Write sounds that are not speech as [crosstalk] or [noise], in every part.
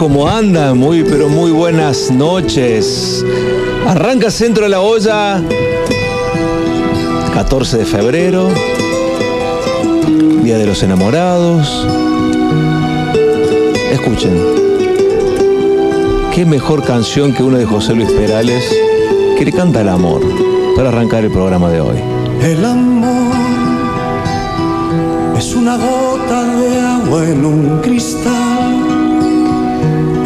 ¿cómo andan? Muy, pero muy buenas noches. Arranca Centro de la Olla, 14 de febrero, Día de los Enamorados. Escuchen, qué mejor canción que una de José Luis Perales que le canta el amor para arrancar el programa de hoy. El amor es una gota de agua en un cristal.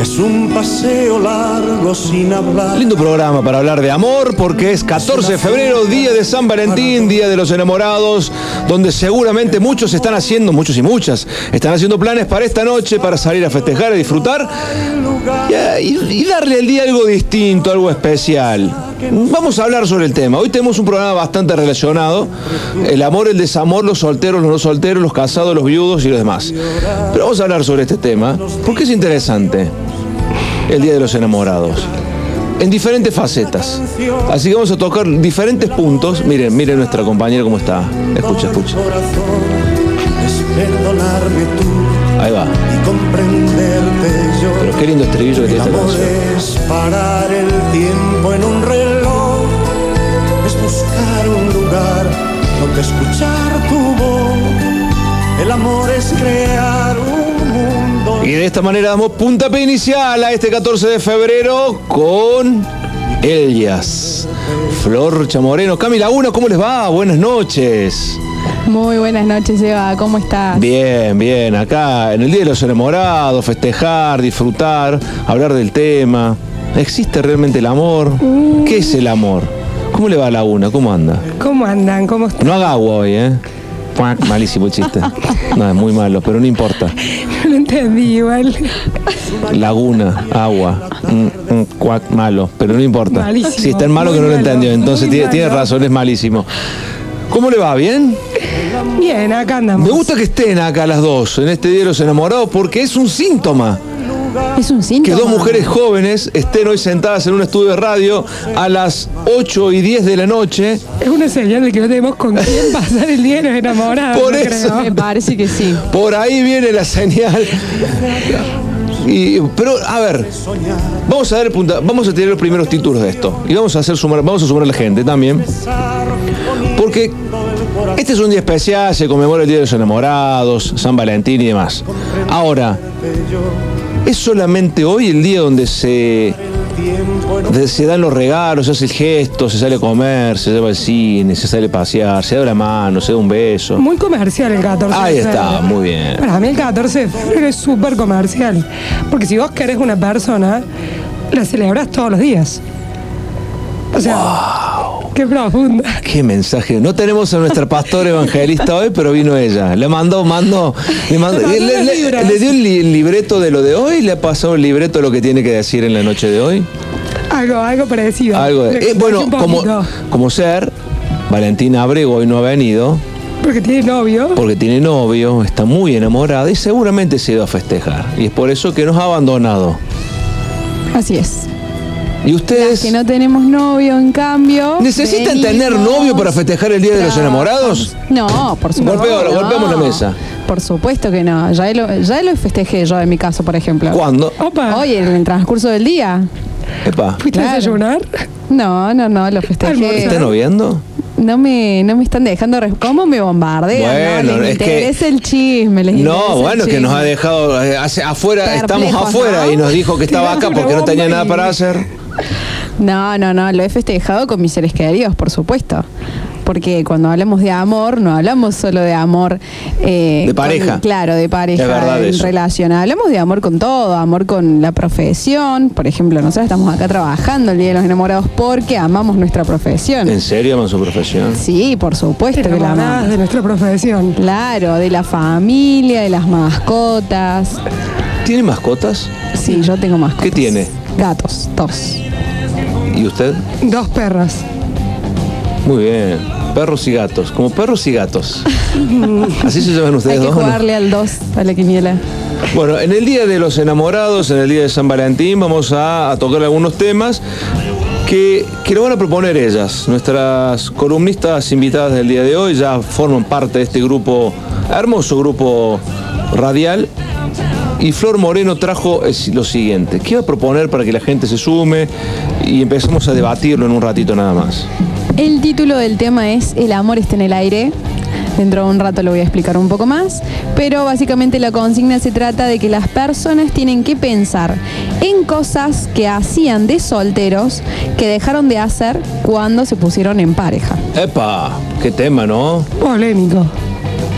Es un paseo largo sin hablar. Lindo programa para hablar de amor porque es 14 de febrero, día de San Valentín, día de los enamorados, donde seguramente muchos están haciendo, muchos y muchas, están haciendo planes para esta noche, para salir a festejar, a disfrutar y, y- darle al día algo distinto, algo especial. Vamos a hablar sobre el tema. Hoy tenemos un programa bastante relacionado. El amor, el desamor, los solteros, los no solteros, los casados, los viudos y los demás. Pero vamos a hablar sobre este tema porque es interesante. El Día de los Enamorados. En diferentes facetas. Así que vamos a tocar diferentes puntos. Miren, miren nuestra compañera cómo está. Escucha, escucha. Ahí va. Pero qué lindo estribillo que tiene esta canción. es parar el tiempo en un reloj, es buscar un lugar donde escuchar tu voz. El amor es crear un. Y de esta manera damos puntapié inicial a este 14 de febrero con Elias. Flor Chamoreno. Cami Laguna, ¿cómo les va? Buenas noches. Muy buenas noches, Eva. ¿Cómo estás? Bien, bien. Acá en el Día de los Enamorados, festejar, disfrutar, hablar del tema. ¿Existe realmente el amor? ¿Qué es el amor? ¿Cómo le va a Laguna? ¿Cómo anda? ¿Cómo andan? ¿Cómo están? No haga agua hoy, ¿eh? Malísimo el chiste. [laughs] No, es muy malo, pero no importa. No lo entendí igual. Laguna, agua, mm, mm, cuac, malo, pero no importa. Malísimo, Si es tan malo que no lo entendió, entonces tiene, razón, es malísimo. ¿Cómo le va? ¿Bien? Bien, acá andamos. Me gusta que estén acá las dos en este Día de los Enamorados porque es un síntoma Es un que síntoma. dos mujeres jóvenes estén hoy sentadas en un estudio de radio a las 8 y 10 de la noche. Es una señal de que no tenemos con quién pasar el día de los enamorados. Por eso. creo. Me parece que sí. Por ahí viene la señal. Y, pero, a ver, vamos a dar el punta, vamos a tener los primeros títulos de esto. Y vamos a hacer sumar, vamos a sumar a la gente también. Porque este es un día especial, se conmemora el Día de los Enamorados, San Valentín y demás. Ahora, ¿es solamente hoy el día donde se, se dan los regalos, se hace el gesto, se sale a comer, se lleva al cine, se sale a pasear, se da la mano, se da un beso? Muy comercial el 14 Ahí de está, muy bien. Para mí el 14 de febrero es súper comercial. Porque si vos querés una persona, la celebras todos los días. O sea, qué profunda. Qué mensaje. No tenemos a nuestra pastora evangelista hoy, pero vino ella. Le mandó, mandó, le, mandó- Le mandó le- las le- libras. le dio el, li- el libreto de lo de hoy, le ha pasado el libreto de lo que tiene que decir en la noche de hoy. Algo, algo parecido. Algo de, eh, bueno, como, como ser, Valentina Abrego hoy no ha venido Porque tiene novio. porque tiene novio, está muy enamorada y seguramente se ido a festejar. Y es por eso que nos ha abandonado. Así es. ¿Y ustedes Que no tenemos novio, en cambio. necesitan venimos, tener novio para festejar el Día de los. Enamorados? No, por supuesto. Golpeo- no. golpeamos la mesa. Por supuesto que no. Ya lo, ya lo festejé yo en mi caso, por ejemplo. ¿Cuándo? Opa. Hoy, en el transcurso del día. Epa, ¿Fuiste a desayunar? No, no, no, lo festejé. Almorzar. ¿está noviando? No me, no me están dejando. ¿Cómo me bombardean? Bueno, no, les es que- interesa el chisme. Les interesa No, bueno, que nos ha dejado eh, hace- afuera, Perplejos, estamos afuera ¿no? y nos dijo que estaba acá porque no tenía nada para hacer. No, no, no, lo he festejado con mis seres queridos, por supuesto. Porque cuando hablamos de amor, no hablamos solo de amor. eh, De pareja. con- claro, de pareja. En relación. Hablamos de amor con todo, amor con la profesión. Por ejemplo, nosotros estamos acá trabajando el Día de los Enamorados porque amamos nuestra profesión. ¿En serio aman su profesión? Sí, por supuesto que la amamos. de nuestra profesión. Claro, de la familia, de las mascotas. ¿Tiene mascotas? Sí, yo tengo mascotas. ¿Qué tiene? Gatos, dos. ¿Y usted? Dos perras. Muy bien. Perros y gatos. Como perros y gatos. [laughs] Así se llaman Hay ustedes que dos. ¿no? jugarle al dos, a la quiniela. Bueno, en el Día de los Enamorados, en el Día de San Valentín, vamos a, a tocar algunos temas que, que lo van a proponer ellas. Nuestras columnistas invitadas del día de hoy ya forman parte de este grupo, hermoso grupo radial, Y Flor Moreno trajo es lo siguiente. ¿Qué va a proponer para que la gente se sume y empezamos a debatirlo en un ratito nada más? El título del tema es El amor está en el aire. Dentro de un rato lo voy a explicar un poco más, pero básicamente la consigna se trata de que las personas tienen que pensar en cosas que hacían de solteros que dejaron de hacer cuando se pusieron en pareja. ¡Epa! ¡Qué tema, ¿no? Polémico.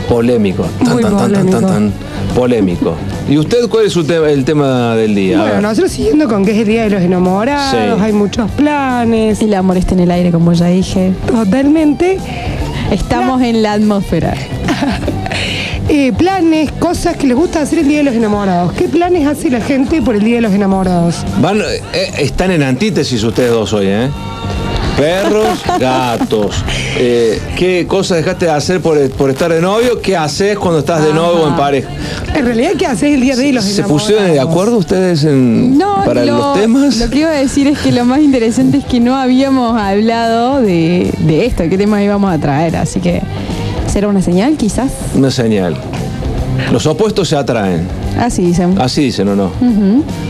Polémico. Tan, Muy tan, tan, tan, polémico. tan, tan. Polémico. ¿Y usted cuál es su tema- el tema del día? Bueno, nosotros siguiendo con que es el Día de los Enamorados, Sí. hay muchos planes, El amor está en el aire, como ya dije. totalmente. Estamos en la atmósfera. [laughs] Eh, planes, cosas que les gusta hacer el Día de los Enamorados. ¿Qué planes hace la gente por el Día de los Enamorados? Van, eh, están en antítesis ustedes dos hoy, ¿eh? Perros, gatos. Eh, ¿Qué cosas dejaste de hacer por, por estar de novio? ¿Qué haces cuando estás de novio o en pareja? En realidad, ¿qué haces el Día de los ¿Se pusieron de acuerdo ustedes en, No, para lo, los temas? Lo que iba a decir es que lo más interesante es que no habíamos hablado de, de esto, qué temas íbamos a traer, así que será una señal quizás. Una señal. Los opuestos se atraen. Así dicen. Así dicen o no.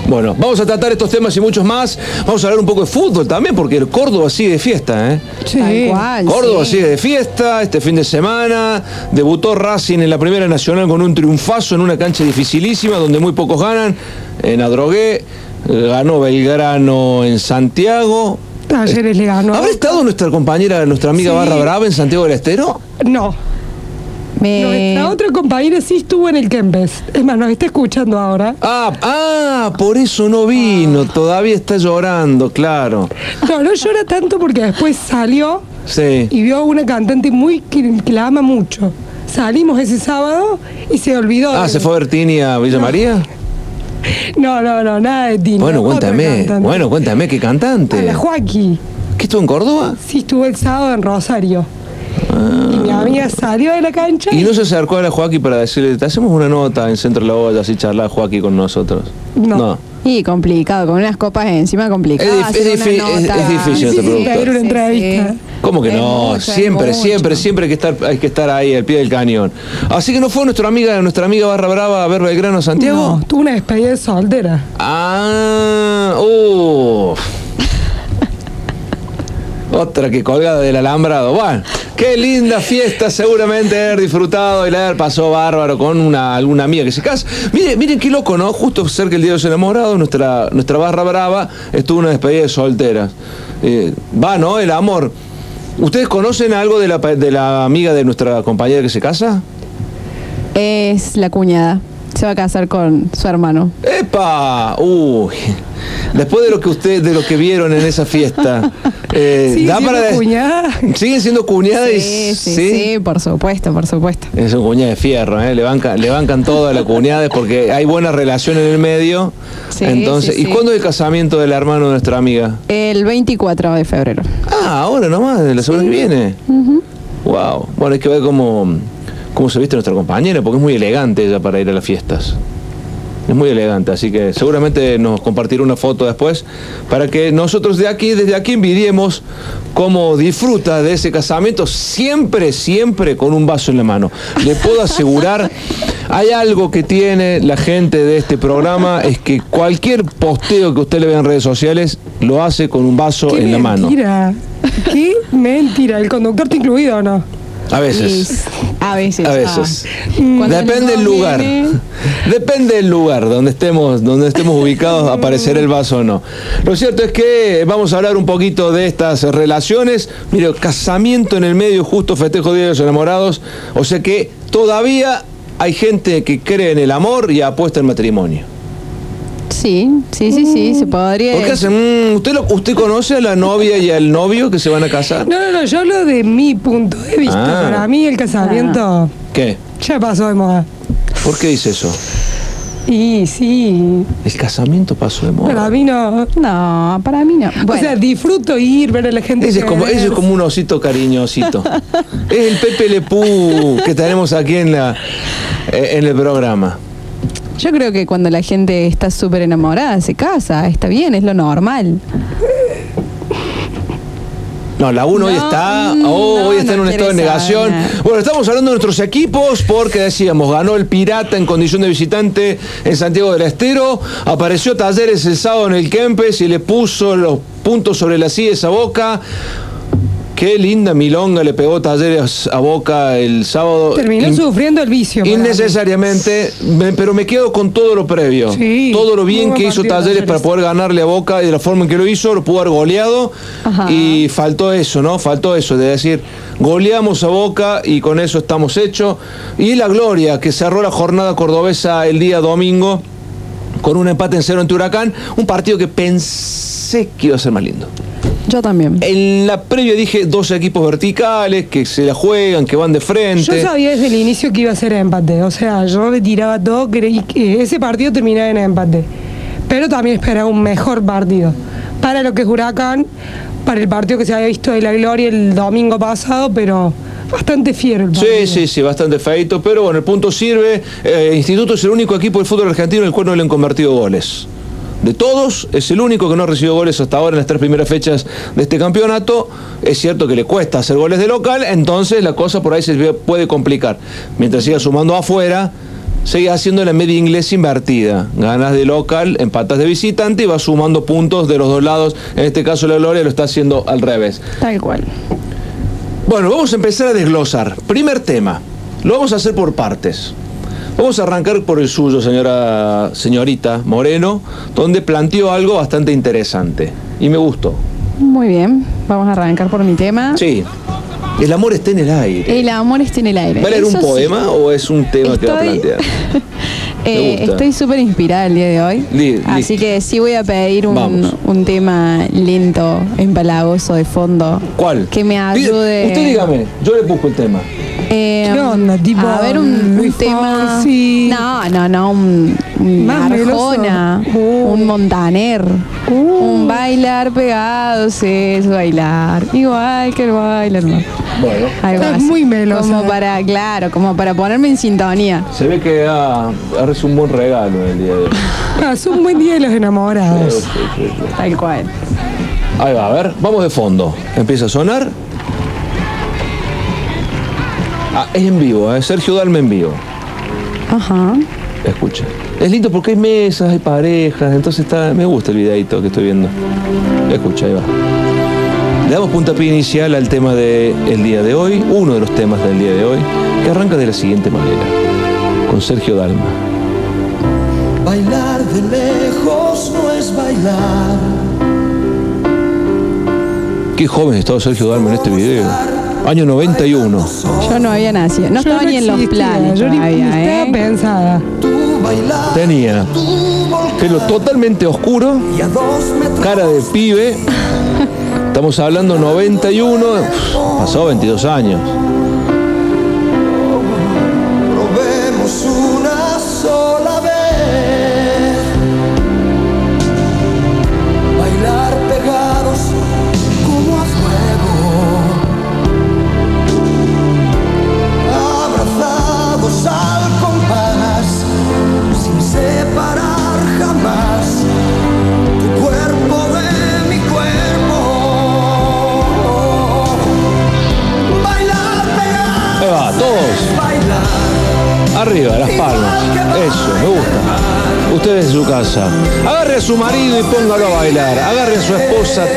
Bueno, vamos a tratar estos temas y muchos más. Vamos a hablar un poco de fútbol también, porque el Córdoba sigue de fiesta, ¿eh? Sí. Cual. Córdoba sí. sigue de fiesta este fin de semana. Debutó Racing en la Primera Nacional con un triunfazo en una cancha dificilísima donde muy pocos ganan. En Adrogué. Ganó Belgrano en Santiago. Talleres le ganó. ¿Habrá estado nuestra compañera, nuestra amiga Sí. Barra Brava en Santiago del Estero? No. Me- Nuestra [laughs] otra compañera sí estuvo en el Kempes. Es más, nos está escuchando ahora. Ah, ah, por eso no vino. Todavía está llorando, claro. No, no llora tanto porque después salió Sí. y vio a una cantante muy que, que la ama mucho. Salimos ese sábado y se olvidó. Ah, de- ¿se fue a ver Tini a Villa María? [laughs] No, no, no, nada de Tino. Bueno, cuéntame. Bueno, cuéntame, ¿qué A cantante? la Joaquín. ¿Qué estuvo en Córdoba? Sí, estuvo el sábado en Rosario. Y mi amiga salió de la cancha. Y no se acercó a la Joaquín para decirle, te hacemos una nota en Centro de la Olla, así charla Joaquín con nosotros. No. Y complicado, con unas copas encima complicado. Es dif- es hacer una es- difícil este Sí, sí, producto. pedir una entrevista. ¿Cómo que Es no? mucho, siempre, siempre, siempre hay que estar, hay que estar ahí al pie del cañón. Así que no fue nuestra amiga, nuestra amiga Barra Brava a ver Belgrano Santiago. No, tuvo una despedida de soltera. Ah, uff. Otra que colgada del alambrado. Bueno, qué linda fiesta, seguramente haber disfrutado y la haber pasó bárbaro con una, alguna amiga que se casa. Miren, miren qué loco, ¿no? Justo cerca del Día de los Enamorados, nuestra, nuestra barra brava estuvo una despedida de solteras. Eh, va, ¿no? El amor. ¿Ustedes conocen algo de la, de la amiga de nuestra compañera que se casa? Es la cuñada. Se va a casar con su hermano. ¡Epa! Uy. Después de lo que usted, de lo que vieron en esa fiesta, eh, [laughs] Sigue da siendo cuñada. siguen siendo cuñadas y Sí, sí, sí, por supuesto, por supuesto. Es un cuñada de fierro, ¿eh? le, bancan, le bancan todo a la cuñada porque hay buena relación en el medio. Sí, Entonces, sí, ¿y sí. cuándo es el casamiento del hermano de nuestra amiga? El 24 de febrero. Ah, ahora nomás, de la semana que viene. Wow. Bueno, hay que ver cómo, cómo se viste nuestra compañera, porque es muy elegante ella para ir a las fiestas. Es muy elegante, así que seguramente nos compartirá una foto después para que nosotros de aquí, desde aquí envidiemos cómo disfruta de ese casamiento, siempre, siempre con un vaso en la mano. Le puedo asegurar, hay algo que tiene la gente de este programa, es que cualquier posteo que usted le vea en redes sociales, lo hace con un vaso Qué en la mano. mentira. Qué mentira. ¿El conductor está incluido o no? A veces. Y- a veces. A veces. ah. Depende del lugar. Depende del lugar donde estemos, donde estemos [laughs] ubicados, aparecerá el vaso o no. Lo cierto es que vamos a hablar un poquito de estas relaciones. Mire, casamiento en el medio, justo festejo Día de los Enamorados. O sea que todavía hay gente que cree en el amor y apuesta en matrimonio. Sí, sí, sí, sí, se podría. ¿Por qué hacen? mm, ¿usted, lo- ¿Usted conoce a la novia y al novio que se van a casar? No, no, no. Yo hablo de mi punto de vista. Ah. Para mí el casamiento ¿Qué? ya pasó de moda. ¿Por qué dice eso? Y sí. El casamiento pasó de moda. Para mí no. No, para mí no. Bueno, O sea, disfruto ir, ver a la gente. Ese es, como, ese es como un osito cariñosito. es el Pepe Lepú que tenemos aquí en, la, eh, en el programa. Yo creo que cuando la gente está súper enamorada se casa, está bien, es lo normal. No, la 1 hoy está, mm, oh, no, hoy está en un estado de saber negación. Bueno, estamos hablando de nuestros equipos porque decíamos, ganó el Pirata en condición de visitante en Santiago del Estero, apareció Talleres el sábado en el Kempes y le puso los puntos sobre la silla esa boca. Qué linda milonga le pegó Talleres a Boca el sábado. Terminó In- sufriendo el vicio. Innecesariamente, me- pero me quedo con todo lo previo. Sí, todo lo bien que hizo Talleres Talleres. para poder ganarle a Boca y de la forma en que lo hizo, lo pudo haber goleado. Ajá. Y faltó eso, ¿no? Faltó eso, de decir, goleamos a Boca y con eso estamos hechos. Y la gloria que cerró la jornada cordobesa el día domingo con un empate en cero ante Huracán, un partido que pensé que iba a ser más lindo. Yo también. En la previa dije dos equipos verticales que se la juegan, que van de frente. Yo sabía desde el inicio que iba a ser empate. O sea, yo le tiraba todo, creí que ese partido terminaba en empate. Pero también esperaba un mejor partido. Para lo que es Huracán, para el partido que se había visto de la Gloria el domingo pasado, pero bastante fiero el partido. Sí, sí, sí, bastante feito, pero bueno, el punto sirve. Eh, Instituto es el único equipo del fútbol argentino en el cual no le han convertido goles. De todos, es el único que no ha recibido goles hasta ahora en las tres primeras fechas de este campeonato. Es cierto que le cuesta hacer goles de local, entonces la cosa por ahí se puede complicar. Mientras siga sumando afuera, sigue haciendo la media inglesa invertida. Ganas de local, empatas de visitante y va sumando puntos de los dos lados. En este caso la Gloria lo está haciendo al revés. Tal cual. Bueno, vamos a empezar a desglosar. Primer tema. Lo vamos a hacer por partes. Vamos a arrancar por el suyo, señora, señorita Moreno, donde planteó algo bastante interesante. Y me gustó. Muy bien. Vamos a arrancar por mi tema. Sí. El amor está en el aire. El amor está en el aire. ¿Va a leer un sí. poema o es un tema que va a plantear? [laughs] Eh, estoy súper inspirada el día de hoy. Así listo. que sí voy a pedir un, un tema lento, empalagoso de fondo. ¿Cuál? Que me ayude. Usted dígame, yo le busco el tema. Eh, ¿Qué onda? Tipo, a ver, un, tema. Fonsi. No, no, no. Un, un Más meloso. Arjona, Uh. un Montaner. Un bailar pegados es bailar. Igual que el bailar. no. Bueno, Algo así. muy melosa. Como para, claro, como para ponerme en sintonía. se ve que ha recibido un buen regalo el día de hoy. [laughs] Ah, es un buen día de los enamorados. Sí, sí, sí. Tal cual. Ahí va, a ver, vamos de fondo. Empieza a sonar. Ah, es en vivo, ¿eh? Sergio Dalme en vivo. Ajá. Escucha. Es lindo porque hay mesas, hay parejas, entonces está, me gusta el videito que estoy viendo. Escucha, ahí va. Le damos puntapié inicial al tema del día de hoy, uno de los temas del día de hoy, que arranca de la siguiente manera, con Sergio Dalma. Bailar de lejos no es bailar. Qué joven estaba Sergio Dalma en este video. Año 91. Yo no había nacido. No Yo estaba ni en los existía, planes Yo ni todavía, estaba ¿eh? pensada. Tenía pelo totalmente oscuro, cara de pibe. Estamos hablando 91, uf, pasó 22 años.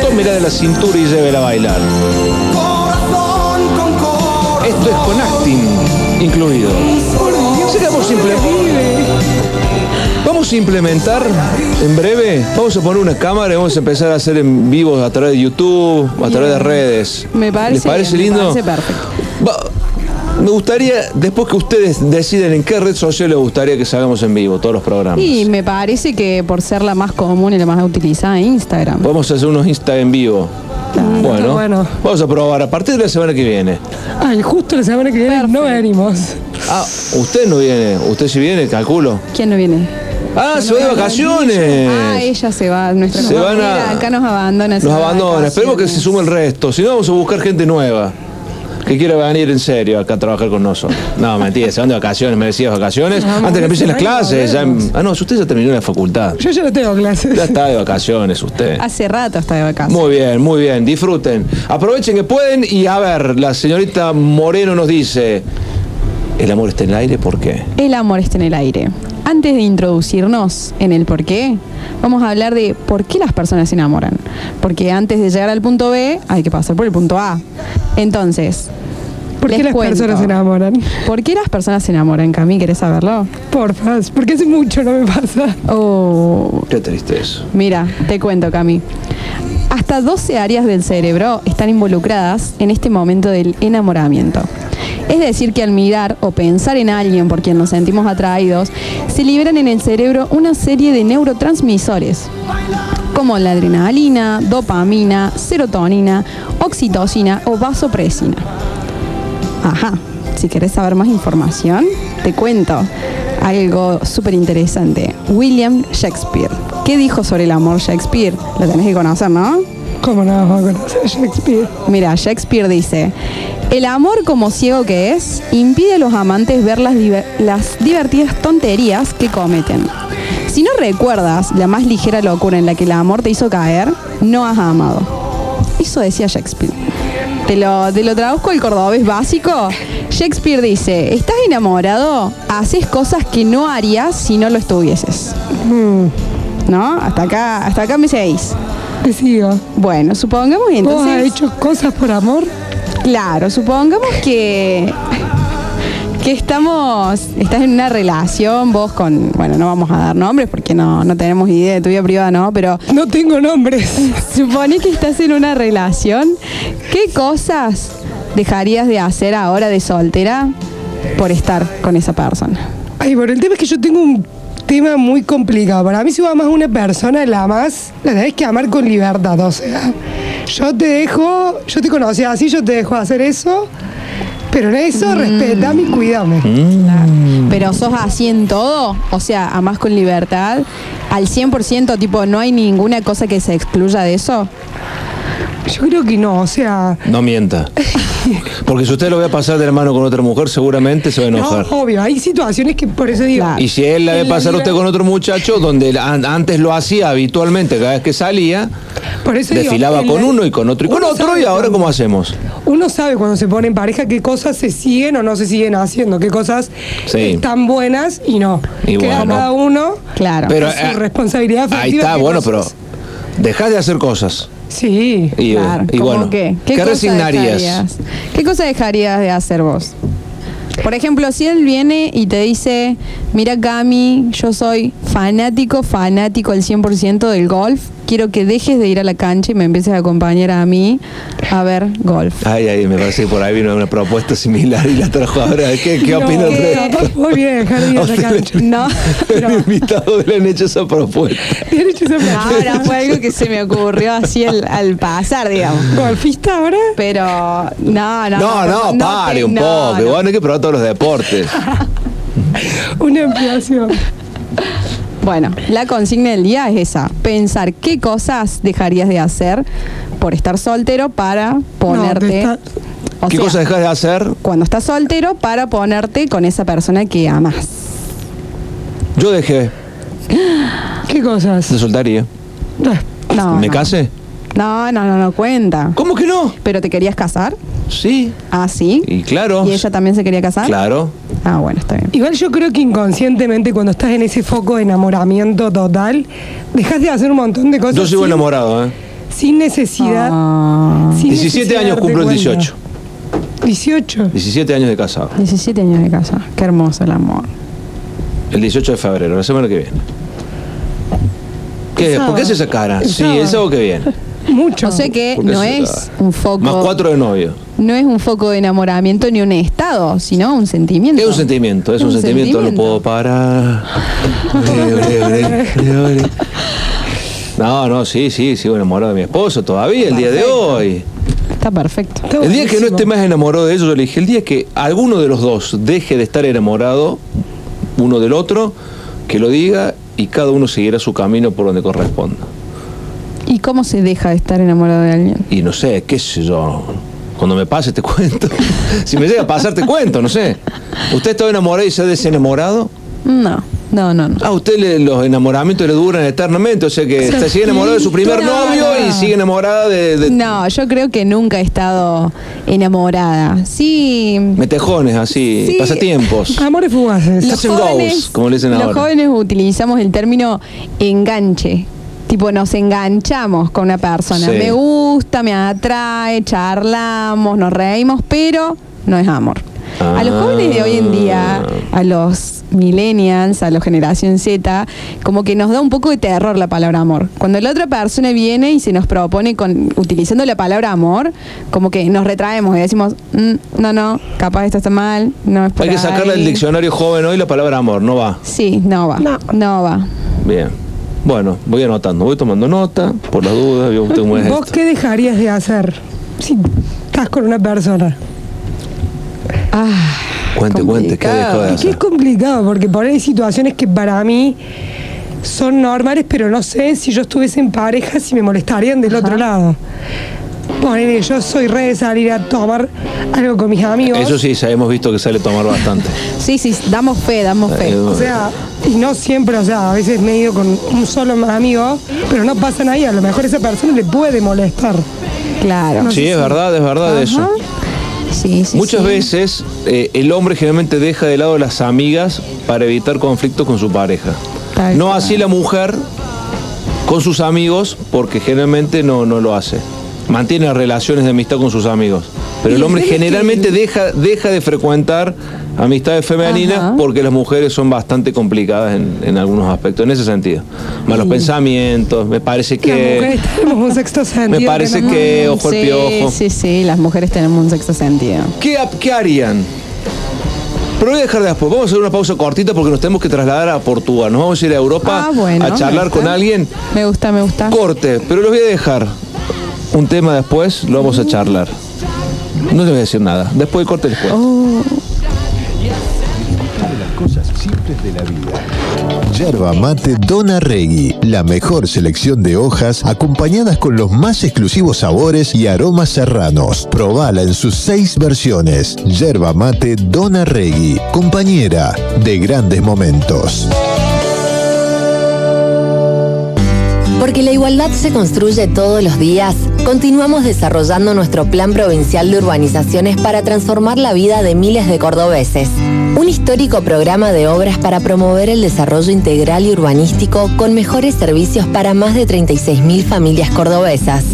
Tómela de la cintura y llévela a bailar. Corazón con corazón. Esto es con acting incluido. Así que vamos a implementar. En breve. Vamos a poner una cámara y vamos a empezar a hacer en vivo a través de YouTube, a través de redes. Me parece ¿Les parece bien, me lindo? parece perfecto. Va- me gustaría, después que ustedes deciden en qué red social les gustaría que salgamos en vivo, todos los programas. Y me parece que por ser la más común y la más utilizada, Instagram. Podemos hacer unos Insta en vivo. Bueno, bueno. vamos a probar a partir de la semana que viene. Ay, justo la semana que viene no venimos. Ah, usted no viene, usted sí viene, calculo. ¿Quién no viene? Ah, se va de vacaciones. Ah, ella se va. Nuestra Se van a- acá nos abandona. Nos abandona, esperemos que se sume el resto, si no vamos a buscar gente nueva. Que quiere venir en serio acá a trabajar con nosotros. No, [laughs] mentira, se van de vacaciones, merecidas vacaciones. No, Antes que empiecen las clases. ya- ah, no, usted ya terminó la facultad. Yo ya no tengo clases. Ya está de vacaciones usted. Hace rato está de vacaciones. Muy bien, muy bien, disfruten. Aprovechen que pueden y a ver, la señorita Moreno nos dice, ¿el amor está en el aire? ¿Por qué? El amor está en el aire. Antes de introducirnos en el por qué, vamos a hablar de por qué las personas se enamoran. Porque antes de llegar al punto B, hay que pasar por el punto A. Entonces, ¿Por qué les las cuento. personas se enamoran? ¿Por qué las personas se enamoran, Cami? ¿Querés saberlo? Porfa, porque hace mucho no me pasa. Oh, Qué triste eso. Mira, te cuento, Cami. Hasta 12 áreas del cerebro están involucradas en este momento del enamoramiento. Es decir, que al mirar o pensar en alguien por quien nos sentimos atraídos, se liberan en el cerebro una serie de neurotransmisores, como la adrenalina, dopamina, serotonina, oxitocina o vasopresina. Ajá, si querés saber más información, te cuento algo súper interesante. William Shakespeare. ¿Qué dijo sobre el amor Shakespeare? Lo tenés que conocer, ¿no? ¿Cómo no vamos a conocer a Shakespeare? Mira, Shakespeare dice, el amor como ciego que es, impide a los amantes ver las, diver- las divertidas tonterías que cometen. Si no recuerdas la más ligera locura en la que el amor te hizo caer, no has amado. Eso decía Shakespeare. Te lo, te lo traduzco el cordobés básico. Shakespeare dice, estás enamorado, haces cosas que no harías si no lo estuvieses. ¿No? Hasta acá, hasta acá me seguís. Te sigo. Bueno, supongamos ¿Vos has entonces... hecho cosas por amor? Claro, supongamos que que estamos, estás en una relación, vos con, bueno, no vamos a dar nombres porque no, no tenemos idea de tu vida privada, ¿no? Pero No tengo nombres. [laughs] supone que estás en una relación, ¿qué cosas dejarías de hacer ahora de soltera por estar con esa persona? Ay, bueno, el tema es que yo tengo un tema muy complicado. Para mí, si vos amas a una persona, la más, la tenés que amar con libertad. O sea, yo te dejo, yo te conocí así, yo te dejo hacer eso, pero en eso respetame y cuídame. Pero sos así en todo, o sea, amás con libertad, al 100%, tipo, no hay ninguna cosa que se excluya de eso. Yo creo que no, o sea, No mienta. [laughs] Porque si usted lo ve a pasar de la mano con otra mujer, seguramente se va a no, enojar. obvio, hay situaciones que por eso digo. Claro. Y si él la ve pasar a usted con otro muchacho, donde an- antes lo hacía habitualmente cada vez que salía, Por eso desfilaba con la- uno y con otro y con uno otro, y ahora cuando- ¿cómo hacemos? Uno sabe cuando se pone en pareja qué cosas se siguen o no se siguen haciendo, qué cosas Sí. están buenas y no. Y Queda bueno. cada uno Claro. Pero, su eh, responsabilidad. Ahí está, bueno, pero dejás de hacer cosas. Sí. Y, Claro, y ¿cómo bueno, qué? ¿qué, cosa resignarías? dejarías? ¿Qué cosa dejarías de hacer vos? Por ejemplo, si él viene y te dice, mira Cami, yo soy fanático, fanático al 100% del golf, quiero que dejes de ir a la cancha y me empieces a acompañar a mí a ver golf. Ay, ay, me parece que por ahí vino una propuesta similar y la trajo ahora. ¿Qué, qué No, opina vos vienes a dejar de ir a la [laughs] le- cancha. No, El invitado [laughs] le han hecho esa propuesta. Bien hecho esa pregunta. ahora fue algo que se me ocurrió así al, al pasar, digamos. ¿Golfista ahora? Pero no, no. No, no, pare te- un no, poco. no. Bueno, hay que probar todos los deportes. [laughs] Una ampliación. Bueno, la consigna del día es esa, pensar qué cosas dejarías de hacer por estar soltero para ponerte... o ¿Qué sea, cosas dejas de hacer? Cuando estás soltero para ponerte con esa persona que amas. Yo dejé ¿Qué cosas? de soltaría. No, ¿Me no. casé? No, no, no, no cuenta. ¿Cómo que no? ¿Pero te querías casar? Sí. Ah, sí. Y claro. ¿Y ella también se quería casar? Claro. Ah, bueno, está bien. Igual yo creo que inconscientemente cuando estás en ese foco de enamoramiento total, dejas de hacer un montón de cosas Yo sigo sin, enamorado, ¿eh? sin necesidad. Ah, sin 17 necesidad de años cumplo el cuenta. 18. 18. 17 años de casado. 17 años de casa. Qué hermoso el amor. El 18 de febrero, la semana que viene. ¿Qué? El ¿Por qué hace sábado. esa cara? El Sí, el sábado. sábado que viene. Mucho. O sea que ¿Por qué no es un foco... Más cuatro de novio. No es un foco de enamoramiento ni un estado, sino un sentimiento. Es un sentimiento, es un, sentimiento, no puedo parar. Bre, bre, bre, bre. No, no, sí, sí, sigo enamorado de mi esposo todavía, el día de hoy. Está perfecto. Está El día que no esté más enamorado de ellos, yo le dije, el día que alguno de los dos deje de estar enamorado uno del otro, que lo diga y cada uno seguirá su camino por donde corresponda. ¿Y cómo se deja de estar enamorado de alguien? Y no sé, qué sé yo. Cuando me pase te cuento. [laughs] si me llega a pasar te cuento, no sé. ¿Usted está enamorado y se ha desenamorado? No, no, no. no. A usted le- los enamoramientos le duran eternamente, o sea que está- sigue enamorado de su primer No, novio no. y sigue enamorada de, de No, yo creo que nunca he estado enamorada. Sí. metejones, así, Sí. pasatiempos. [laughs] Amores fugaces. Los Hacen goals, como le dicen los ahora. jóvenes utilizamos el término enganche. Tipo, nos enganchamos con una persona. Sí. Me gusta, me atrae, charlamos, nos reímos, pero no es amor. A los Ah. jóvenes de hoy en día, a los millennials, a la generación Z, como que nos da un poco de terror la palabra amor. Cuando la otra persona viene y se nos propone con utilizando la palabra amor, como que nos retraemos y decimos, "Mm, no, no, capaz esto está mal, no es por Hay que sacarle ahí". del diccionario joven hoy la palabra amor, no va. Sí, no va. No. No, va. Bien. Bueno, voy anotando, voy tomando nota, por las dudas, veo usted cómo es ¿Vos esto. qué dejarías de hacer si estás con una persona? Ah, Cuente, cuente, ¿qué dejó de Es que es complicado porque por ahí hay situaciones que para mí son normales, pero no sé si yo estuviese en pareja si me molestarían del otro lado. Ponele, yo soy re de salir a tomar algo con mis amigos. Eso sí, ya hemos visto que sale a tomar bastante. [laughs] Sí, sí, damos fe, damos fe. Eh, O sea, y no siempre, o sea, a veces me he ido con un solo amigo, pero no pasa ahí. A lo mejor esa persona le puede molestar. Claro. Sí, es verdad, es verdad eso. Ajá. Sí, sí. Muchas sí. veces eh, el hombre generalmente deja de lado las amigas para evitar conflictos con su pareja. Tal No así la mujer con sus amigos, porque generalmente no, no lo hace. Mantiene relaciones de amistad con sus amigos. Pero el hombre que- generalmente deja, deja de frecuentar amistades femeninas Ajá. porque las mujeres son bastante complicadas en, en algunos aspectos, en ese sentido. Malos pensamientos, me parece Las mujeres que... [laughs] tenemos un sexto sentido. Me parece no- que ojo al sí, piojo. Sí, sí, las mujeres tenemos un sexto sentido. ¿Qué, qué harían? Pero voy a dejar de después. Vamos a hacer una pausa cortita porque nos tenemos que trasladar a Portugal. Nos vamos a ir a Europa Ah, bueno, a charlar con alguien. Me gusta, me gusta. Corte, pero los voy a dejar. Un tema después, lo vamos a charlar. No te voy a decir nada. Después de corte les cosas simples de la vida. Yerba mate Dona Regui, la mejor selección de hojas acompañadas con los más exclusivos sabores y aromas serranos. Probala en sus seis versiones. Yerba mate Dona Regui, compañera de grandes momentos. Porque la igualdad se construye todos los días, continuamos desarrollando nuestro Plan Provincial de Urbanizaciones para transformar la vida de miles de cordobeses. Un histórico programa de obras para promover el desarrollo integral y urbanístico con mejores servicios para más de 36.000 familias cordobesas.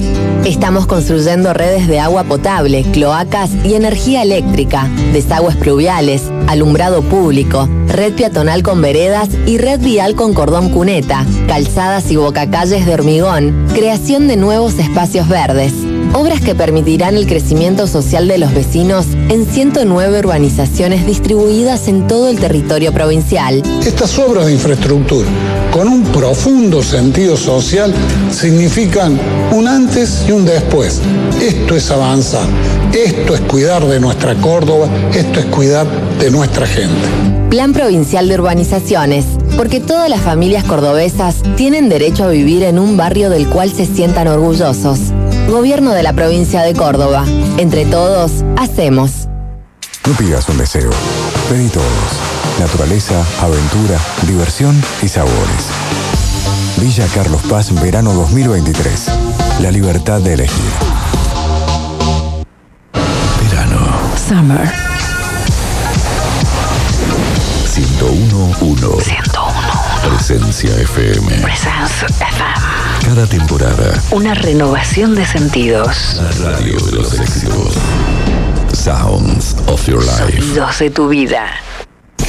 Estamos construyendo redes de agua potable, cloacas y energía eléctrica, desagües pluviales, alumbrado público, red peatonal con veredas y red vial con cordón cuneta, calzadas y bocacalles de hormigón, creación de nuevos espacios verdes. Obras que permitirán el crecimiento social de los vecinos en 109 urbanizaciones distribuidas en todo el territorio provincial. Estas obras de infraestructura, con un profundo sentido social, significan un antes y un después. Esto es avanzar, esto es cuidar de nuestra Córdoba, esto es cuidar de nuestra gente. Plan Provincial de Urbanizaciones, porque todas las familias cordobesas tienen derecho a vivir en un barrio del cual se sientan orgullosos. Gobierno de la provincia de Córdoba. Entre todos, hacemos. No pidas un deseo. Pedí todos. Naturaleza, aventura, diversión y sabores. Villa Carlos Paz, verano 2023. La libertad de elegir. Verano Summer 101.1 Presencia FM. Presence FM. Cada temporada, Una renovación de sentidos. la radio de los éxitos. Sounds of your life. Sonidos de tu vida.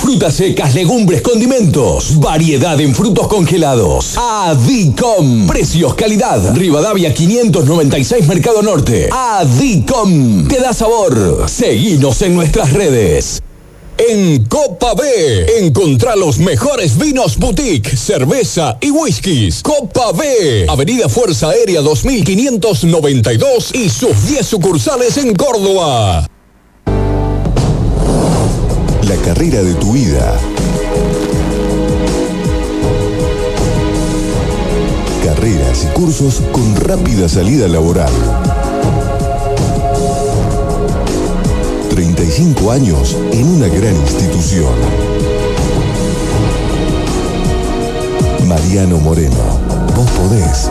Frutas secas, legumbres, condimentos. Variedad en frutos congelados. Adicom. Precios, calidad. Rivadavia 596 Mercado Norte. Adicom. Te da sabor. Seguinos en nuestras redes. En Copa B, encontrá los mejores vinos boutique, cerveza y whiskies. Copa B, Avenida Fuerza Aérea 2592 y sus 10 sucursales en Córdoba. La carrera de tu vida. Carreras y cursos con rápida salida laboral. 35 años en una gran institución. Mariano Moreno, vos podés.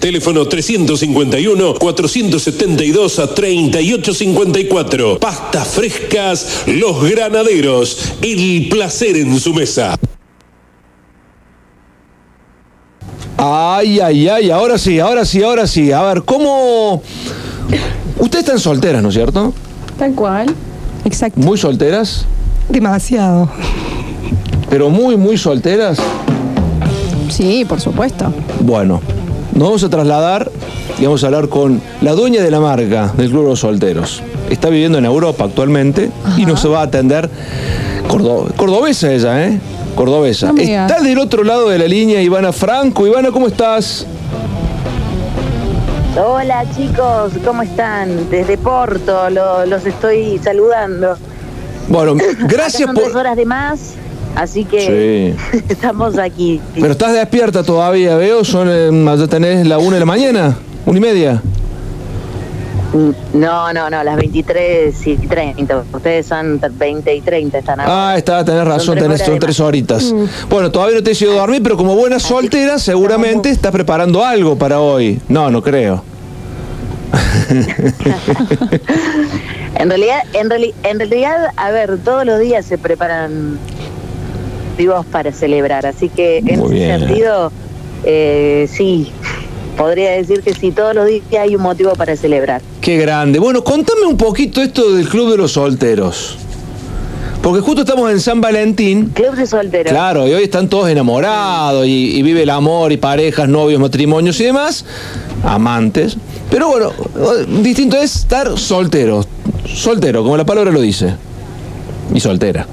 Teléfono 351-472-3854. Pastas frescas Los Granaderos. El placer en su mesa. Ay, ay, ay, ahora sí, ahora sí, ahora sí. A ver, ¿cómo. Ustedes están solteras, ¿no es cierto? Tal cual. Exacto. Muy solteras, Demasiado. pero muy, muy solteras. Sí, por supuesto. Bueno, nos vamos a trasladar y vamos a hablar con la dueña de la marca del Club de los Solteros. Está viviendo en Europa actualmente y nos va a atender cordo- cordobesa ella, ¿eh? Cordobesa. No. Está del otro lado de la línea Ivana Franco. Ivana, ¿cómo estás? Hola chicos, ¿cómo están? Desde Porto lo- los estoy saludando. Bueno, gracias Acá son por... tres horas de más, así que [laughs] estamos aquí. Pero estás despierta todavía, veo. Son, eh, ya tenés la una de la mañana, una y media. No, no, no, las 23 y 30. Ustedes son 20 y 30, están ahora. Ah, está, tenés razón, Son tres tenés, son tres horitas. Mm. Bueno, todavía no te he ido a dormir, pero como buena soltera, seguramente estás preparando algo para hoy. No, no creo. [laughs] En realidad, en, reali- en realidad, a ver, todos los días se preparan vivos para celebrar, así que en Muy ese bien. sentido, eh, sí, podría decir que sí, todos los días hay un motivo para celebrar. Qué grande. Bueno, contame un poquito esto del Club de los Solteros. Porque justo estamos en San Valentín. Club de solteros. Claro, y hoy están todos enamorados y, y vive el amor y parejas, novios, matrimonios y demás. Amantes. Pero bueno, distinto es estar soltero. Soltero, como la palabra lo dice. Y soltera.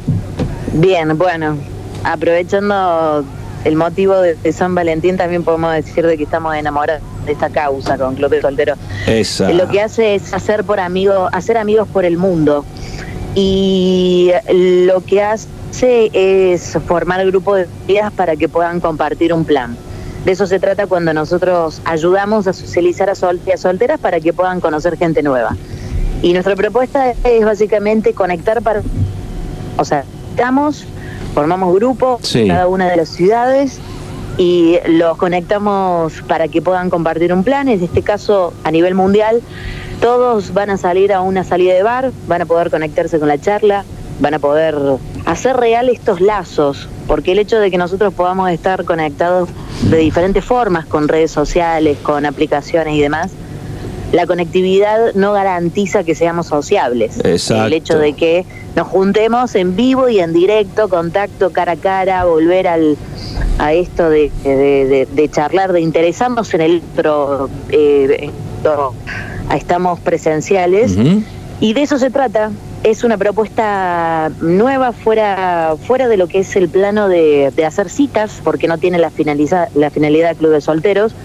Bien, bueno, aprovechando el motivo de, San Valentín, también podemos decir de que estamos enamorados de esta causa con Club de Solteros. Esa. Lo que hace es hacer por amigos, hacer amigos por el mundo. Y lo que hace es formar grupos de vidas para que puedan compartir un plan. De eso se trata cuando nosotros ayudamos a socializar a, sol- y a solteras para que puedan conocer gente nueva. Y nuestra propuesta es básicamente conectar para... O sea, estamos, formamos grupos Sí. en cada una de las ciudades y los conectamos para que puedan compartir un plan. En este caso, a nivel mundial, todos van a salir a una salida de bar, van a poder conectarse con la charla, van a poder hacer real estos lazos, porque el hecho de que nosotros podamos estar conectados de diferentes formas, con redes sociales, con aplicaciones y demás, la conectividad no garantiza que seamos sociables. Exacto. El hecho de que nos juntemos en vivo y en directo, contacto cara a cara, volver al, a esto de, de- de- de charlar, de interesarnos en el otro, eh, estamos presenciales y de eso se trata. Es una propuesta nueva fuera, fuera de lo que es el plano de, de hacer citas, porque no tiene la, finaliza, la finalidad Club de Solteros,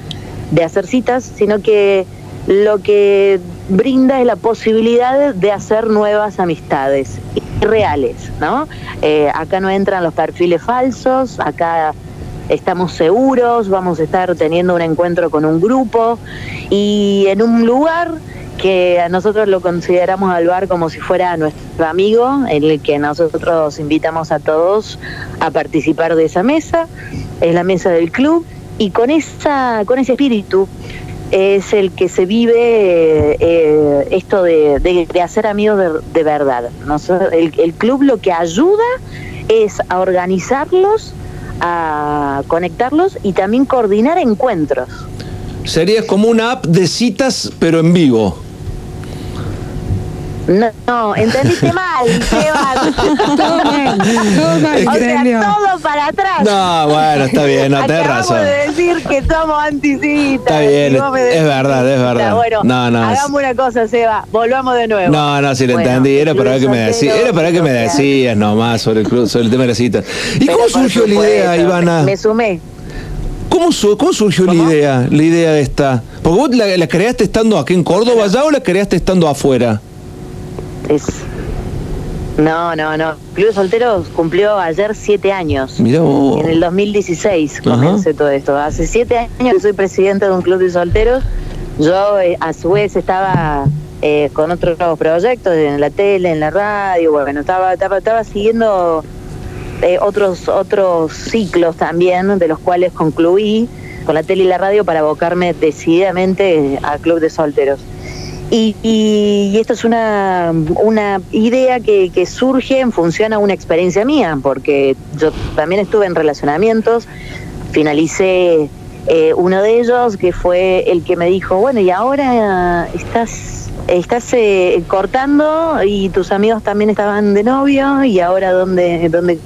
de hacer citas, sino que lo que brinda es la posibilidad de hacer nuevas amistades reales, ¿no? Eh, acá no entran los perfiles falsos, acá estamos seguros, vamos a estar teniendo un encuentro con un grupo y en un lugar que a nosotros lo consideramos al bar como si fuera nuestro amigo, en el que nosotros invitamos a todos a participar de esa mesa, es la mesa del club, y con esa, con ese espíritu es el que se vive eh, esto de, de- hacer amigos de, de verdad. Nosotros- el, el club lo que ayuda es a organizarlos, a conectarlos y también coordinar encuentros. Sería como una app de citas, pero en vivo. No, no, entendiste [laughs] mal, Seba. [laughs] Todo mal, todo mal, o sea, todo para atrás. No, bueno, está bien, no, tenés razón. de decir que somos anticitas. Está bien, es verdad, es verdad. Bueno, No, no, hagamos una cosa, Seba. Volvamos de nuevo. No, no, si lo Bueno, entendí, era para ver que me decías, era para que me decías nomás sobre el club, sobre el tema de las citas. ¿Y pero cómo surgió la idea, Ivana? Me sumé. ¿Cómo, su- cómo surgió la idea, la idea de esta? Porque vos la, la creaste estando aquí en Córdoba ya o la creaste estando afuera. Es... No, no, no. Club de Solteros cumplió ayer siete años. Mirá vos. En el 2016 Ajá. comencé todo esto. Hace siete años que soy presidente de un club de solteros. Yo, eh, a su vez, estaba eh, con otros proyectos en la tele, en la radio. Bueno, estaba, estaba, estaba siguiendo eh, otros, otros ciclos también, de los cuales concluí con la tele y la radio para abocarme decididamente al club de solteros. Y, y- y esto es una, una idea que, que surge en función a una experiencia mía, porque yo también estuve en relacionamientos, finalicé eh, uno de ellos, que fue el que me dijo, bueno, y ahora estás, estás eh, cortando y tus amigos también estaban de novio, y ahora dónde, dónde,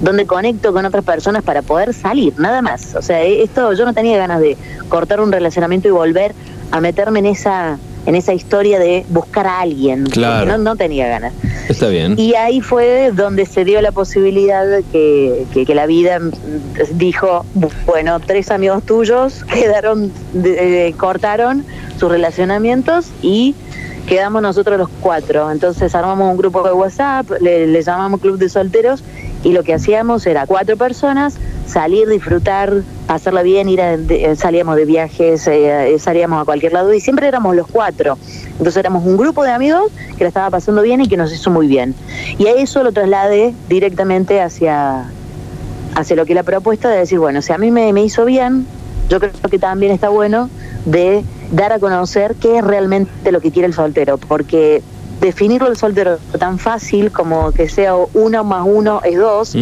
dónde conecto con otras personas para poder salir, nada más. O sea, eh, esto yo no tenía ganas de cortar un relacionamiento y volver a meterme en esa en esa historia de buscar a alguien. Claro. No, no tenía ganas. Está bien. Y ahí fue donde se dio la posibilidad que, que, que la vida dijo, bueno, tres amigos tuyos [laughs] quedaron, de- eh, cortaron sus relacionamientos y quedamos nosotros los cuatro. Entonces armamos un grupo de WhatsApp, le, le llamamos Club de Solteros y lo que hacíamos era cuatro personas, salir, disfrutar, pasarla bien, ir a- salíamos de viajes, eh, eh, salíamos a cualquier lado y siempre éramos los cuatro. Entonces éramos un grupo de amigos que la estaba pasando bien y que nos hizo muy bien. Y a eso lo trasladé directamente hacia, hacia lo que la propuesta de decir, bueno, si a mí me, me hizo bien, yo creo que también está bueno de dar a conocer qué es realmente lo que quiere el soltero, porque definirlo el soltero tan fácil como que sea uno más uno es dos,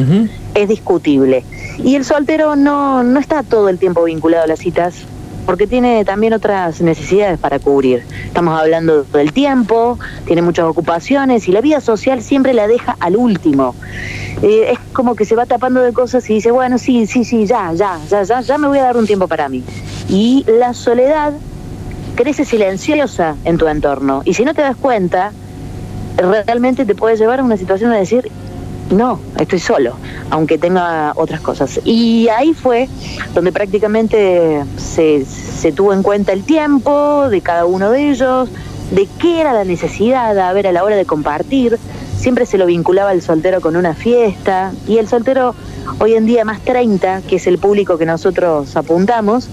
es discutible. Y el soltero no, no está todo el tiempo vinculado a las citas porque tiene también otras necesidades para cubrir. Estamos hablando del tiempo, tiene muchas ocupaciones y la vida social siempre la deja al último. Eh, es como que se va tapando de cosas y dice, bueno, sí, sí, sí, ya, ya, ya, ya, ya me voy a dar un tiempo para mí. Y la soledad crece silenciosa en tu entorno. Y si no te das cuenta, realmente te puede llevar a una situación de decir, no, estoy solo, aunque tenga otras cosas. Y ahí fue donde prácticamente se, se tuvo en cuenta el tiempo de cada uno de ellos, de qué era la necesidad a ver a la hora de compartir. Siempre se lo vinculaba el soltero con una fiesta y el soltero hoy en día más 30, que es el público que nosotros apuntamos,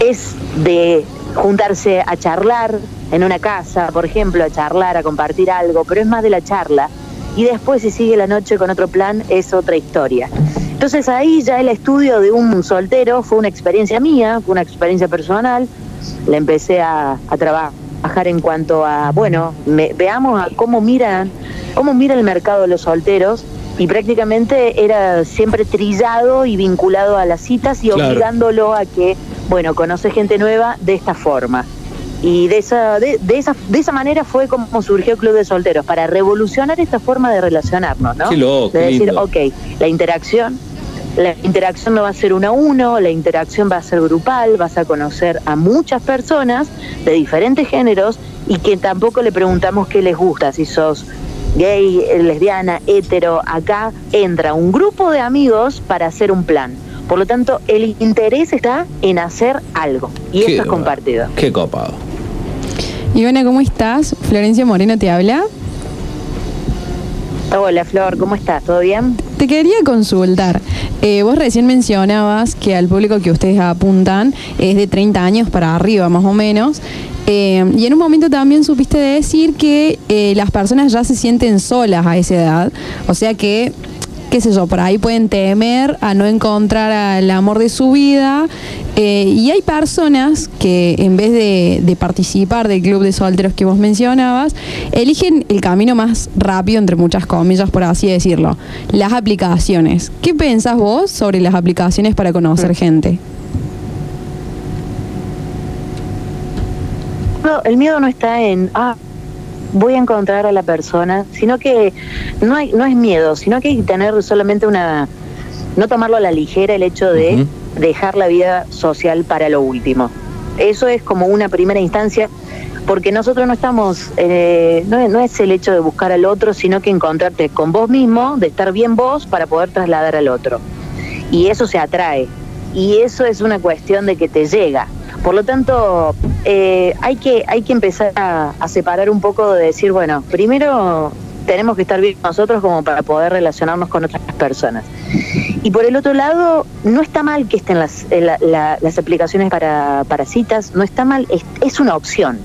es de juntarse a charlar en una casa, por ejemplo, a charlar, a compartir algo, pero es más de la charla. Y después si sigue la noche con otro plan es otra historia. Entonces ahí ya el estudio de un soltero fue una experiencia mía, fue una experiencia personal. La empecé a, a trabajar en cuanto a, bueno, me- veamos a cómo miran, cómo mira el mercado de los solteros. Y prácticamente era siempre trillado y vinculado a las citas y Claro. obligándolo a que, bueno, conoce gente nueva de esta forma. Y de esa, de, de esa, de esa manera fue como surgió Club de Solteros, para revolucionar esta forma de relacionarnos, ¿no? Qué loco, De decir, lindo. ok, la interacción, La interacción no va a ser uno a uno, la interacción va a ser grupal, vas a conocer a muchas personas de diferentes géneros y que tampoco le preguntamos qué les gusta, si sos gay, lesbiana, hetero, acá entra un grupo de amigos para hacer un plan. Por lo tanto, el interés está en hacer algo y Qué eso es compartido. Qué copado. Ivana, ¿cómo estás? Florencia Moreno te habla. Hola Flor, ¿cómo estás? ¿Todo bien? Te quería consultar. Eh, vos recién mencionabas que al público que ustedes apuntan es de 30 años para arriba, más o menos. Eh, y en un momento también supiste decir que eh, las personas ya se sienten solas a esa edad. O sea que, qué sé yo, por ahí pueden temer a no encontrar al amor de su vida. Eh, y hay personas que en vez de, de participar del club de solteros que vos mencionabas, eligen el camino más rápido, entre muchas comillas, por así decirlo, las aplicaciones. ¿Qué pensás vos sobre las aplicaciones para conocer gente? No, el miedo no está en, ah, voy a encontrar a la persona, sino que no, hay, no es miedo, sino que hay que tener solamente una, no tomarlo a la ligera el hecho de dejar la vida social para lo último. Eso es como una primera instancia, porque nosotros no estamos, eh, no, es, no es el hecho de buscar al otro, sino que encontrarte con vos mismo, de estar bien vos para poder trasladar al otro. Y eso se atrae. Y eso es una cuestión de que te llega. Por lo tanto, eh, hay, que, hay que empezar a, separar un poco de decir, bueno, primero tenemos que estar bien nosotros como para poder relacionarnos con otras personas. Y por el otro lado, no está mal que estén las, eh, la- la- las aplicaciones para, para citas, no está mal, es, es una opción.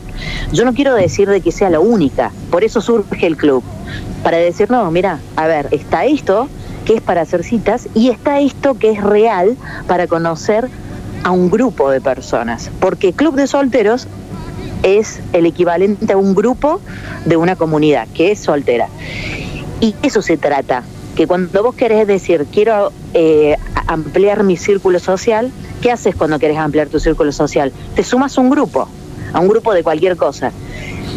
Yo no quiero decir de que sea la única, por eso surge el club, para decir, no, mira, a ver, está esto que es para hacer citas y está esto que es real para conocer a un grupo de personas, porque Club de Solteros es el equivalente a un grupo de una comunidad que es soltera. Y eso se trata, que cuando vos querés decir, quiero eh, ampliar mi círculo social, ¿qué haces cuando querés ampliar tu círculo social? Te sumas a un grupo, a un grupo de cualquier cosa,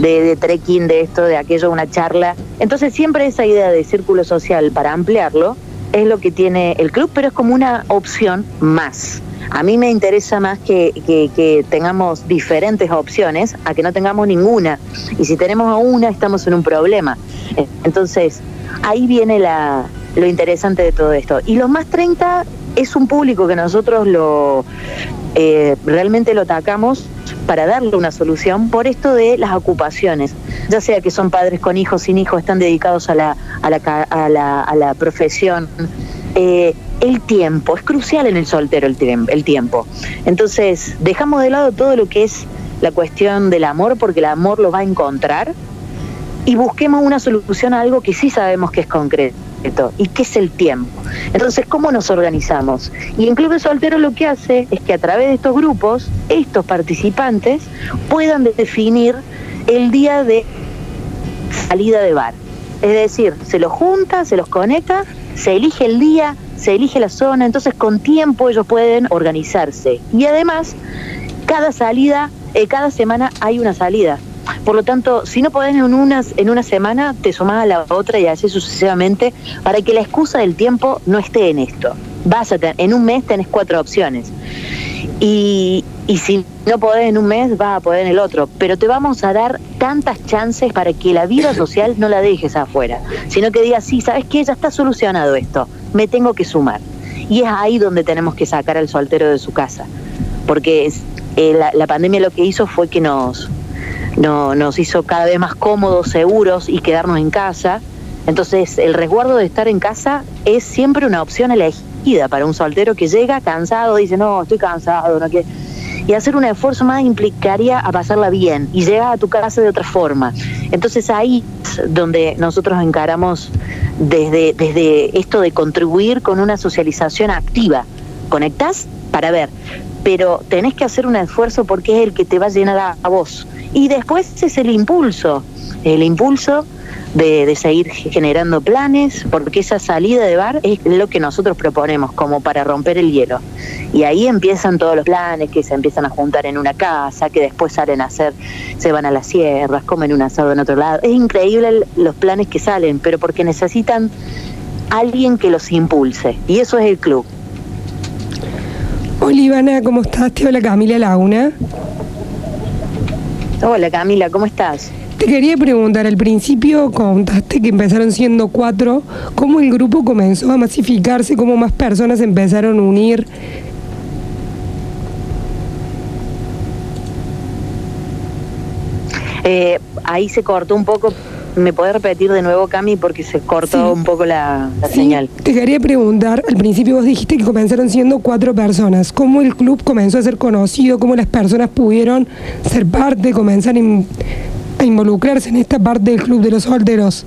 de, de trekking, de esto, de aquello, una charla. Entonces siempre esa idea de círculo social para ampliarlo es lo que tiene el club, pero es como una opción más. A mí me interesa más que, tengamos diferentes opciones a que no tengamos ninguna. Y si tenemos a una, estamos en un problema. Entonces, ahí viene la, lo interesante de todo esto. Y los más 30 es un público que nosotros lo eh, realmente lo atacamos para darle una solución por esto de las ocupaciones, ya sea que son padres con hijos, sin hijos, están dedicados a la, a la, a la, a la profesión. Eh, el tiempo, es crucial en el soltero el, tiemp- el tiempo. Entonces, dejamos de lado todo lo que es la cuestión del amor, porque el amor lo va a encontrar, y busquemos una solución a algo que sí sabemos que es concreto y que es el tiempo. Entonces, ¿cómo nos organizamos? Y en Club de lo que hace es que a través de estos grupos, estos participantes puedan definir el día de salida de bar. Es decir, se los junta, se los conecta, se elige el día, se elige la zona, entonces con tiempo ellos pueden organizarse. Y además, cada salida, eh, cada semana hay una salida. Por lo tanto, si no podés en una, en una semana, te sumás a la otra y así sucesivamente, para que la excusa del tiempo no esté en esto. Vas a tener, en un mes tenés cuatro opciones. Y, y si no podés en un mes, vas a poder en el otro. Pero te vamos a dar tantas chances para que la vida [coughs] social no la dejes afuera, sino que digas, sí, ¿sabes qué? Ya está solucionado esto, me tengo que sumar. Y es ahí donde tenemos que sacar al soltero de su casa. Porque eh, la, la pandemia lo que hizo fue que nos, no, nos hizo cada vez más cómodos, seguros y quedarnos en casa. Entonces, el resguardo de estar en casa es siempre una opción elegida para un soltero que llega cansado, dice, no, estoy cansado, no quiero. Y hacer un esfuerzo más implicaría a pasarla bien y llegar a tu casa de otra forma. Entonces ahí es donde nosotros encaramos desde, desde esto de contribuir con una socialización activa. Conectás para ver, pero tenés que hacer un esfuerzo porque es el que te va a llenar a vos. Y después es el impulso, el impulso de, de seguir generando planes, porque esa salida de bar es lo que nosotros proponemos como para romper el hielo. Y ahí empiezan todos los planes que se empiezan a juntar en una casa, que después salen a hacer, se van a las sierras, comen un asado en otro lado. Es increíble el- los planes que salen, pero porque necesitan alguien que los impulse. Y eso es el club. Hola Ivana, ¿cómo estás? Te habla Camila Laguna. Hola Camila, ¿cómo estás? Te quería preguntar, al principio contaste que empezaron siendo cuatro, ¿cómo el grupo comenzó a masificarse? ¿Cómo más personas empezaron a unir? Eh, ahí se cortó un poco. ¿Me podés repetir de nuevo, Cami? Porque se cortó un poco la, la Sí, señal. Te quería preguntar, al principio vos dijiste que comenzaron siendo cuatro personas. ¿Cómo el club comenzó a ser conocido? ¿Cómo las personas pudieron ser parte, comenzar a involucrarse en esta parte del club de los solteros?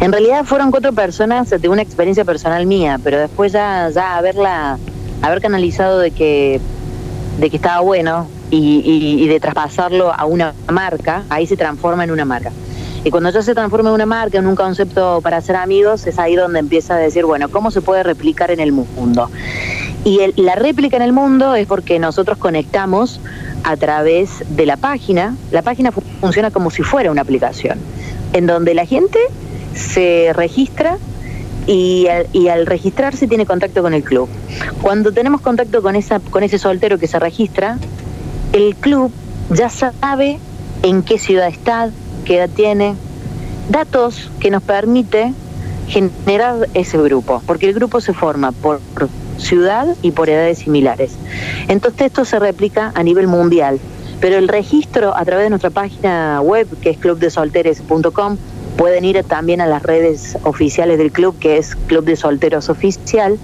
En realidad fueron cuatro personas de una experiencia personal mía, pero después ya, ya haberla, haber canalizado de que, de que estaba bueno y, y- y de traspasarlo a una marca, ahí se transforma en una marca. Y cuando ya se transforma en una marca, en un concepto para ser amigos, es ahí donde empieza a decir, bueno, ¿cómo se puede replicar en el mundo? Y el- la réplica en el mundo es porque nosotros conectamos a través de la página. La página fu- funciona como si fuera una aplicación, en donde la gente se registra y al, y al registrarse tiene contacto con el club. Cuando tenemos contacto con, esa, con ese soltero que se registra, el club ya sabe en qué ciudad está, qué edad tiene, datos que nos permite generar ese grupo, porque el grupo se forma por ciudad y por edades similares. Entonces esto se replica a nivel mundial, pero el registro a través de nuestra página web, que es clubdesolteres.com, pueden ir también a las redes oficiales del club, que es Club de Solteros Oficial.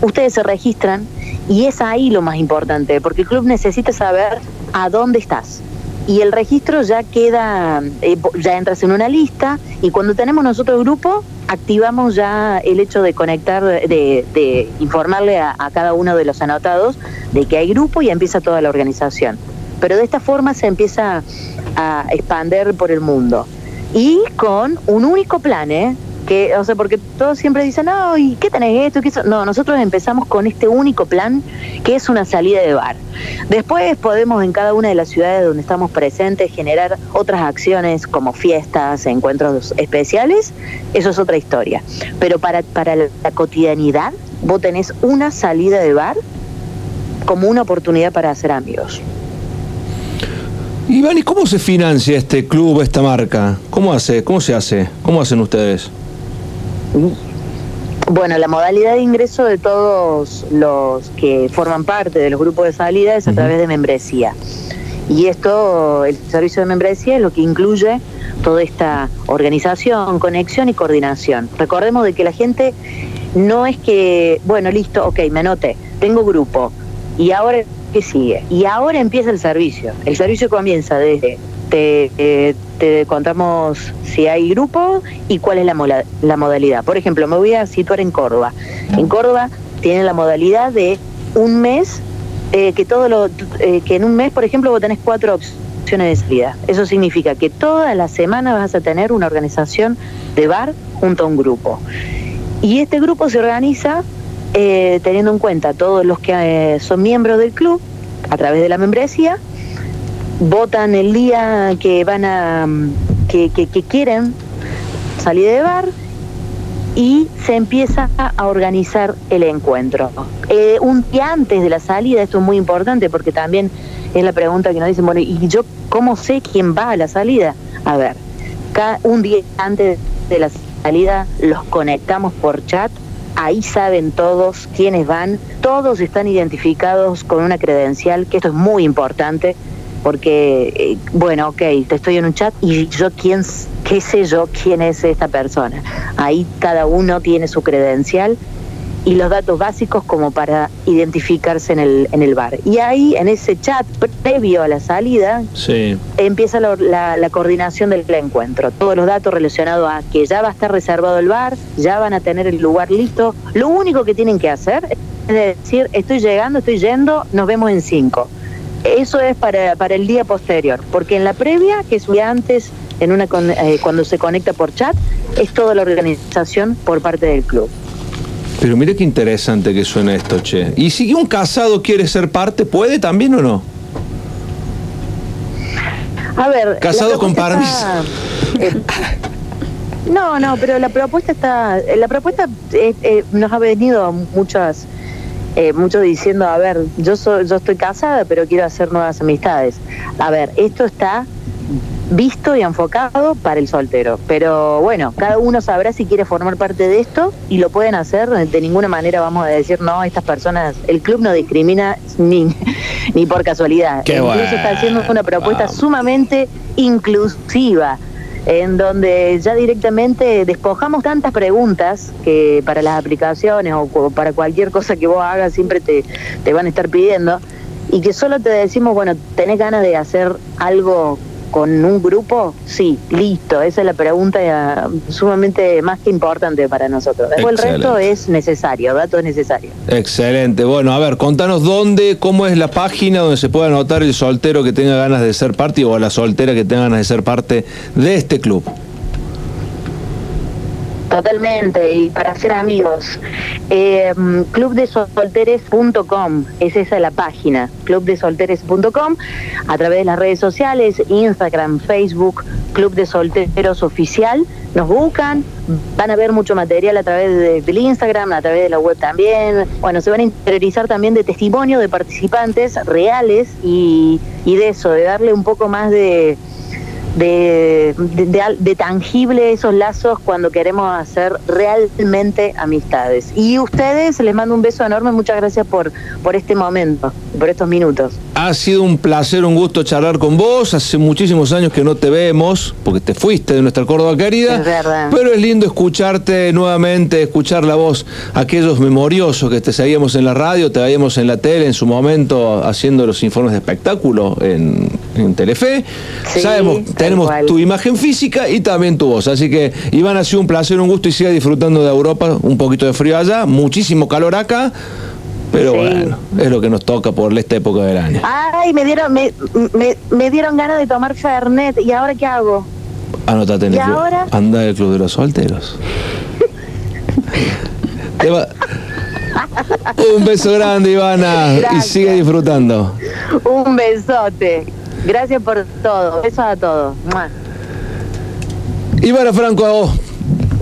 Ustedes se registran y es ahí lo más importante, porque el club necesita saber a dónde estás. Y el registro ya queda, eh, ya entras en una lista y cuando tenemos nosotros grupo, activamos ya el hecho de conectar, de, de informarle a, a cada uno de los anotados de que hay grupo y empieza toda la organización. Pero de esta forma se empieza a expander por el mundo. Y con un único plan, ¿eh? O sea, porque todos siempre dicen, no, ¿y qué tenés esto? No, nosotros empezamos con este único plan, que es una salida de bar. Después podemos en cada una de las ciudades donde estamos presentes generar otras acciones como fiestas, encuentros especiales, eso es otra historia. Pero para, para la cotidianidad, vos tenés una salida de bar como una oportunidad para hacer amigos. Iván, ¿y cómo se financia este club, esta marca? ¿Cómo hace? ¿Cómo se hace? ¿Cómo hacen ustedes? Bueno, la modalidad de ingreso de todos los que forman parte de los grupos de salida es a través de membresía. Y esto, el servicio de membresía es lo que incluye toda esta organización, conexión y coordinación. Recordemos de que la gente no es que, bueno, listo, ok, me anoté, tengo grupo. ¿Y ahora qué sigue? Y ahora empieza el servicio. El servicio comienza desde te, eh, te contamos si hay grupo y cuál es la, mola- la modalidad. Por ejemplo, me voy a situar en Córdoba. En Córdoba tienen la modalidad de un mes, eh, que todo lo, eh, que en un mes, por ejemplo, vos tenés cuatro opciones de salida. Eso significa que toda la semana vas a tener una organización de bar junto a un grupo. Y este grupo se organiza eh, teniendo en cuenta todos los que son miembros del club a través de la membresía votan el día que van a mm, que, quieren salir de bar y se empieza a organizar el encuentro. Eh, un día antes de la salida, esto es muy importante porque también es la pregunta que nos dicen, bueno, ¿y yo cómo sé quién va a la salida? A ver, ca- un día antes de la salida los conectamos por chat, ahí saben todos quiénes van, todos están identificados con una credencial, que esto es muy importante porque, eh, bueno, ok, te estoy en un chat y yo quién, qué sé yo quién es esta persona. Ahí cada uno tiene su credencial y los datos básicos como para identificarse en el, en el bar. Y ahí, en ese chat previo a la salida, Sí. empieza la, la- la coordinación del encuentro. Todos los datos relacionados a que ya va a estar reservado el bar, ya van a tener el lugar listo. Lo único que tienen que hacer es decir, estoy llegando, estoy yendo, nos vemos en cinco. Eso es para, para el día posterior, porque en la previa, que es antes, en una eh, cuando se conecta por chat, es toda la organización por parte del club. Pero mire qué interesante que suena esto, che. ¿Y si un casado quiere ser parte, puede también o no? A ver. Casado con está, eh, [laughs] no, no, pero la propuesta está. La propuesta eh, eh, nos ha venido muchas eh, muchos diciendo, a ver, yo, soy, yo estoy casada, pero quiero hacer nuevas amistades. A ver, esto está visto y enfocado para el soltero. Pero bueno, cada uno sabrá si quiere formar parte de esto y lo pueden hacer. De ninguna manera vamos a decir, no, estas personas, el club no discrimina ni, [laughs] ni por casualidad. Qué Incluso bueno. está haciendo una propuesta Vamos. sumamente inclusiva en donde ya directamente despojamos tantas preguntas que para las aplicaciones o para cualquier cosa que vos hagas siempre te, te van a estar pidiendo y que solo te decimos, bueno, ¿tenés ganas de hacer algo con un grupo? Sí, listo, esa es la pregunta eh, sumamente más que importante para nosotros. Después el resto es necesario, dato es necesario. Excelente. Bueno, a ver, contanos dónde, cómo es la página donde se puede anotar el soltero que tenga ganas de ser parte o la soltera que tenga ganas de ser parte de este club. Totalmente, y para ser amigos. Eh, clubdesolteres.com, es esa la página, clubdesolteres.com, a través de las redes sociales, Instagram, Facebook, Club de Solteros Oficial, nos buscan, van a ver mucho material a través de- del Instagram, a través de la web también, bueno, se van a interiorizar también de testimonio de participantes reales y, y de eso, de darle un poco más de de, de, de tangible esos lazos cuando queremos hacer realmente amistades. Y ustedes, les mando un beso enorme, muchas gracias por, por este momento, por estos minutos. Ha sido un placer, un gusto charlar con vos. Hace muchísimos años que no te vemos, porque te fuiste de nuestra Córdoba querida. Es verdad. Pero es lindo escucharte nuevamente, escuchar la voz, aquellos memoriosos que te seguíamos en la radio, te veíamos en la tele en su momento haciendo los informes de espectáculo en, en Telefe. Sí, Sabemos, tenemos tu imagen física y también tu voz. Así que, Iván, ha sido un placer, un gusto y siga disfrutando de Europa. Un poquito de frío allá, muchísimo calor acá. Pero Sí. bueno, es lo que nos toca por esta época del año. Ay, me dieron, me, me, me dieron ganas de tomar Fernet, ¿y ahora qué hago? Anotate en ¿Y el club. ahora? Anda el club de los solteros. Te va- [laughs] Un beso grande, Ivana. Y sigue disfrutando. Un besote. Gracias por todo. Besos a todos. Mua. Ivana Franco, a vos.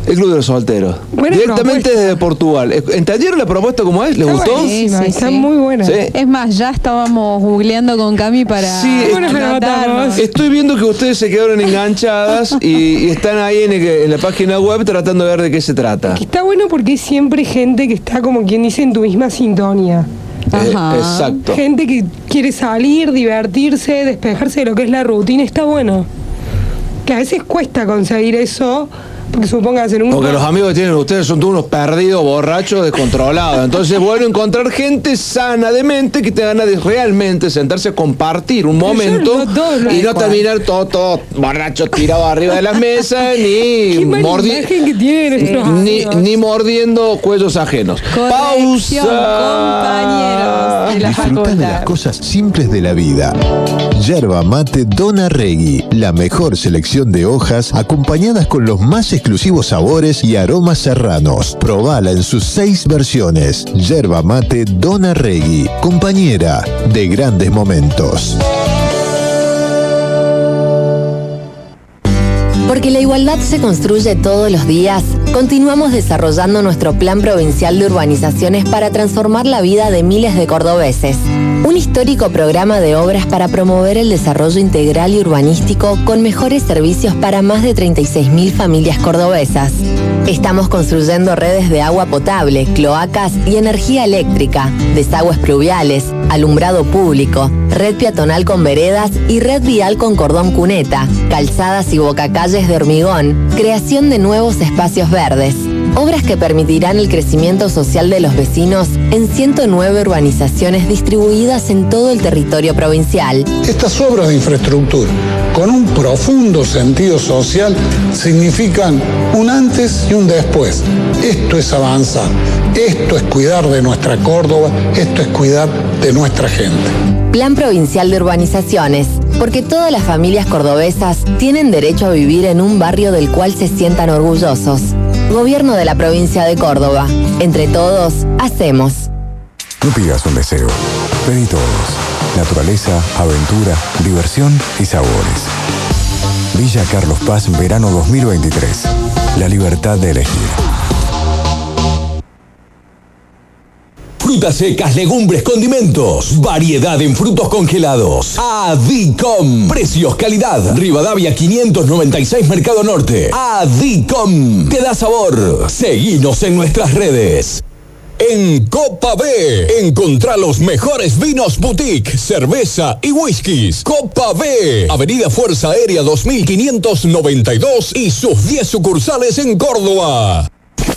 El club de los solteros. Buena Directamente propuesta. desde Portugal. ¿Entendieron la propuesta como es? ¿Les Está gustó? buenísima, Sí, sí, está sí. muy buena. Sí. Es más, ya estábamos googleando con Cami para Sí, es- Bueno, pero anotarnos. votamos. Estoy viendo que ustedes se quedaron enganchadas y, y están ahí en, el- en la página web tratando de ver de qué se trata. Está bueno porque es siempre gente que está como quien dice en tu misma sintonía. Eh, exacto. Gente que quiere salir, divertirse, despejarse de lo que es la rutina, está bueno. Que a veces cuesta conseguir eso, porque supongas en un Porque los amigos que tienen ustedes son todos unos perdidos, borrachos, descontrolados. Entonces es bueno encontrar gente sana de mente que tenga ganas de realmente sentarse a compartir un momento no y no terminar todo, todo borracho tirado arriba de las [laughs] mesas ni, mordi- que tienen ni, ni mordiendo cuellos ajenos. Corrección, compañeros de la Disfruta de las cosas simples de la vida. Yerba mate Dona Regui, la mejor selección de hojas acompañadas con los más exclusivos sabores y aromas serranos. Probala en sus seis versiones. Yerba mate Dona Regui, compañera de grandes momentos. Porque la igualdad se construye todos los días, continuamos desarrollando nuestro Plan Provincial de Urbanizaciones para transformar la vida de miles de cordobeses. Un histórico programa de obras para promover el desarrollo integral y urbanístico con mejores servicios para más de 36.000 familias cordobesas. Estamos construyendo redes de agua potable, cloacas y energía eléctrica, desagües pluviales, alumbrado público, red peatonal con veredas y red vial con cordón cuneta, calzadas y bocacalles de hormigón, creación de nuevos espacios verdes. Obras que permitirán el crecimiento social de los vecinos en 109 urbanizaciones distribuidas en todo el territorio provincial. Estas obras de infraestructura, con un profundo sentido social, significan un antes y un después. Esto es avanzar, esto es cuidar de nuestra Córdoba, esto es cuidar de nuestra gente. Plan Provincial de Urbanizaciones, porque todas las familias cordobesas tienen derecho a vivir en un barrio del cual se sientan orgullosos. Gobierno de la provincia de Córdoba. Entre todos, hacemos. No pidas un deseo. Pedí todos. Naturaleza, aventura, diversión y sabores. Villa Carlos Paz, verano 2023. La libertad de elegir. Frutas secas, legumbres, condimentos. Variedad en frutos congelados. Adicom. Precios, calidad. Rivadavia 596 Mercado Norte. Adicom. Te da sabor. Seguinos en nuestras redes. En Copa B, encontrá los mejores vinos boutique, cerveza y whiskies. Copa B, Avenida Fuerza Aérea 2592 y sus 10 sucursales en Córdoba.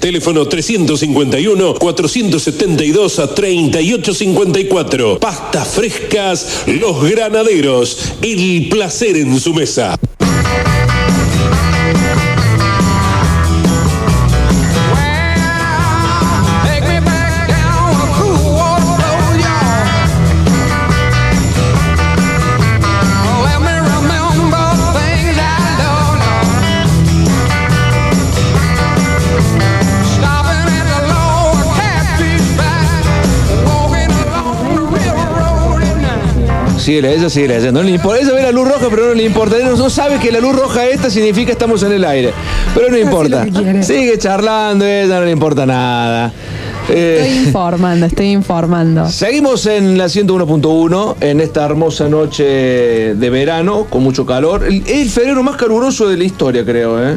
Teléfono 351-472 a 3854. Pastas frescas Los Granaderos. El placer en su mesa. Sigue leyendo, sigue leyendo. No le importa. Ella ve la luz roja, pero no le importa. Ella no sabe que la luz roja esta significa estamos en el aire. Pero no importa. Sigue charlando, ella no le importa nada. Eh, Estoy informando, estoy informando. Seguimos en la 101.1 en esta hermosa noche de verano con mucho calor. El, el febrero más caluroso de la historia, creo, ¿eh?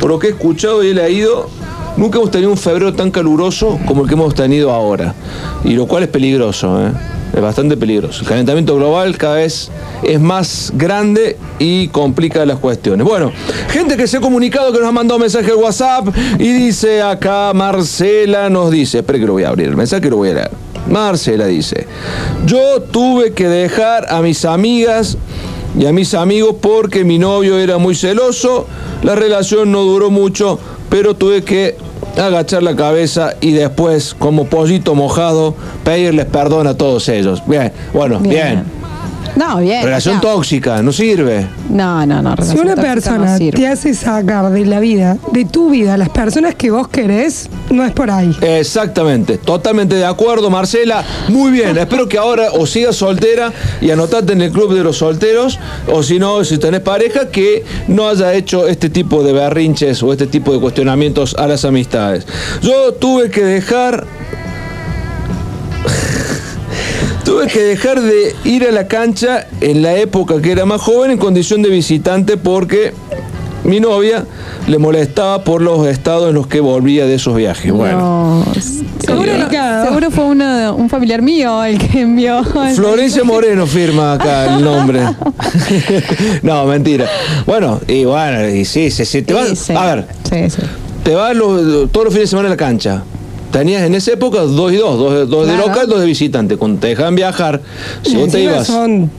Por lo que he escuchado y he leído, nunca hemos tenido un febrero tan caluroso como el que hemos tenido ahora. Y lo cual es peligroso, ¿eh? Es bastante peligroso. El calentamiento global cada vez es más grande y complica las cuestiones. Bueno, gente que se ha comunicado, que nos ha mandado mensaje al WhatsApp y dice acá, Marcela nos dice, espere que lo voy a abrir, el mensaje lo voy a leer. Marcela dice, yo tuve que dejar a mis amigas y a mis amigos porque mi novio era muy celoso, la relación no duró mucho, pero tuve que agachar la cabeza y después, como pollito mojado, pedirles perdón a todos ellos. Bien, bueno, bien. No, bien. Relación ya. tóxica, no sirve. No, no, no. Si una persona no te hace sacar de la vida, de tu vida, las personas que vos querés, no es por ahí. Exactamente, totalmente de acuerdo, Marcela. Muy bien, espero que ahora o sigas soltera y anotate en el club de los solteros, o si no, si tenés pareja, que no haya hecho este tipo de berrinches o este tipo de cuestionamientos a las amistades. Yo tuve que dejar Tuve que dejar de ir a la cancha en la época que era más joven en condición de visitante porque mi novia le molestaba por los estados en los que volvía de esos viajes. Bueno. No, seguro, seguro fue uno- un familiar mío el que envió. Florencia Moreno firma acá el nombre. [laughs] no, mentira. Bueno, y bueno, y sí, sí, sí, te vas, Sí, sí. a ver, Sí, sí. te vas los- todos los fines de semana a la cancha. Tenías en esa época dos y dos, dos, dos de Claro. local, dos de visitante. Cuando te dejaban viajar, si vos te ibas. Son,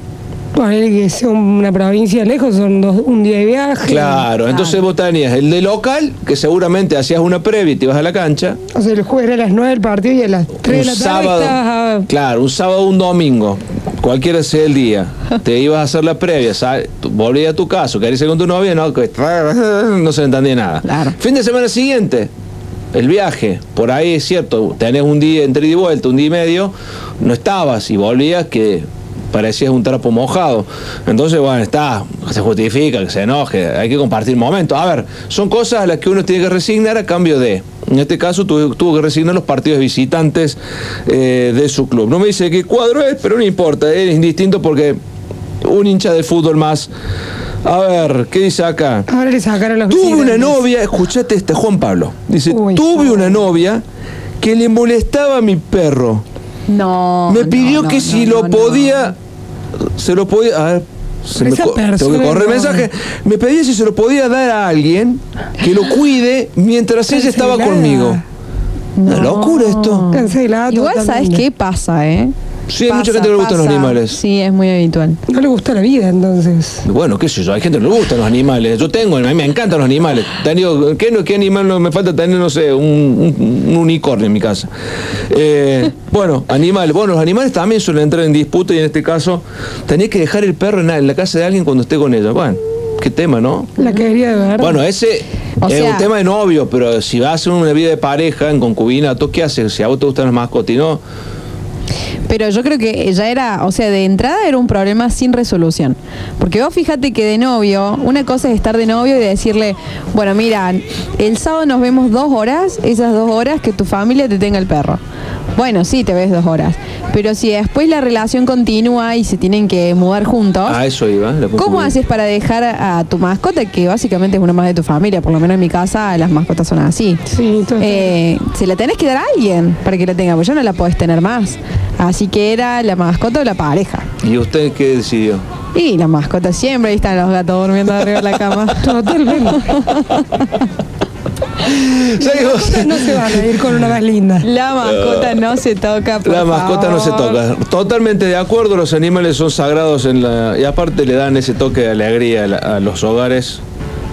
ponele que sea una provincia lejos, son dos, un día de viaje. Claro, entonces vos tenías el de local, que seguramente hacías una previa y te ibas a la cancha. O sea, el jueves era a las 9 del partido y a las 3 de la tarde sábado, a- claro, un sábado o un domingo, cualquiera sea el día, [laughs] te ibas a hacer la previa, sal- volvías a tu casa, querías ir con tu novia, no, [laughs] no se entendía nada. Fin de semana siguiente, el viaje, por ahí es cierto, tenés un día entre y vuelta, un día y medio, no estabas y volvías que parecías un trapo mojado. Entonces, bueno, está, se justifica, que se enoje, hay que compartir momentos. A ver, son cosas a las que uno tiene que resignar a cambio de. En este caso tuvo, tuvo que resignar los partidos visitantes eh, de su club. No me dice qué cuadro es, pero no importa, es indistinto porque un hincha de fútbol más. A ver, ¿qué dice acá? Ahora le sacaron los Tuve una novia, escuchate este Juan Pablo. Dice, tuve una novia que le molestaba a mi perro. No. Me pidió no, que no, si no, lo no. podía, se lo podía, a ver, se me tengo que correr el no. mensaje. Me pedía si se lo podía dar a alguien que lo cuide mientras ella estaba conmigo. Una locura esto. Cancelada Igual sabes qué pasa, ¿eh? Sí, hay mucha gente que le gustan los animales. Sí, es muy habitual. No le gusta la vida, entonces. Bueno, qué sé yo, hay gente que le gustan los animales. Yo tengo, a mí me encantan los animales. Tengo, ¿qué, no- qué animal no me falta tener? No sé, un, un- un unicornio en mi casa. Eh, [laughs] bueno, animales. Bueno, los animales también suelen entrar en disputa y en este caso tenía que dejar el perro en la, en la casa de alguien cuando esté con ella. Bueno, qué tema, ¿no? La quería de verdad. Bueno, ese O es sea- un tema de novio, pero si vas a hacer una vida de pareja, en concubinato, ¿qué haces? Si a vos te gustan las mascotas y no, Pero yo creo que ya era, o sea, de entrada era un problema sin resolución. Porque vos fíjate que de novio, una cosa es estar de novio y decirle, bueno, mira, el sábado nos vemos dos horas, esas dos horas que tu familia te tenga el perro. Bueno, sí, te ves dos horas. Pero si después la relación continúa y se tienen que mudar juntos, a eso iba. la ¿Cómo haces para dejar a a tu mascota, que básicamente es una más de tu familia? Por lo menos en mi casa las mascotas son así. Eh, se la tenés que dar a alguien para que la tenga, porque ya no la podés tener más. Así que era la mascota o la pareja. ¿Y usted qué decidió? Y la mascota siempre, ahí están los gatos durmiendo arriba de la cama. [laughs] Totalmente. [laughs] no se van a ir con una más linda. La mascota no se toca, por La mascota no se toca. Totalmente de acuerdo, los animales son sagrados en la, y aparte le dan ese toque de alegría a, la- a los hogares.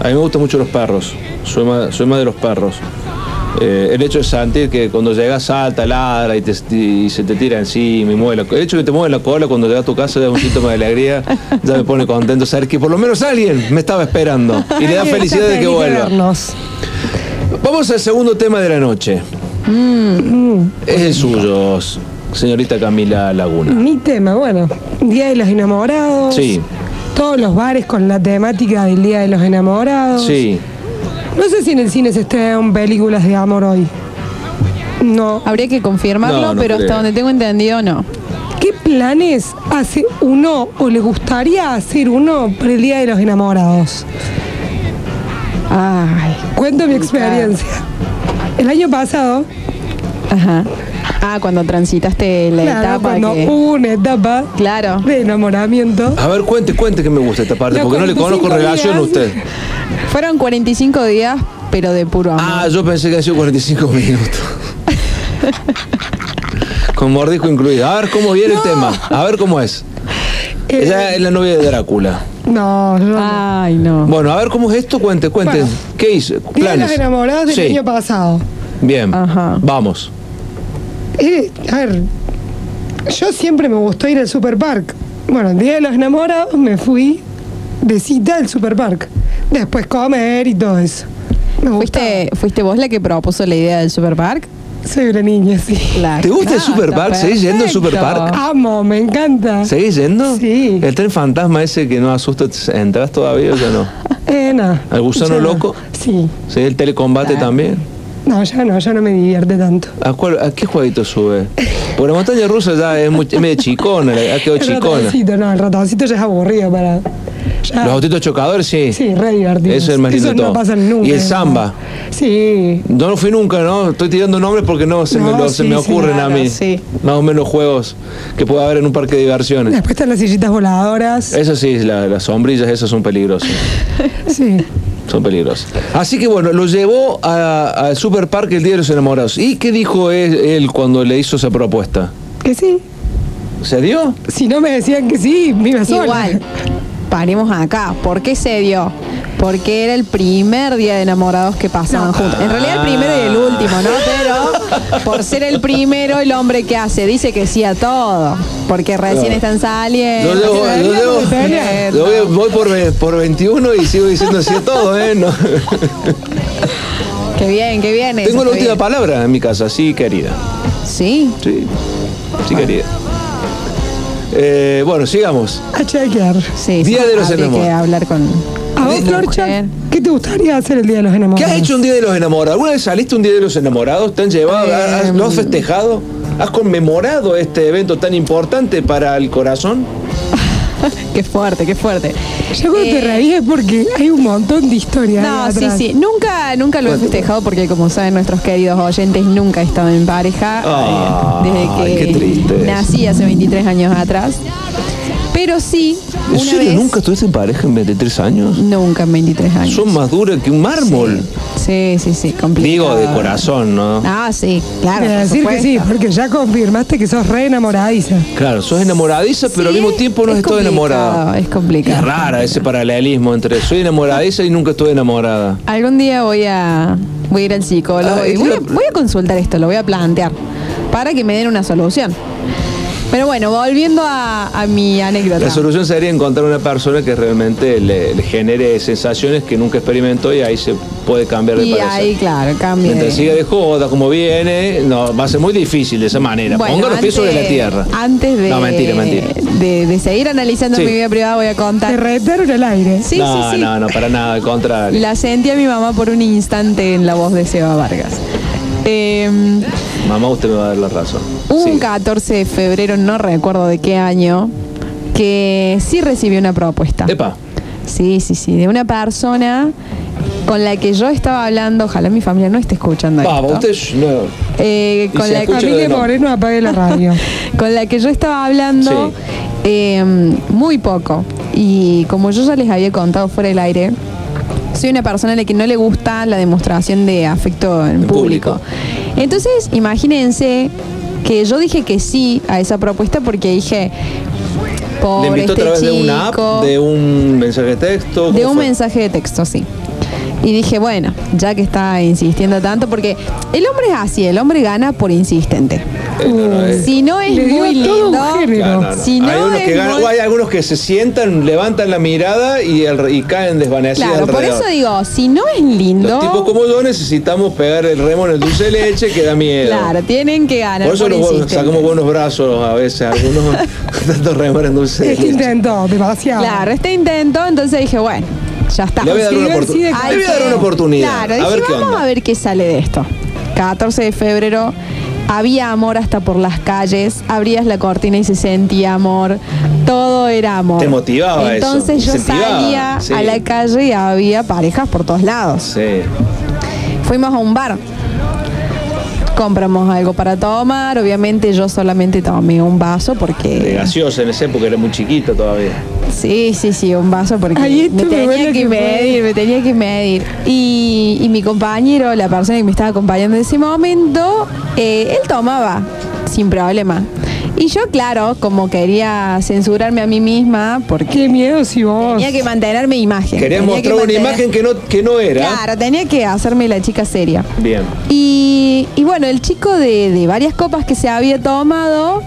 A mí me gustan mucho los perros, soy más, soy más de los perros. Eh, el hecho de sentir que cuando llegas salta, ladra y, te- y se te tira encima y mueve la El hecho de que te mueve la cola cuando llegas a tu casa es un síntoma de alegría, ya me pone contento saber que por lo menos alguien me estaba esperando y le da felicidad de que vuelva. Vamos al segundo tema de la noche. Mm. Es el suyo, señorita Camila Laguna. Mi tema, bueno, Día de los Enamorados. Sí, Todos los bares con la temática del Día de los Enamorados. sí. No sé si en el cine se estrenan películas de amor hoy. No. Habría que confirmarlo, No, no pero creo. hasta donde tengo entendido, no. ¿Qué planes hace uno o le gustaría hacer uno para el Día de los Enamorados? Ay. Cuento mi experiencia. El año pasado, Ajá. Ah, cuando transitaste la claro, etapa cuando que... hubo una etapa Claro. de enamoramiento, A ver, cuente, cuente que me gusta esta parte, Los porque no le conozco 45 relación a usted. Fueron 45 días, pero de puro amor. Ah, yo pensé que había sido 45 [laughs] minutos. Con mordisco incluido. A ver cómo viene el tema. A ver cómo es. Eh, Ella es la novia de Drácula. no, yo no. Ay, no. Bueno, a ver cómo es esto, cuente, cuente. Bueno. ¿Qué hizo? Día de Planes. los Enamorados del Sí, año pasado. bien. Ajá. Vamos. Eh, a ver, yo siempre me gustó ir al Super Park. Bueno, el día de los enamorados me fui de cita al Super Park. Después comer y todo eso. Me. ¿Fuiste, ¿Fuiste vos la que propuso la idea del Superpark? Soy una niña, sí. La- ¿Te gusta el Ah, Super está Park? ¿Seguís yendo al Super perfecto. Park? Amo, me encanta. ¿Seguís yendo? Sí. ¿El tren fantasma ese que no asusta, entras todavía o ya no? Eh, no. ¿Al gusano no. loco? Sí. ¿Sí? ¿El telecombate también? No, ya no, ya no me divierte tanto. ¿A, cuál- a qué jueguito sube? Porque la montaña rusa ya es, muy, es medio chicona, ha quedado El chicona. ratoncito, no, el ratoncito ya es aburrido para. Ya. Los autitos chocadores, sí. Sí, re divertido. Eso es el más lindo no pasan nunca. Y el samba. Sí. No lo fui nunca, ¿no? Estoy tirando nombres porque no se, me, se ocurren claro, a mí. sí. Más o menos juegos que puede haber en un parque de diversiones. Después están las sillitas voladoras. Eso sí, la- las sombrillas, esas son peligrosas. [laughs] Sí. Son peligrosas. Así que bueno, lo llevó a- al Super Parque el Día de los Enamorados. ¿Y qué dijo él, él cuando le hizo esa propuesta? Que sí. ¿Se dio? Si no me decían que sí, me iba sola. Igual, paremos acá. ¿Por qué se dio? Porque era el primer día de enamorados que pasaban juntos. En realidad el primero y el último, ¿no? Pero por ser el primero, el hombre que hace dice que sí a todo. Porque recién están saliendo. Lo llevo, lo Bien. lo voy, voy por, por 21 y sigo diciendo así a todo, ¿eh? No. Qué bien, qué bien. eso, Tengo la última bien. palabra en mi casa, sí, querida. Sí. Sí, sí, querida. Eh, bueno, sigamos. A chequear. Sí, Día sí, de los habría que enamorados. hablar con. A vos, Florcha. ¿qué te gustaría hacer el día de los ¿Qué enamorados? has hecho un día de los enamorados? ¿Alguna vez saliste un día de los enamorados? ¿Te han llevado? ¿Has- ¿Lo has festejado? ¿Has conmemorado este evento tan importante para el corazón? [laughs] Qué fuerte, qué fuerte. Yo cuando te Eh, reís es porque hay un montón de historias. No, ahí sí, atrás. sí. Nunca, nunca lo he festejado porque, como saben nuestros queridos oyentes, nunca he estado en pareja Ay, eh, desde qué que nací hace 23 años atrás. Pero sí, ¿En una serio vez. nunca estuviste en pareja en 23 años? Nunca en 23 años. Son más duras que un mármol. Sí, sí, sí, complicado. Digo, de corazón, ¿no? Ah, sí, claro. Quiero por decir que supuesto. sí, porque ya confirmaste que sos re enamoradiza. Claro, sos enamoradiza, pero al Sí, mismo tiempo no es estás enamorada. complicado, Es complicado. rara ese paralelismo entre soy enamoradiza y nunca estuve enamorada. Algún día voy a, voy a ir al psicólogo Ah, y es voy a, la- voy a consultar esto, lo voy a plantear para que me den una solución. Pero bueno, volviendo a, a mi anécdota. La solución sería encontrar una persona que realmente le, le genere sensaciones que nunca experimentó y ahí se puede cambiar de y parecer. ahí, claro, cambia. Mientras siga de joda como viene, no, va a ser muy difícil de esa manera. Bueno, Ponga los pies sobre la tierra. Antes de, No, mentira, mentira. de, de seguir analizando Sí. mi vida privada, voy a Te contar. retaron al aire. Sí, no, sí, sí. no, no, para nada, al contrario. La sentí a mi mamá por un instante en la voz de Seba Vargas. Eh, Mamá, usted me va a dar la razón. un Sí. 14 de febrero, no recuerdo de qué año, que sí recibí una propuesta. Epa, Sí, sí, sí, de una persona con la que yo estaba hablando, ojalá mi familia no esté escuchando vamos, esto. usted no. Eh, con, la, escucha Familia de no. Moreno apague la radio. [laughs] con la que yo estaba hablando eh, muy poco. Y como yo ya les había contado fuera del aire, soy una persona a la que no le gusta la demostración de afecto en, público. público. Entonces, imagínense que yo dije que sí a esa propuesta porque dije, ¿Le pobre invitó a este través de una app, chico". de un mensaje de texto? De ¿Cómo un fue? mensaje de texto, sí. Y dije, bueno, ya que está insistiendo tanto, porque el hombre es así, el hombre gana por insistente. Si no es muy lindo, no, no. si no hay, unos es que ganan- muy- hay algunos que se sientan, levantan la mirada y, caen desvanecidos claro, por eso digo, si no es lindo, Los tipos como yo necesitamos pegar el remo en el dulce de leche que da miedo. claro, tienen que ganar Por eso por los sacamos buenos brazos a veces, algunos [laughs] tanto remar en dulce de Este leche. intentó, demasiado. Claro, este intento, entonces dije, bueno, ya está. Le voy a dar una, sí, voy a dar oportunidad. Claro, a dije, ver qué vamos onda. a ver qué sale de esto. 14 de febrero, había amor hasta por las calles, abrías la cortina y se sentía amor, todo era amor. Te motivaba eso, Entonces yo incentivaba, salía sí. a la calle y había parejas por todos lados. Sí. Fuimos a un bar. Compramos algo para tomar, obviamente yo solamente tomé un vaso De porque... gaseosa en esa época era muy chiquita todavía. Sí, sí, sí, un vaso porque Ahí esto me me tenía que que medir, me tenía que medir. Y, y mi compañero, la persona que me estaba acompañando en ese momento, eh, él tomaba sin problema. Y yo, claro, como quería censurarme a mí misma, porque Qué miedo si vos. tenía que mantener mi imagen. Querías tenía que mostrar una imagen que no, que no era. Claro, tenía que hacerme la chica seria. Bien. Y, y bueno, el chico de, de varias copas que se había tomado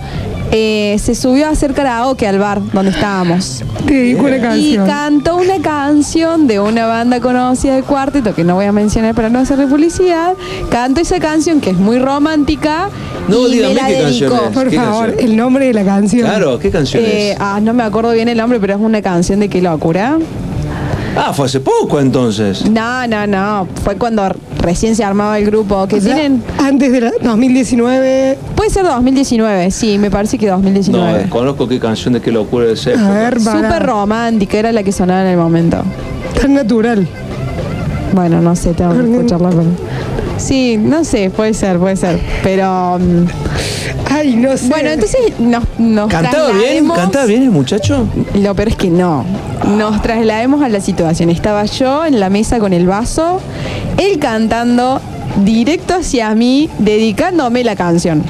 eh, se subió a hacer karaoke al bar donde estábamos. Te dedico una Y canción. cantó una canción de una banda conocida de cuarteto que no voy a mencionar para no hacerle publicidad. Cantó esa canción que es muy romántica No, y me dígame la qué canción dedicó. es. Por ¿Qué favor, canción? el nombre de la canción. Claro, ¿qué canción Eh, es? ah, no me acuerdo bien el nombre, pero es una canción de qué locura. Ah, fue hace poco entonces. No, no, no. Fue cuando recién se armaba el grupo. Que O sea, tienen. Antes de la 2019. Puede ser 2019, sí, me parece que No, 2019. desconozco qué canción de qué locura de ese. A ver. Súper romántica, era la que sonaba en el momento. Tan natural. Bueno, no sé, tengo que escucharla. pero- Sí, no sé, puede ser, puede ser. Pero. mm, Ay, no sé. Bueno, entonces nos, nos ¿Cantaba bien? traslademos- ¿Cantaba bien el muchacho? Lo peor es que no. Nos traslademos a la situación. Estaba yo en la mesa con el vaso, él cantando directo hacia mí, dedicándome la canción.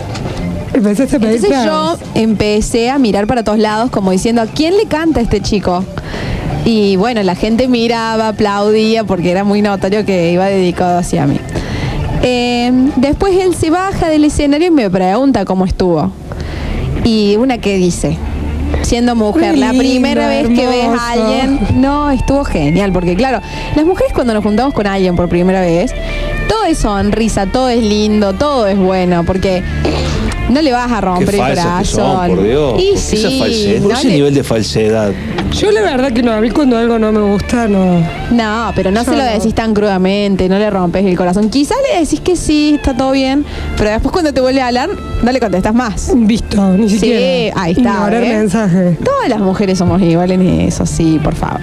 Empezaste a pedir Entonces yo empecé a mirar para todos lados como diciendo, ¿a quién le canta este chico? Y bueno, la gente miraba, aplaudía porque era muy notorio que iba dedicado hacia mí. Eh, después él se baja del escenario y me pregunta cómo estuvo. Y una que dice, siendo mujer, la primera vez que ves a alguien, no, estuvo genial, porque claro, las mujeres cuando nos juntamos con alguien por primera vez, todo es sonrisa, todo es lindo, todo es bueno, porque no le vas a romper Qué el falsas que son, corazón. por Dios. Y ¿Por qué sí, esa falsedad? ¿Por no ese le- nivel de falsedad? Yo la verdad que no, a mí cuando algo no me gusta, no. No, pero no Yo se lo no. decís tan crudamente, no le rompes el corazón. Quizá le decís que sí, está todo bien, pero después cuando te vuelve a hablar, no le contestas más. Visto, ni Sí, siquiera. ahí está. Ignorar ¿eh? mensaje. Todas las mujeres somos iguales en eso, sí, por favor.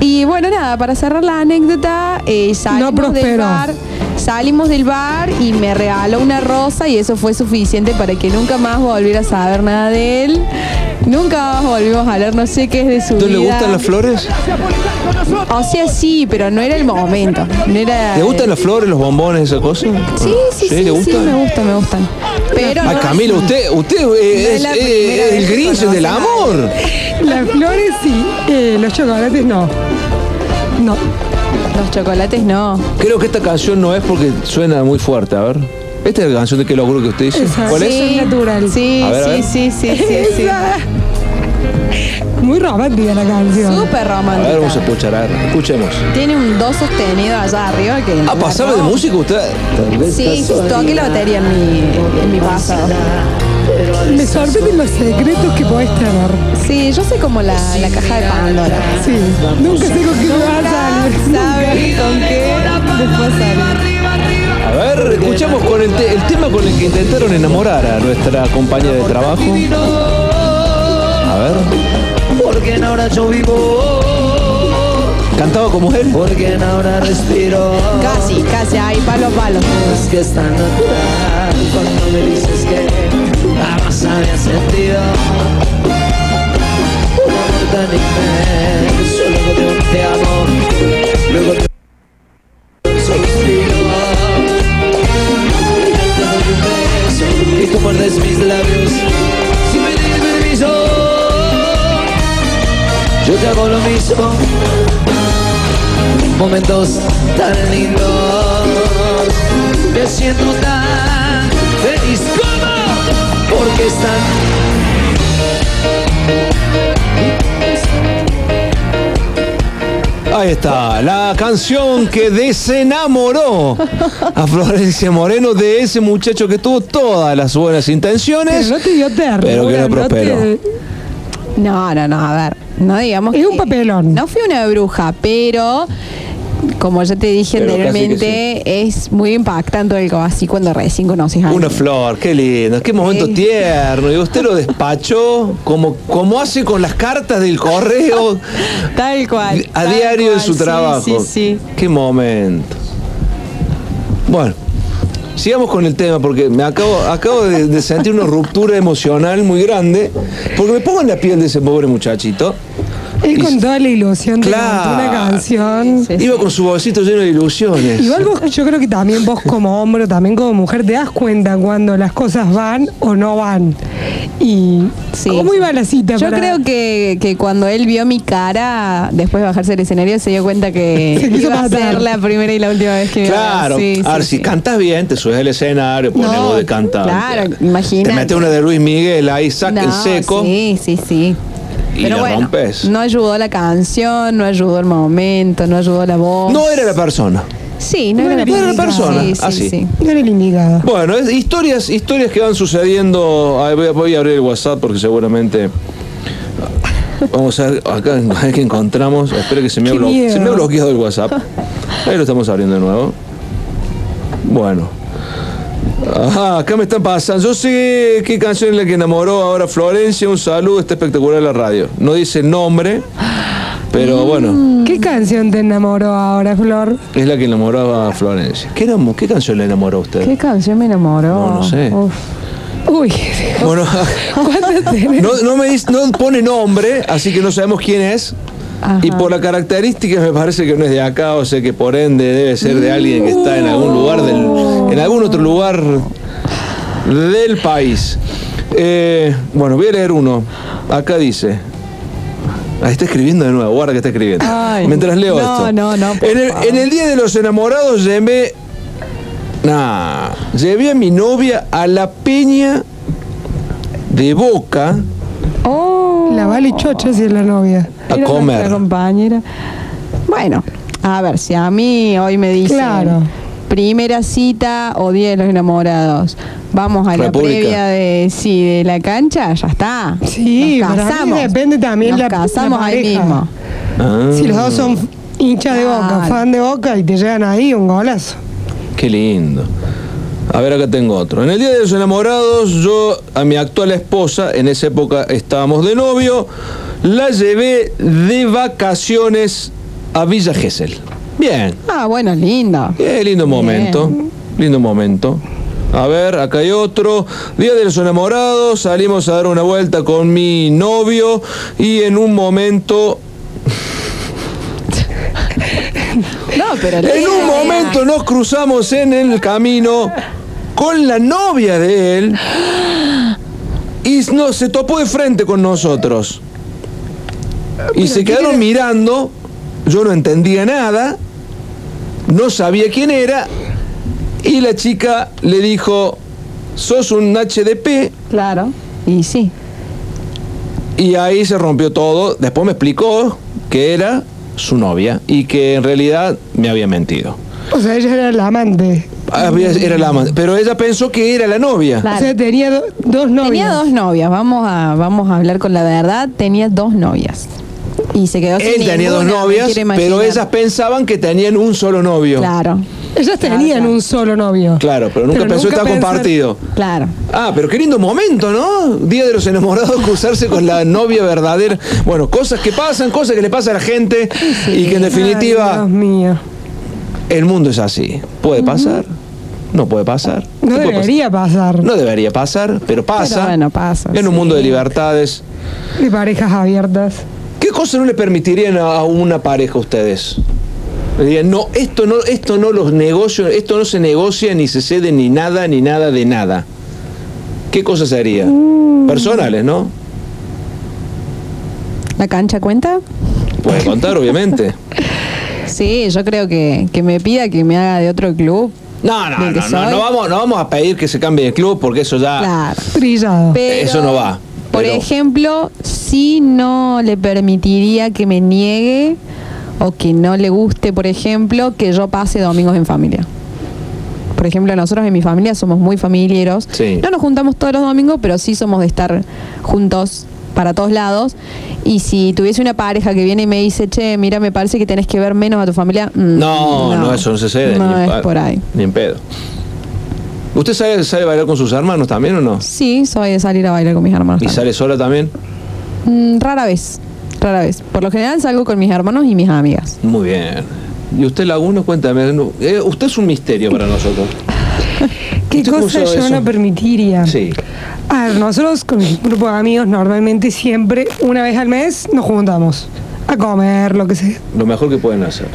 Y bueno, nada, para cerrar la anécdota, eh, salimos del bar, salimos del bar y me regaló una rosa y eso fue suficiente para que nunca más volviera a saber nada de él. Nunca más volvimos a hablar, no sé qué es de su ¿No vida. le gustan las flores? O sea, sí, pero no era el momento. No era, ¿Le gustan las flores, los bombones, esa cosa? Sí, sí, sí, ¿le sí, gustan? me gustan, me gustan. Pero Ay, no- Camila, usted, usted No es es, la eh, primera es el que Grinch del amor. Las flores sí, eh, los chocolates no. No. Los chocolates no. Creo que esta canción no es porque suena muy fuerte, a ver. Esta es la canción de qué locura que usted dice. Esa, ¿Cuál sí, es? natural. Sí, ver, sí, sí, sí, sí. Muy romántica la canción. Súper A romántica. ver, vamos a escuchar, a ver, escuchemos. Tiene un do sostenido allá arriba que. Ah, ¿pasaba de música usted? Sí, toqué la batería en mi, en mi pasado. Me sorprenden los secretos que podés tener. Sí, yo sé como la, la caja de Pandora. Sí. Nunca sé con qué me vas a salir. ¿Sabes con qué? Después sale. A ver, escuchamos con el, te- el tema con el que intentaron enamorar a nuestra compañera de trabajo. A ver, Porque en ahora yo vivo, ¿cantaba como él? porque en ahora respiro. Casi, casi, ahí, palo a palo. Es que es tan natural cuando me dices que jamás había sentido un amor tan inmenso. Luego de un te amo, luego de un suspiro. Y tú muerdes mis labios Yo hago lo mismo. Momentos tan lindos. Me siento tan feliz como porque están. Ahí está, la canción que desenamoró a Florencia Moreno de ese muchacho que tuvo todas las buenas intenciones, Pero no te dio ternura. pero que no no prosperó. te- No, no, no, a ver. No digamos Es un papelón. No fui una bruja, pero como ya te dije Pero casi que anteriormente, es muy impactante algo así cuando recién conoces a Una alguien. flor, qué lindo, qué momento Sí. tierno. Y usted lo despachó como, como hace con las cartas del correo [laughs] Tal cual. a tal diario en cual, su sí, trabajo. Sí, sí. Qué momento. Bueno, sigamos con el tema porque me acabo, acabo de, de sentir una ruptura emocional muy grande porque me pongo en la piel de ese pobre muchachito. Él Y- con toda la ilusión de Claro. una canción. Iba con su bolsito lleno de ilusiones. Igual vos, yo creo que también vos como hombre, también como mujer, te das cuenta cuando las cosas van o no van. Y Sí, cómo sí. iba la cita. Yo para- creo que, que cuando él vio mi cara, después de bajarse del escenario, se dio cuenta que [laughs] Se quiso iba a ser la primera y la última vez que me iba a- Claro, Sí, a ver, sí, si sí. cantas bien, te subes al escenario, pones No, de cantante. claro, imagínate. Te metes una de Luis Miguel, ahí saca el seco Sí, sí, sí. Y Pero la bueno, rompes. no ayudó la canción, no ayudó el momento, no ayudó la voz. No era la persona. Sí, no, No era, era la persona, Sí, sí, así. sí. No era el indicado. Bueno, es historias, historias que van sucediendo. Ay, voy, a, voy a abrir el WhatsApp porque seguramente Vamos a ver, acá a ver que encontramos. Espero que se me, ha se me ha bloqueado el WhatsApp. Ahí lo estamos abriendo de nuevo. Bueno. Ajá, acá me están pasando. Yo sé qué canción es la que enamoró ahora Florencia. Un saludo, está espectacular la radio. No dice el nombre, pero bueno, ¿Qué canción te enamoró ahora, Flor? es la que enamoró a Florencia. ¿Qué, enamo- qué canción le enamoró a usted? ¿Qué canción me enamoró? No, no sé. Uf. Uy, Bueno, ¿cuánto [laughs] tenés? no, no me dice- no pone nombre, así que no sabemos quién es. Ajá. Y por la característica me parece que no es de acá, o sea que por ende debe ser de alguien que está en algún lugar del, en algún otro lugar del país. Eh, bueno, voy a leer uno. Acá dice. Ahí está escribiendo de nuevo, guarda que está escribiendo. Ay, Mientras leo no, esto. no, no, En el, en el Día de los Enamorados llevé. Nah, llevé a mi novia a la peña de Boca La Vale Chocha si es la novia. a era comer. compañera. Bueno, a ver, si a mí hoy me dicen Claro. primera cita o día de los enamorados, vamos a la previa de sí, de la cancha, ya está. Sí, Nos para mí casamos. depende también Nos la- casamos la ahí pareja. mismo. Ah, Si los dos son hinchas de boca, Claro. fan de boca y te llegan ahí, un golazo. Qué lindo. A ver, acá tengo otro. En el Día de los Enamorados, yo a mi actual esposa, en esa época estábamos de novio, la llevé de vacaciones a Villa Gesell. Bien, Ah, bueno, lindo. qué lindo momento. Lindo momento. A ver, acá hay otro. Día de los enamorados, salimos a dar una vuelta con mi novio y en un momento, [laughs] No, pero en un momento nos cruzamos en el camino con la novia de él y no, se topó de frente con nosotros. Y se quedaron mirando, yo no entendía nada, no sabía quién era, y la chica le dijo, sos un HDP, Claro. Y sí. y ahí se rompió todo. Después me explicó que era su novia y que en realidad me había mentido. O sea, ella era la amante. Había- Era la amante, pero ella pensó que era la novia. Claro. O sea, tenía do- dos novias. Tenía dos novias, vamos a, vamos a hablar con la verdad. Tenía dos novias. Y se quedó sin Él tenía dos ninguna, novias, pero ellas pensaban que tenían un solo novio. Claro, Ellas tenían claro. un solo novio. Claro, pero nunca Pero pensó que nunca estaba pensar- compartido. claro. Ah, pero qué lindo momento, ¿no? Día de los enamorados, cruzarse con la novia verdadera. Bueno, cosas que pasan, cosas que le pasa a la gente y que en Ay, definitiva Dios mío. el mundo es así. ¿Puede pasar? No puede pasar. No ¿Qué puede debería pasar. pasar? No debería pasar, pero pasa. Pero bueno, pasa, En un sí. mundo de libertades. De parejas abiertas. ¿Qué cosas no le permitirían a una pareja a ustedes? Le dirían, no, esto no, esto no los negocio, esto no se negocia, ni se cede, ni nada, ni nada de nada. ¿Qué cosas sería? Personales, ¿no? ¿La cancha cuenta? Puede contar, obviamente. [laughs] Sí, yo creo que, que me pida que me haga de otro club. No, no, ¿Del que no, no, soy? no vamos, no vamos a pedir que se cambie de club porque eso ya, Claro. Trillado. Pero, eso no va. Por Pero- ejemplo, sí no le permitiría que me niegue o que no le guste, por ejemplo, que yo pase domingos en familia. Por ejemplo, nosotros en mi familia somos muy familiares. Sí. No nos juntamos todos los domingos, pero sí somos de estar juntos para todos lados. Y si tuviese una pareja que viene y me dice, che, mira, me parece que tenés que ver menos a tu familia. mm, No, no, eso no se cede. No ni es por ahí. Ni en pedo. ¿Usted sabe, sabe bailar con sus hermanos también o no? Sí, soy de salir a bailar con mis hermanos. ¿Y también. sale sola también? Mm, rara vez, rara vez. Por lo general salgo con mis hermanos y mis amigas. Muy bien. ¿Y usted, Laguna? Cuéntame. no, eh, usted es un misterio para nosotros. [laughs] ¿Qué ¿Usted cómo cosa yo eso? no permitiría? Sí. A ver, nosotros con mi grupo de amigos normalmente siempre, una vez al mes, nos juntamos a comer, lo que sea. Lo mejor que pueden hacer.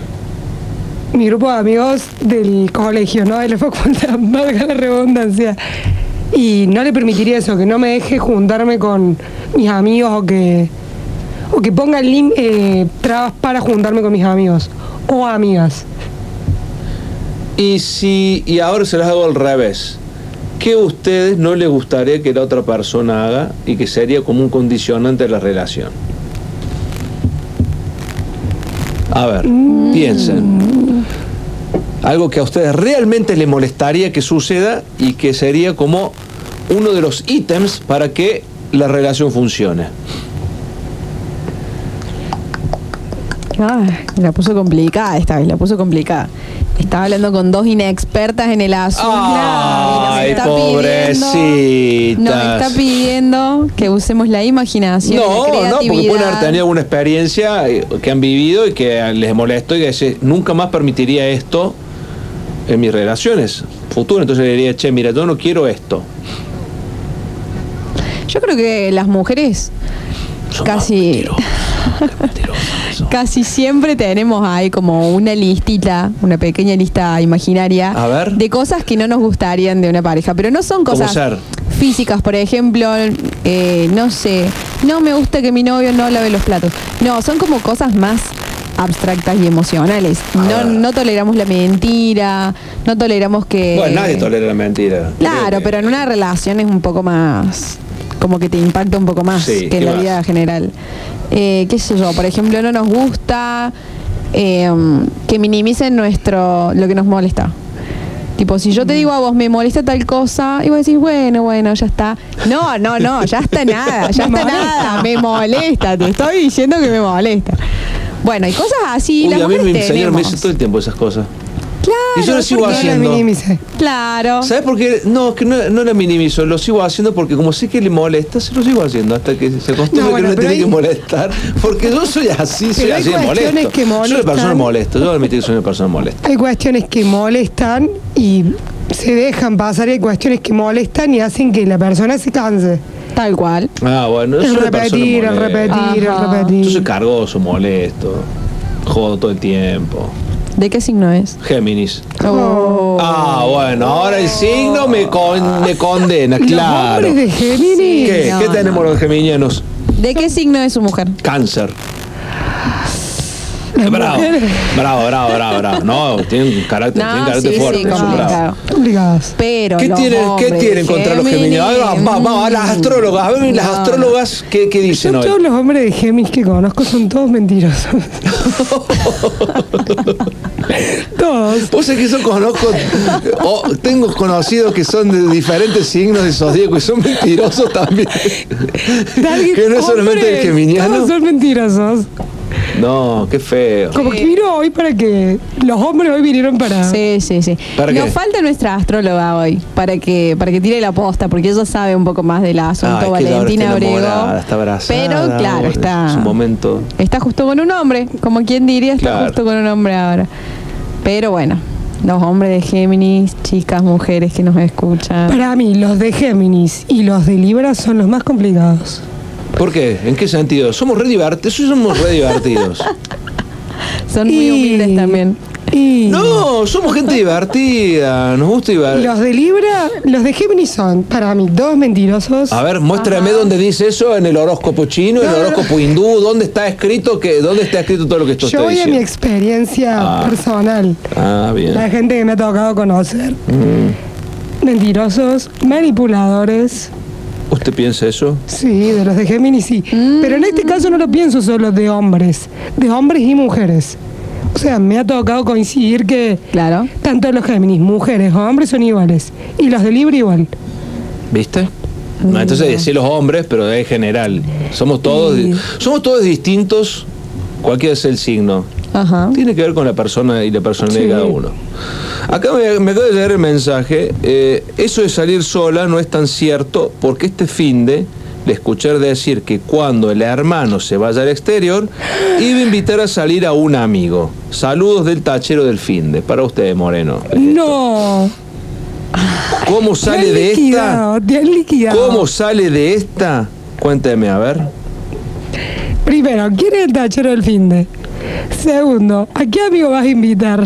Mi grupo de amigos del colegio, ¿no? De la facultad, valga la redundancia. Y no le permitiría eso, que no me deje juntarme con mis amigos o que, o que ponga eh, trabas para juntarme con mis amigos o amigas. Y si, y ahora se las hago al revés. ¿Qué a ustedes no les gustaría que la otra persona haga y que sería como un condicionante de la relación? A ver, piensen. Algo que a ustedes realmente les molestaría que suceda y que sería como uno de los ítems para que la relación funcione. Ay, la puso complicada esta vez, la puso complicada. Estaba hablando con dos inexpertas en el asunto. Ay, y nos está pidiendo- pobrecitas. Nos está pidiendo que usemos la imaginación. No, la no, porque pueden haber tenido alguna experiencia eh, que han vivido y que les molestó y que dice, nunca más permitiría esto en mis relaciones futuras. Entonces le diría, che, mira, yo no quiero esto. Yo creo que las mujeres casi [laughs] casi siempre tenemos ahí como una listita, una pequeña lista imaginaria A ver. de cosas que no nos gustarían de una pareja, pero no son ¿Cómo cosas ser? físicas, por ejemplo, eh, no sé, no me gusta que mi novio no lave los platos. No, son como cosas más abstractas y emocionales. No, no toleramos la mentira, no toleramos que... Bueno, nadie tolera la mentira. Claro, pero en una relación es un poco más, como que te impacta un poco más Sí, que en ¿qué la más? vida general. Eh, ¿Qué sé yo? Por ejemplo, no nos gusta eh, que minimicen nuestro, lo que nos molesta. Tipo, si yo te digo a vos, me molesta tal cosa, y vos decís, bueno, bueno, ya está. No, no, no, ya está nada, [laughs] ya Me está molesta. nada, me molesta, te estoy diciendo que me molesta. Bueno, y cosas así, Uy, las a mí me tenemos. dice todo el tiempo esas cosas. Claro, y yo lo sigo haciendo. Claro. ¿Sabes por qué? No, es que no, no la minimizo, lo sigo haciendo porque como sé que le molesta, se lo sigo haciendo hasta que se acostumbre No, bueno, que no pero tiene hay- que molestar. Porque yo soy así, soy Pero así de molesto. que Soy una persona molesta, yo admito que soy una persona molesta. Hay cuestiones que molestan y se dejan pasar y hay cuestiones que molestan y hacen que la persona se canse. Tal cual. Ah, bueno, una persona repetir, el repetir, el repetir. Yo soy cargoso, molesto, jodo todo el tiempo. ¿De qué signo es? Géminis. Oh. Ah, bueno, ahora el signo me, con- me condena, claro. hombres de Géminis. ¿Qué? No, ¿Qué no. tenemos los geminianos? ¿De qué signo es su mujer? Cáncer. Bravo, bravo, bravo, bravo, bravo. No, tienen carácter, No, tienen carácter sí, fuerte. sí, complicado. Pero ¿Qué los tienen, ¿qué tienen contra los Géminis, geminianos? A ver, va- Vamos, a las astrólogas. A ver, las astrólogas, ¿qué, qué dicen hoy? todos los hombres de Géminis que conozco son todos mentirosos. [laughs] todos. Vos sabés que yo conozco, o tengo conocidos que son de diferentes signos de zodíaco y son mentirosos también. que no es solamente el geminiano. Todos son mentirosos. No, qué feo. Como que vino hoy para que. Los hombres hoy vinieron para. Sí, sí, sí. ¿Para Nos qué? falta nuestra astróloga hoy para que para que tire la posta, porque ella sabe un poco más del asunto, que ella ahora Valentina está Abrego. enamorada, está abrazada, Pero claro, está. Es un momento. Está justo con un hombre, como quien diría, está Claro. justo con un hombre ahora. Pero bueno, los hombres de Géminis, chicas, mujeres que nos escuchan. Para mí, los de Géminis y los de Libra son los más complicados. ¿Por qué? ¿En qué sentido? Somos re divertidos. Somos re divertidos. [laughs] Son muy humildes también. Y [laughs] No, somos gente divertida. Nos gusta divertir. los de Libra, los de Géminis son, para mí, dos mentirosos. A ver, muéstrame dónde dice eso en el horóscopo chino, en el horóscopo hindú, dónde está escrito que, dónde está escrito todo lo que esto Yo voy a mi experiencia Ah. personal. Ah, bien. La gente que me ha tocado conocer. Mm. Mentirosos, manipuladores. ¿Usted piensa eso? Sí, de los de Géminis sí. Pero en este caso no lo pienso solo de hombres, de hombres y mujeres. O sea, me ha tocado coincidir que Claro. tanto los Géminis, mujeres o hombres son iguales. Y los de Libra igual. ¿Viste? No, entonces decir los hombres, pero en general. Somos todos, Sí. somos todos distintos, cualquiera es el signo. Ajá. Tiene que ver con la persona y la personalidad Sí. de cada uno. Acá me, me acaba de llegar el mensaje. eh, eso de salir sola no es tan cierto porque este fin de le escuché decir que cuando el hermano se vaya al exterior, iba a invitar a salir a un amigo. Saludos del tachero del fin de. Para usted, Moreno. No. ¿Cómo sale de esta? ¿Cómo sale de esta? Cuénteme, a ver. Primero, ¿quién es el tachero del fin de? Segundo, ¿a qué amigo vas a invitar?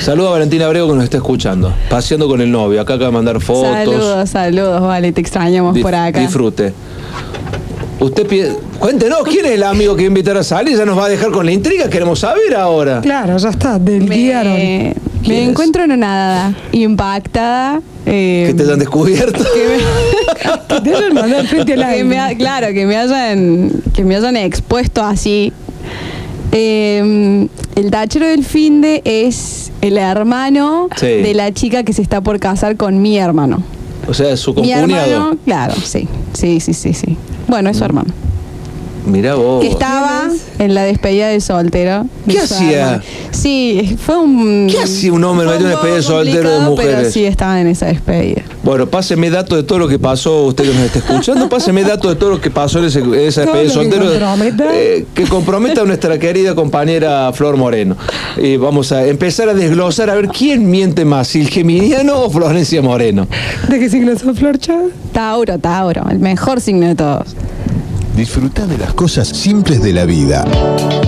Saludo a Valentina Abrego que nos está escuchando. Paseando con el novio. Acá acaba de mandar fotos. Saludos, saludos, vale, te extrañamos por acá. Disfrute. Usted pide. Cuéntenos, ¿quién es el amigo que va a invitar a salir? Ya nos va a dejar con la intriga, queremos saber ahora. Claro, ya está, del guiaron. Me, ¿Quién me es? encuentro nada impactada. eh, Que te han descubierto. [laughs] Que te hayan mandado frente al [laughs] que me ha- claro, que me hayan, que me hayan expuesto así. Eh, el tachero del finde es el hermano Sí. de la chica que se está por casar con mi hermano. O sea, su Mi concuñado. hermano, claro, sí, sí, sí, sí, sí. Bueno, es su hermano. Mirá vos. Que estaba en la despedida de soltero. ¿Qué hacía? Sí, fue un. ¿Qué hacía un hombre en un una despedida de soltero de Pero mujeres? sí, estaba en esa despedida. Bueno, páseme datos de todo lo que pasó, usted que nos está escuchando, páseme datos de todo lo que pasó en, ese- en esa despedida de que soltero. comprometa. eh, que comprometa a nuestra querida compañera Flor Moreno. Y vamos a empezar a desglosar a ver quién miente más, si el geminiano o Florencia Moreno. ¿De qué signo sos, Florcha? Tauro, Tauro, el mejor signo de todos. Disfruta de las cosas simples de la vida.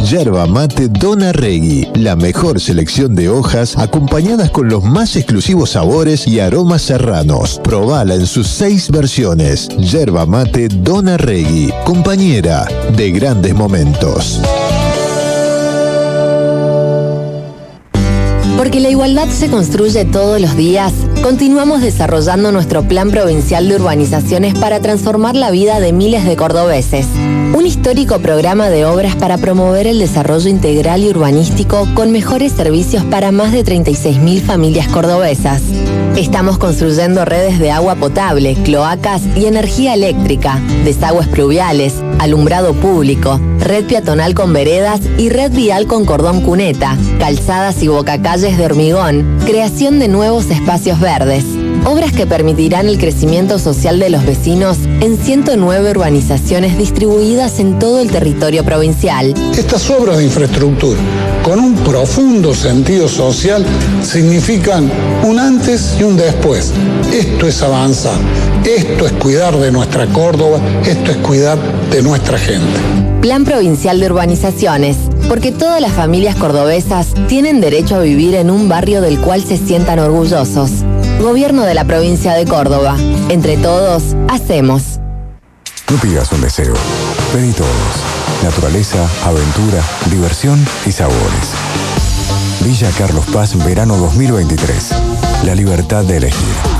Yerba mate Dona Regui, la mejor selección de hojas acompañadas con los más exclusivos sabores y aromas serranos. Probala en sus seis versiones. Yerba mate Dona Regui, compañera de grandes momentos. Porque la igualdad se construye todos los días, continuamos desarrollando nuestro Plan Provincial de Urbanizaciones para transformar la vida de miles de cordobeses. Un histórico programa de obras para promover el desarrollo integral y urbanístico con mejores servicios para más de 36.000 familias cordobesas. Estamos construyendo redes de agua potable, cloacas y energía eléctrica, desagües pluviales, alumbrado público, red peatonal con veredas y red vial con cordón cuneta, calzadas y bocacalles de hormigón, creación de nuevos espacios verdes. Obras que permitirán el crecimiento social de los vecinos en 109 urbanizaciones distribuidas en todo el territorio provincial. Estas obras de infraestructura, con un profundo sentido social, significan un antes y un después. Esto es avanzar, esto es cuidar de nuestra Córdoba, esto es cuidar de nuestra gente. Plan Provincial de Urbanizaciones, porque todas las familias cordobesas tienen derecho a vivir en un barrio del cual se sientan orgullosos. Gobierno de la provincia de Córdoba. Entre todos, hacemos. No pidas un deseo. Pedí todos. Naturaleza, aventura, diversión y sabores. Villa Carlos Paz, verano 2023. La libertad de elegir.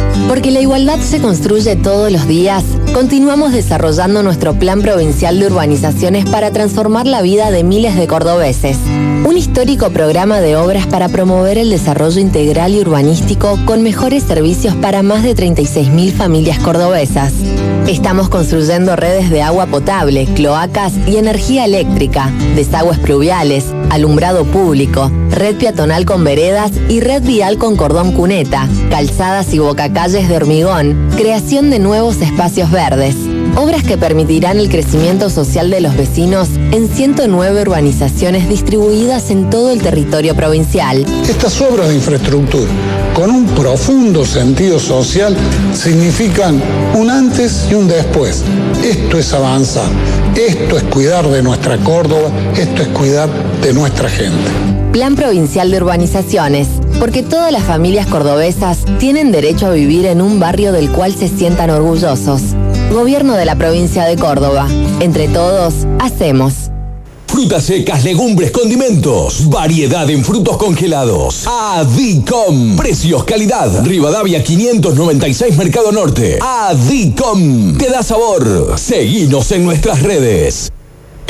Porque la igualdad se construye todos los días, continuamos desarrollando nuestro Plan Provincial de Urbanizaciones para transformar la vida de miles de cordobeses. Un histórico programa de obras para promover el desarrollo integral y urbanístico con mejores servicios para más de 36.000 familias cordobesas. Estamos construyendo redes de agua potable, cloacas y energía eléctrica, desagües pluviales, alumbrado público, red peatonal con veredas y red vial con cordón cuneta, calzadas y bocacalles de hormigón, creación de nuevos espacios verdes. Obras que permitirán el crecimiento social de los vecinos en 109 urbanizaciones distribuidas en todo el territorio provincial. Estas obras de infraestructura, con un profundo sentido social, significan un antes y un después. Esto es avanzar, esto es cuidar de nuestra Córdoba, esto es cuidar de nuestra gente. Plan Provincial de Urbanizaciones, porque todas las familias cordobesas tienen derecho a vivir en un barrio del cual se sientan orgullosos. Gobierno de la provincia de Córdoba. Entre todos, hacemos. Frutas secas, legumbres, condimentos. Variedad en frutos congelados. Adicom. Precios, calidad. Rivadavia 596 Mercado Norte. Adicom. Te da sabor. Seguinos en nuestras redes.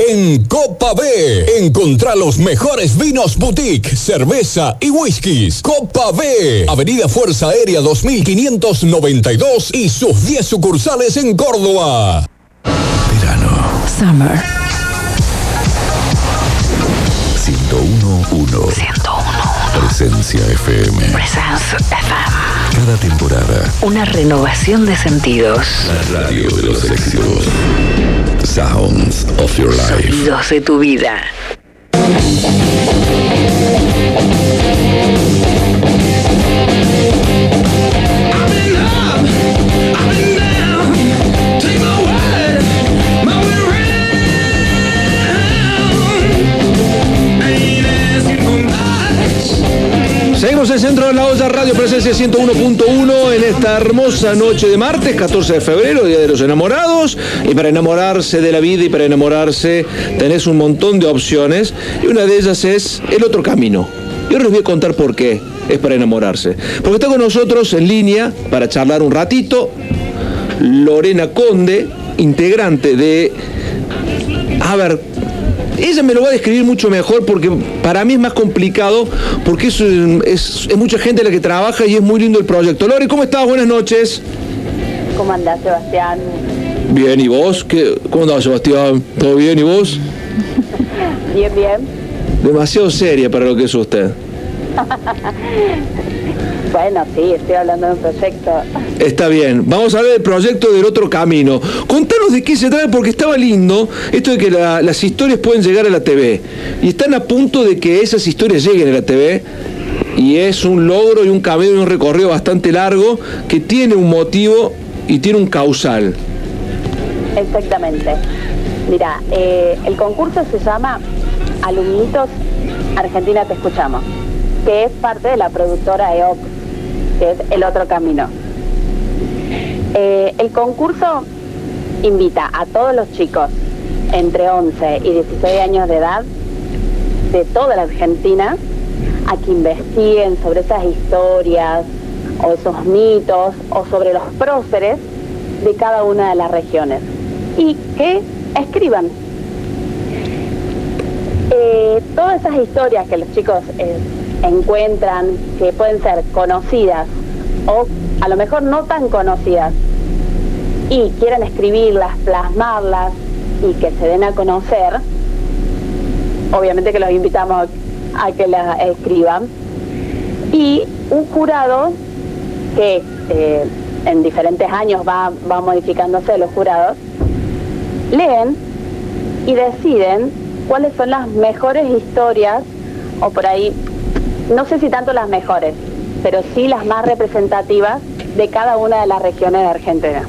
En Copa B, encontrá los mejores vinos boutique, cerveza y whiskies. Copa B, Avenida Fuerza Aérea 2592 y sus 10 sucursales en Córdoba. Summer. 1011. 101. Presencia FM. Presence FM. Cada temporada. Una renovación de sentidos. La radio de los éxitos. Sounds of your life. Sonidos de tu vida. Abrimos el centro de la olla Radio Presencia 101.1 en esta hermosa noche de martes, 14 de febrero, Día de los Enamorados. Y para enamorarse de la vida y para enamorarse tenés un montón de opciones. Y una de ellas es el otro camino. Y ahora les voy a contar por qué es para enamorarse. Porque está con nosotros en línea para charlar un ratito Lorena Conde, integrante de... A ver, ella me lo va a describir mucho mejor porque para mí es más complicado porque es, es- es mucha gente la que trabaja y es muy lindo el proyecto. Lore, ¿cómo estás? Buenas noches. ¿Cómo andás, Sebastián? Bien, ¿y vos? ¿Qué, ¿Cómo andás, Sebastián? ¿Todo bien? ¿Y vos? [laughs] Bien, bien. Demasiado seria para lo que es usted. [laughs] bueno, sí, estoy hablando de un proyecto. Está bien. Vamos a ver el proyecto del otro camino. Contanos de qué se trata, porque estaba lindo esto de que la- las historias pueden llegar a la TV. Y están a punto de que esas historias lleguen a la TV. Y es un logro y un camino y un recorrido bastante largo que tiene un motivo y tiene un causal. Exactamente. Mira, eh, el concurso se llama Alumnitos Argentina Te Escuchamos, que es parte de la productora EOC, que es El Otro Camino. Eh, el concurso invita a todos los chicos entre 11 y 16 años de edad de toda la Argentina a que investiguen sobre esas historias o esos mitos o sobre los próceres de cada una de las regiones y que escriban. Eh, todas esas historias que los chicos eh, encuentran que pueden ser conocidas o a lo mejor no tan conocidas y quieran escribirlas, plasmarlas y que se den a conocer, obviamente que los invitamos a que las escriban, y un jurado que eh, en diferentes años va, va modificándose los jurados, leen y deciden cuáles son las mejores historias, o por ahí, no sé si tanto las mejores, pero sí las más representativas de cada una de las regiones de Argentina.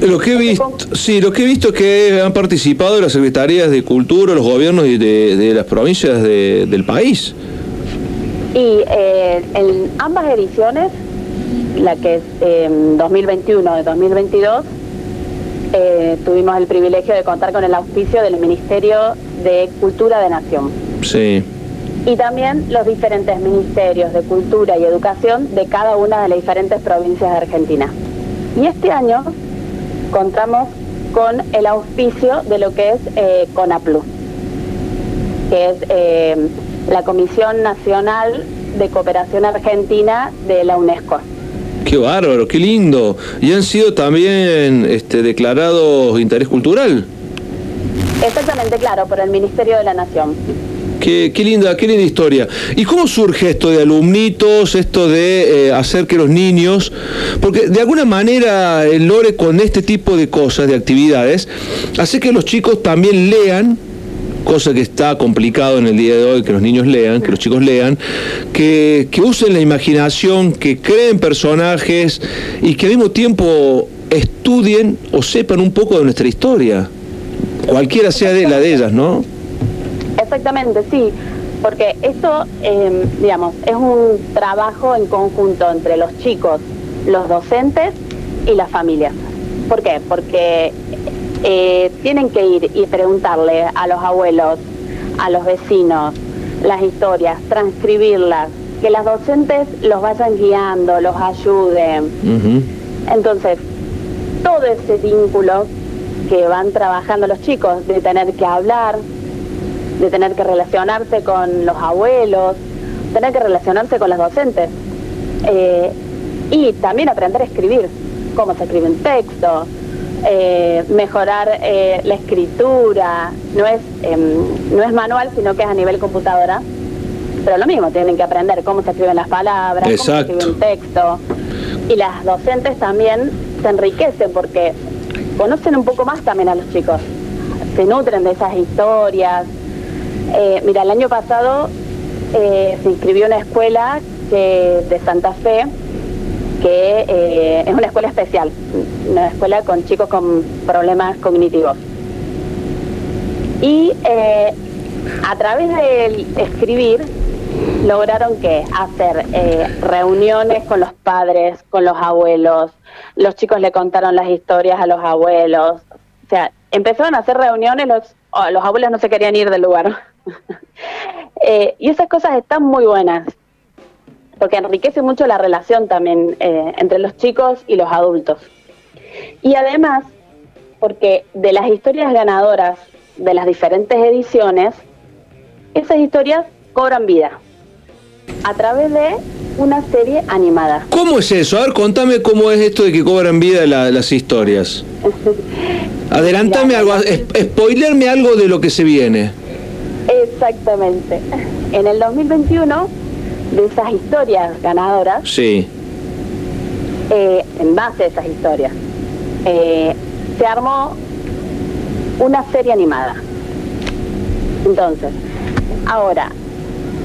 Lo que he visto, sí, lo que he visto es que han participado las secretarías de cultura, los gobiernos y de, de las provincias de- del país. Y eh, en ambas ediciones, la que es eh, 2021 y 2022, eh, tuvimos el privilegio de contar con el auspicio del Ministerio de Cultura de Nación. Sí. Y también los diferentes ministerios de cultura y educación de cada una de las diferentes provincias de Argentina. Y este año contamos con el auspicio de lo que es eh, CONAPLU, que es eh, la Comisión Nacional de Cooperación Argentina de la UNESCO. Qué bárbaro, qué lindo. Y han sido también este, declarados de interés cultural. Exactamente, claro, por el Ministerio de la Nación. Qué, linda, qué linda historia. ¿Y cómo surge esto de alumnitos, esto de eh, hacer que los niños, porque de alguna manera el Lore con este tipo de cosas, de actividades, hace que los chicos también lean, cosa que está complicado en el día de hoy, que los niños lean, que los chicos lean, que, que usen la imaginación, que creen personajes y que al mismo tiempo estudien o sepan un poco de nuestra historia, cualquiera sea de la de ellas, ¿no? Exactamente, sí, porque esto, eh, digamos, es un trabajo en conjunto entre los chicos, los docentes y las familias. ¿Por qué? Porque eh, tienen que ir y preguntarle a los abuelos, a los vecinos, las historias, transcribirlas, que las docentes los vayan guiando, los ayuden. Entonces, todo ese vínculo que van trabajando los chicos de tener que hablar, de tener que relacionarse con los abuelos, tener que relacionarse con los docentes eh, y también aprender a escribir, cómo se escribe un texto, eh, mejorar eh, la escritura, no es, em, no es manual, sino que es a nivel computadora, pero lo mismo, tienen que aprender cómo se escriben las palabras, cómo se escribe un texto, y las docentes también se enriquecen porque conocen un poco más también a los chicos, se nutren de esas historias. Eh, mira, el año pasado eh, se inscribió una escuela de Santa Fe, que eh, es una escuela especial, una escuela con chicos con problemas cognitivos. Y eh, a través del escribir lograron que hacer reuniones con los padres, con los abuelos, los chicos le contaron las historias a los abuelos, o sea, empezaron a hacer reuniones, los, los abuelos no se querían ir del lugar. [laughs] Eh, y esas cosas están muy buenas, porque enriquece mucho la relación también eh, entre los chicos y los adultos. Y además, porque de las historias ganadoras de las diferentes ediciones, esas historias cobran vida a través de una serie animada. ¿Cómo es eso? A ver, contame cómo es esto de que cobran vida la- las historias. [laughs] Adelantame algo, spoilerme algo de lo que se viene. Exactamente. En el 2021, de esas historias ganadoras, Sí. eh, en base a esas historias, eh, se armó una serie animada. Entonces, ahora,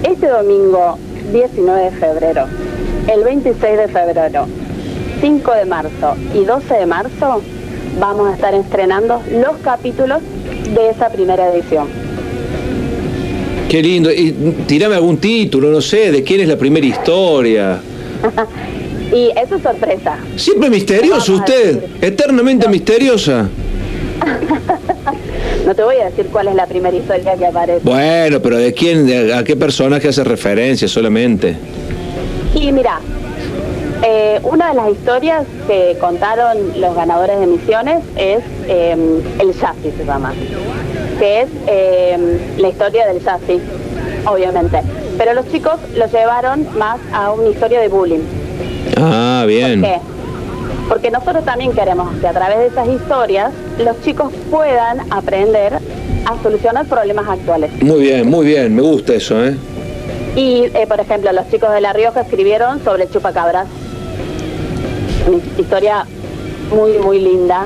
este domingo 19 de febrero, el 26 de febrero, 5 de marzo y 12 de marzo, vamos a estar estrenando los capítulos de esa primera edición. Qué lindo. Y tirame algún título, no sé, de quién es la primera historia. [laughs] y eso es sorpresa. Siempre misterioso usted, eternamente misteriosa. [laughs] No te voy a decir cuál es la primera historia que aparece. Bueno, pero ¿de quién, de- a qué personaje hace referencia solamente? Y mira, eh, una de las historias que contaron los ganadores de misiones es eh, el Yassi, se llama, que es eh, la historia del Yassi, obviamente. Pero los chicos lo llevaron más a una historia de bullying. Ah, bien. ¿Por qué? Porque nosotros también queremos que a través de esas historias los chicos puedan aprender a solucionar problemas actuales. Muy bien, muy bien, me gusta eso, ¿eh? Y, eh, por ejemplo, los chicos de La Rioja escribieron sobre el chupacabras. Una historia muy, muy linda.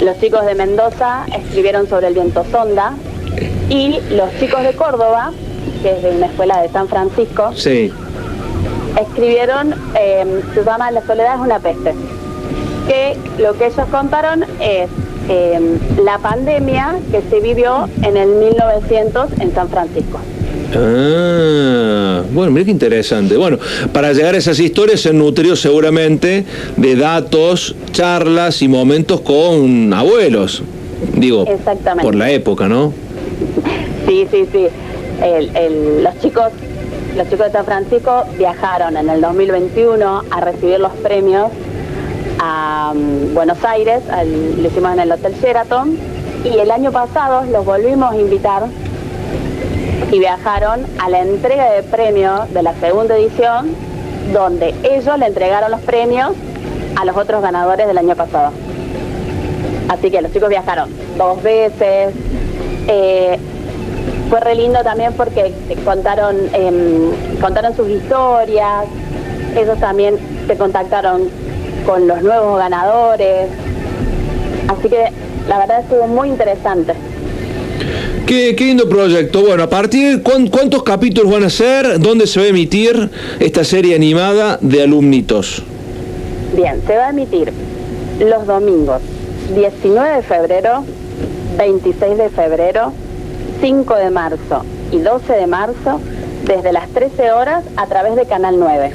Los chicos de Mendoza escribieron sobre el viento sonda. Y los chicos de Córdoba, que es de una escuela de San Francisco, Sí. escribieron, eh, se llama La soledad es una peste. Que lo que ellos contaron es eh, la pandemia que se vivió en el 1900 en San Francisco. Ah, bueno, mira qué interesante. Bueno, para llegar a esas historias se nutrió seguramente de datos, charlas y momentos con abuelos. Digo, Exactamente. por la época, ¿no? Sí, sí, sí. El- el- los chicos los chicos de San Francisco viajaron en el 2021 a recibir los premios a mm, Buenos Aires, al- lo hicimos en el Hotel Sheraton, y el año pasado los volvimos a invitar y viajaron a la entrega de premios de la segunda edición, donde ellos le entregaron los premios a los otros ganadores del año pasado. Así que los chicos viajaron dos veces. eh, fue re lindo también porque contaron, em, contaron sus historias. Ellos también se contactaron con los nuevos ganadores. Así que la verdad estuvo muy interesante. Qué, qué lindo proyecto. Bueno, a partir, ¿cuán- ¿cuántos capítulos van a ser? ¿Dónde se va a emitir esta serie animada de alumnitos? Bien, se va a emitir los domingos 19 de febrero, 26 de febrero, 5 de marzo y 12 de marzo desde las 13 horas a través de Canal 9.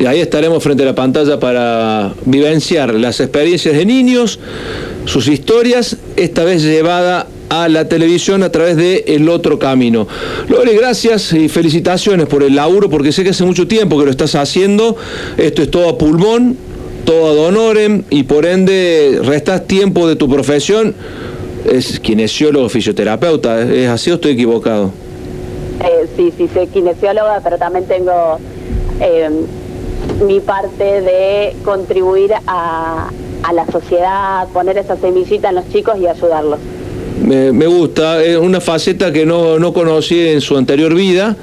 Y ahí estaremos frente a la pantalla para vivenciar las experiencias de niños, sus historias, esta vez llevada a la televisión a través de El Otro Camino. Lore, gracias y felicitaciones por el laburo, porque sé que hace mucho tiempo que lo estás haciendo. Esto es todo a pulmón, todo ad honorem, y por ende restas tiempo de tu profesión. Es kinesiólogo, fisioterapeuta, ¿es así o estoy equivocado? Eh, sí, sí, soy kinesióloga, pero también tengo eh, mi parte de contribuir a, a la sociedad, poner esa semillita en los chicos y ayudarlos. Me, me gusta, es una faceta que no, no conocí en su anterior vida,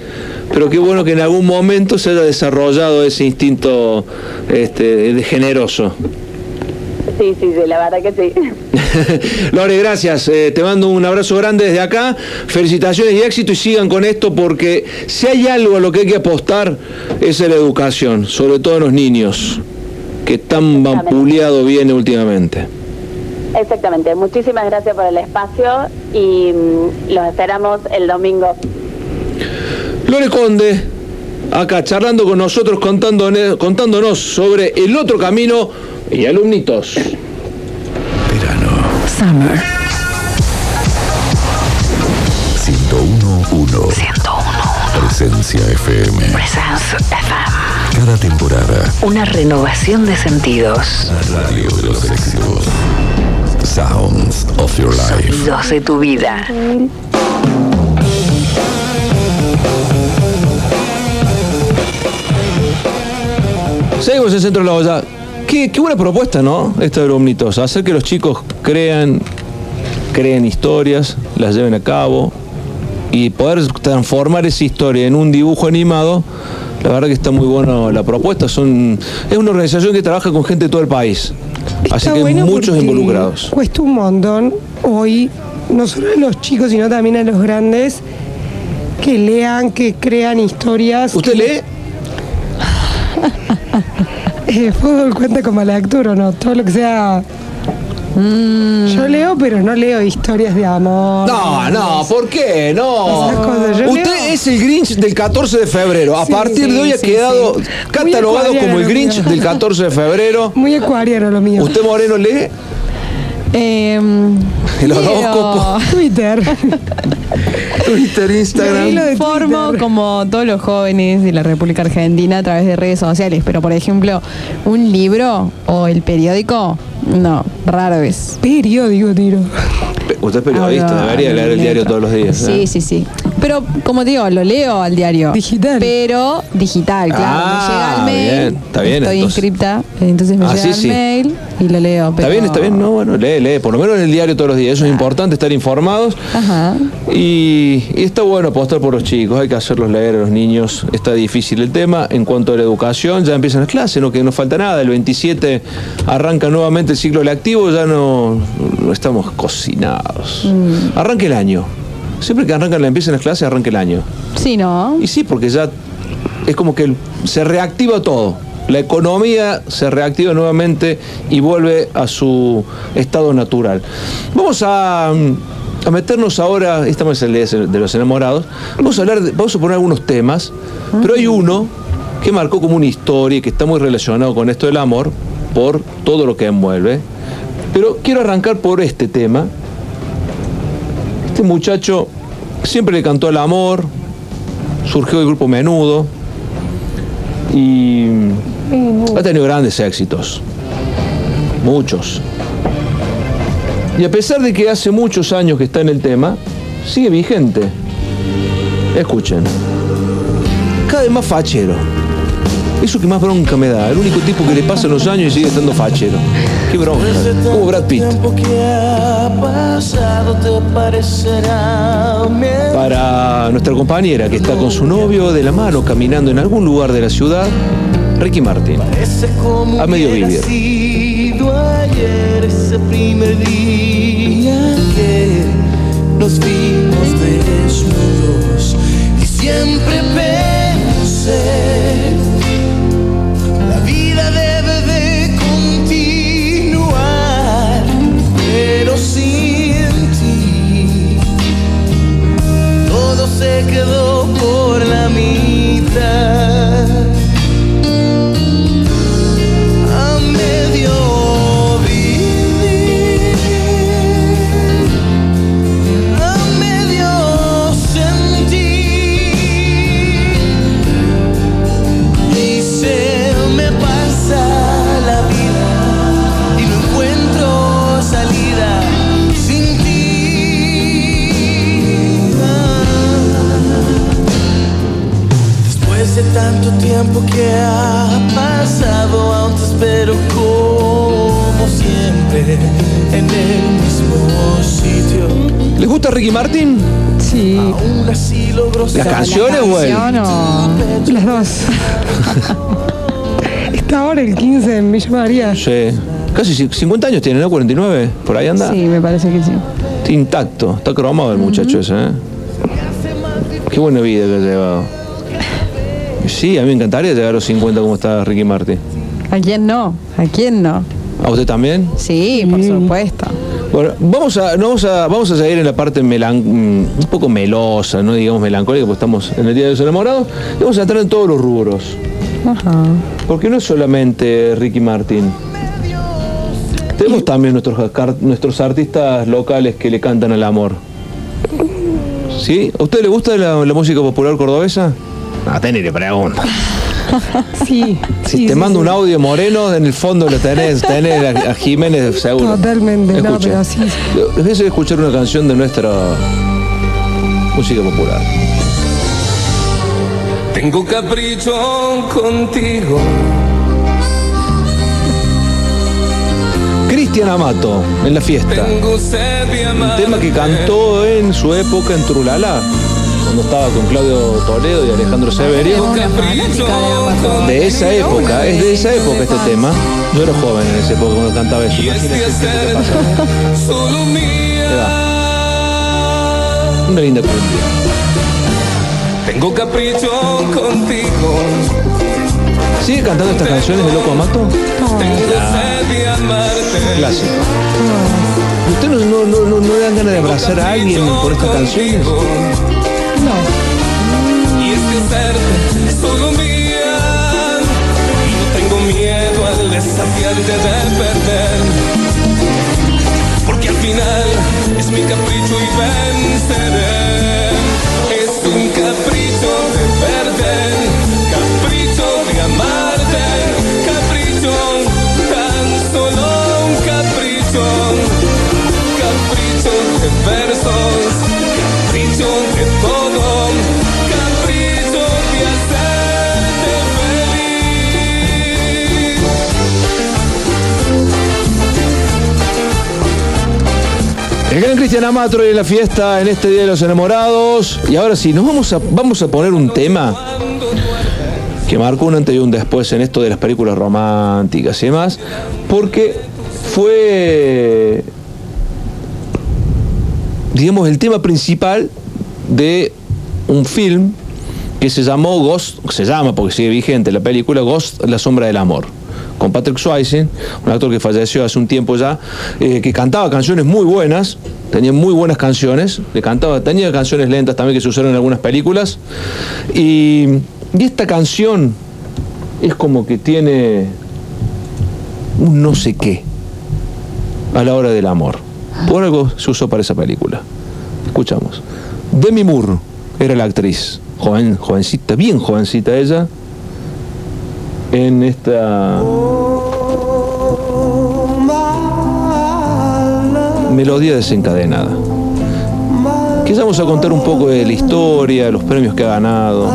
pero qué bueno que en algún momento se haya desarrollado ese instinto este, de generoso. Sí, sí, sí, la verdad que sí. [laughs] Lore, gracias. Eh, te mando un abrazo grande desde acá. Felicitaciones y éxito y sigan con esto porque si hay algo a lo que hay que apostar es en la educación, sobre todo en los niños, que tan vapuleado viene últimamente. Exactamente. Muchísimas gracias por el espacio y mm, los esperamos el domingo. Lore Conde, acá charlando con nosotros, contándonos sobre el otro camino y alumnitos. Summer. 101.1 Presencia FM. Presence FM. Cada temporada. Una renovación de sentidos. La radio de los éxitos. Sounds of your life. Sonidos de tu vida. Seguimos en Centro de la Olla. Qué, qué buena propuesta, ¿no? Esta de Omnitos. Hacer que los chicos crean, creen historias, las lleven a cabo y poder transformar esa historia en un dibujo animado. La verdad que está muy buena la propuesta. Son, es una organización que trabaja con gente de todo el país. Así que bueno muchos involucrados. Cuesta un montón hoy, no solo a los chicos, sino también a los grandes, que lean, que crean historias. ¿Usted lee? [laughs] Eh, fútbol cuenta como lectura, ¿no? Todo lo que sea. Yo leo, pero no leo historias de amor. No, no, ¿por qué? No. Esas cosas, yo Usted leo- es el Grinch del 14 de febrero. A Sí, partir de sí, hoy ha sí, quedado sí. catalogado Muy como el acuariano Grinch del 14 de febrero. [laughs] Muy acuariano lo mío. ¿Usted, Moreno, lee? Em, El leo. horóscopo. [laughs] Twitter. Twitter, Instagram. Me informo como todos los jóvenes de la República Argentina a través de redes sociales, pero por ejemplo, un libro o el periódico, no, rara vez. Periódico, tiro. Usted es periodista, Habla debería leer el letra. diario todos los días. ¿eh? Sí, sí, sí. Pero como te digo, lo leo al diario. Digital. Pero digital, claro. Ah, me llega el mail. bien, está bien, Estoy entonces. inscripta, entonces me Ah, llega sí, el sí. mail y lo leo. Está pero- bien, está bien, no, bueno, lee, lee, por lo menos en el diario todos los días, eso es importante, estar informados. Ajá. Y, y está bueno apostar por los chicos, hay que hacerlos leer a los niños, está difícil el tema. En cuanto a la educación, ya empiezan las clases, no que no falta nada, el 27 arranca nuevamente el ciclo lectivo, ya no, no estamos cocinados. Mm. Arranca el año. Siempre que arrancan, empiezan las clases, arranca el año. Sí, ¿no? Y sí, porque ya es como que se reactiva todo. La economía se reactiva nuevamente y vuelve a su estado natural. Vamos a, mm, meternos ahora, esta día de los enamorados, vamos a hablar, vamos a poner algunos temas, pero hay uno que marcó como una historia y que está muy relacionado con esto del amor por todo lo que envuelve. Pero quiero arrancar por este tema. Este muchacho siempre le cantó el amor, surgió del grupo Menudo y ha tenido grandes éxitos, muchos. Y a pesar de que hace muchos años que está en el tema, sigue vigente. Escuchen, cada vez más fachero. Eso que más bronca me da, el único tipo que le pasan los años y sigue estando fachero. Qué bronca, como Brad Pitt. Para nuestra compañera que está con su novio de la mano caminando en algún lugar de la ciudad, Ricky Martin. A medio vivir. ayer ese primer día que nos vimos desnudos y siempre pensé la vida debe de continuar pero sin ti todo se quedó por la mitad ¿Las canciones o él? Las dos. Está ahora el 15 en Villa María. Sí. Casi ci- 50 años tiene, ¿no? 49. Por ahí anda. Sí, me parece que sí. Está intacto. Está cromado el muchacho ese, ¿eh? Qué buena vida que ha llevado. Sí, a mí me encantaría llegar a los 50 como está Ricky Martin. ¿A quién no? ¿A quién no? ¿A usted también? Sí, por supuesto. Bueno, vamos a, no vamos a, vamos a seguir en la parte melan- mm, un poco melosa, no digamos melancólica, porque estamos en el Día de los Enamorados, y vamos a entrar en todos los rubros. Ajá. Porque no es solamente Ricky Martin. Tenemos también nuestros, nuestros artistas locales que le cantan al amor. ¿Sí? ¿A usted le gusta la, la música popular cordobesa? No, tenés le pregunta. [laughs] Sí. Si sí, te sí, mando sí. un audio moreno, en el fondo lo tenés, tenés a, a Jiménez seguro. Totalmente, no, pero sí. Les voy a escuchar una canción de nuestra música popular. Tengo capricho contigo. Cristian Amato, en la fiesta. Tengo sed de Un tema que cantó en su época en Trulala, cuando estaba con Claudio Toledo y Alejandro Severio. De esa época, es de esa época este tema. Yo era joven en esa época cuando cantaba eso. Una linda cumbia. Tengo capricho contigo. ¿Sigue cantando estas canciones de Loco Amato? Clásico. ¿Usted no, no, no, no, no le dan ganas de abrazar a alguien por estas canciones? Y es que hacerte solo mía. Y no tengo miedo al desafiante de perder. Porque al final es mi capricho y venceré. Es un capricho de perder. Capricho de amarte. Capricho, tan solo un capricho. Capricho de versos. Capricho de todo. El gran Cristian Amato hoy en la fiesta en este Día de los Enamorados. Y ahora sí, nos vamos a, vamos a poner un tema que marcó un antes y un después en esto de las películas románticas y demás, porque fue, digamos, el tema principal de un film que se llamó Ghost, se llama porque sigue vigente la película Ghost, la sombra del amor, con Patrick Swayze, un actor que falleció hace un tiempo ya, eh, que cantaba canciones muy buenas, tenía muy buenas canciones, le cantaba, tenía canciones lentas también que se usaron en algunas películas, y, esta canción es como que tiene un no sé qué a la hora del amor. Por algo se usó para esa película. Escuchamos. Demi Moore era la actriz, joven, jovencita, bien jovencita ella, en esta melodía desencadenada. Ya vamos a contar un poco de la historia, de los premios que ha ganado.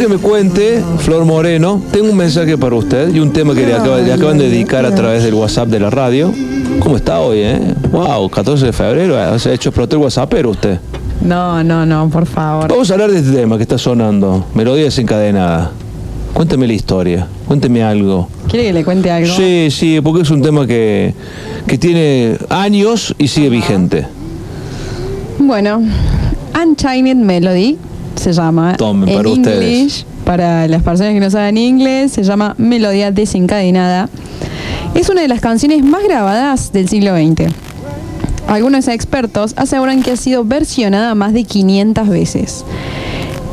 Que me cuente, Flor Moreno, tengo un mensaje para usted y un tema que le, acaba- le acaban de dedicar a través del WhatsApp de la radio. ¿Cómo está hoy, eh? Wow, 14 de febrero, eh, se ha hecho explotar el WhatsApp, pero usted. No, no, no, por favor. Vamos a hablar de este tema que está sonando, melodía desencadenada. Cuénteme la historia, cuénteme algo. ¿Quiere que le cuente algo? Sí, sí, porque es un tema que, que tiene años y sigue vigente. Bueno, Unchained Melody se llama. Tomen, en para ustedes. Para las personas que no saben inglés, se llama Melodía Desencadenada. Es una de las canciones más grabadas del siglo XX. Algunos expertos aseguran que ha sido versionada más de 500 veces.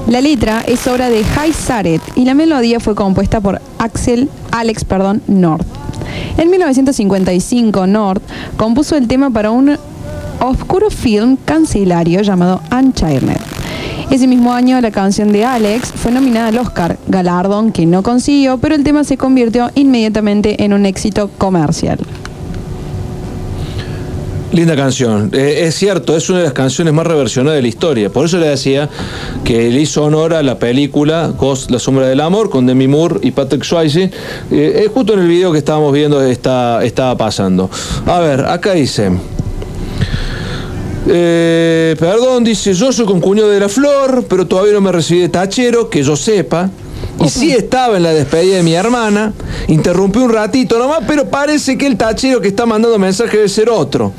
La letra es obra de Jai Saret y la melodía fue compuesta por Axel, Alex perdón, North. En 1955, North compuso el tema para un oscuro film cancelario llamado Unchained. Ese mismo año la canción de Alex fue nominada al Oscar, galardón que no consiguió, pero el tema se convirtió inmediatamente en un éxito comercial. Linda canción. Eh, es cierto, es una de las canciones más reversionadas de la historia. Por eso le decía que le hizo honor a la película Ghost, La sombra del amor, con Demi Moore y Patrick Swayze. Eh, justo en el video que estábamos viendo está, estaba pasando. A ver, acá dice. Eh, perdón, dice, yo soy concuñado de la flor, pero todavía no me recibí de tachero, que yo sepa. Y sí estaba en la despedida de mi hermana, interrumpí un ratito nomás, pero parece que el tachero que está mandando mensaje debe ser otro.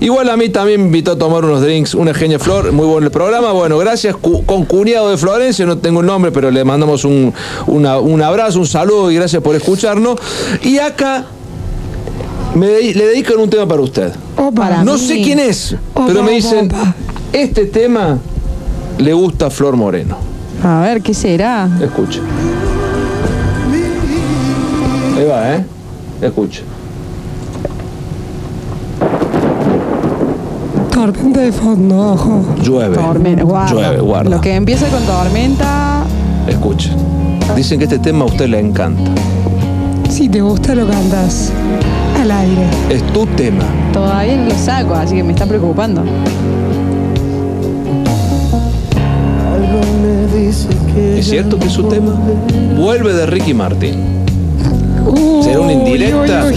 Igual a mí también me invitó a tomar unos drinks, una genia flor, muy bueno el programa. Bueno, gracias, cu- con cuñado de Florencia, no tengo el nombre, pero le mandamos un, una- un abrazo, un saludo y gracias por escucharnos. Y acá me de- le dedican un tema para usted. Opa. no sé quién es, Opa, pero me dicen, opa. este tema le gusta a Flor Moreno. A ver, ¿qué será? Escucha. Ahí va, ¿eh? Escucha. Tormenta de fondo, ojo. Llueve. Tormenta, guarda. Llueve, guarda. Lo que empieza con tormenta. Escucha. Dicen que este tema a usted le encanta. Si te gusta, lo cantas al aire. Es tu tema. Todavía no lo saco, así que me está preocupando. ¿Es cierto que es su tema? Vuelve de Ricky Martin. ¿Será una indirecta?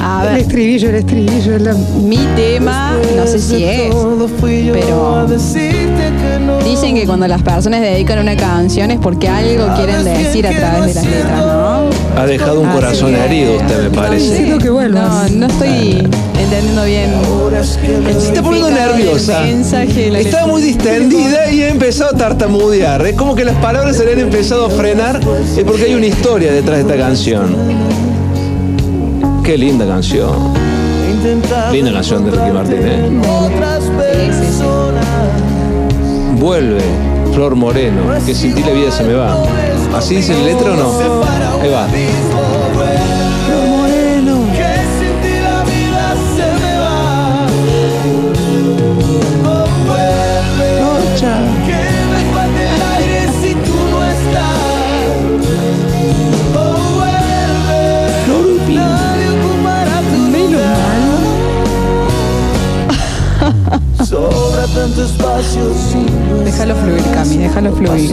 A El ver, estribillo, el estribillo. es la- mi tema, no sé si es, pero dicen que cuando las personas dedican una canción es porque algo quieren decir a través de las letras, ¿no? Ha dejado un Ah, corazón sí. herido usted, me parece. Necesito que vuelvas. No, no estoy entendiendo bien. Se está poniendo nerviosa. mensaje de la Estaba muy distendida y he empezado a tartamudear. Es como que las palabras se le han empezado a frenar. Es porque hay una historia detrás de esta canción. Qué linda canción. Linda canción de Ricky Martin, ¿eh? Vuelve, Flor Moreno, que sin ti la vida se me va. ¿Así dice la letra o no? Ahí va. Déjalo fluir, Cami, déjalo fluir.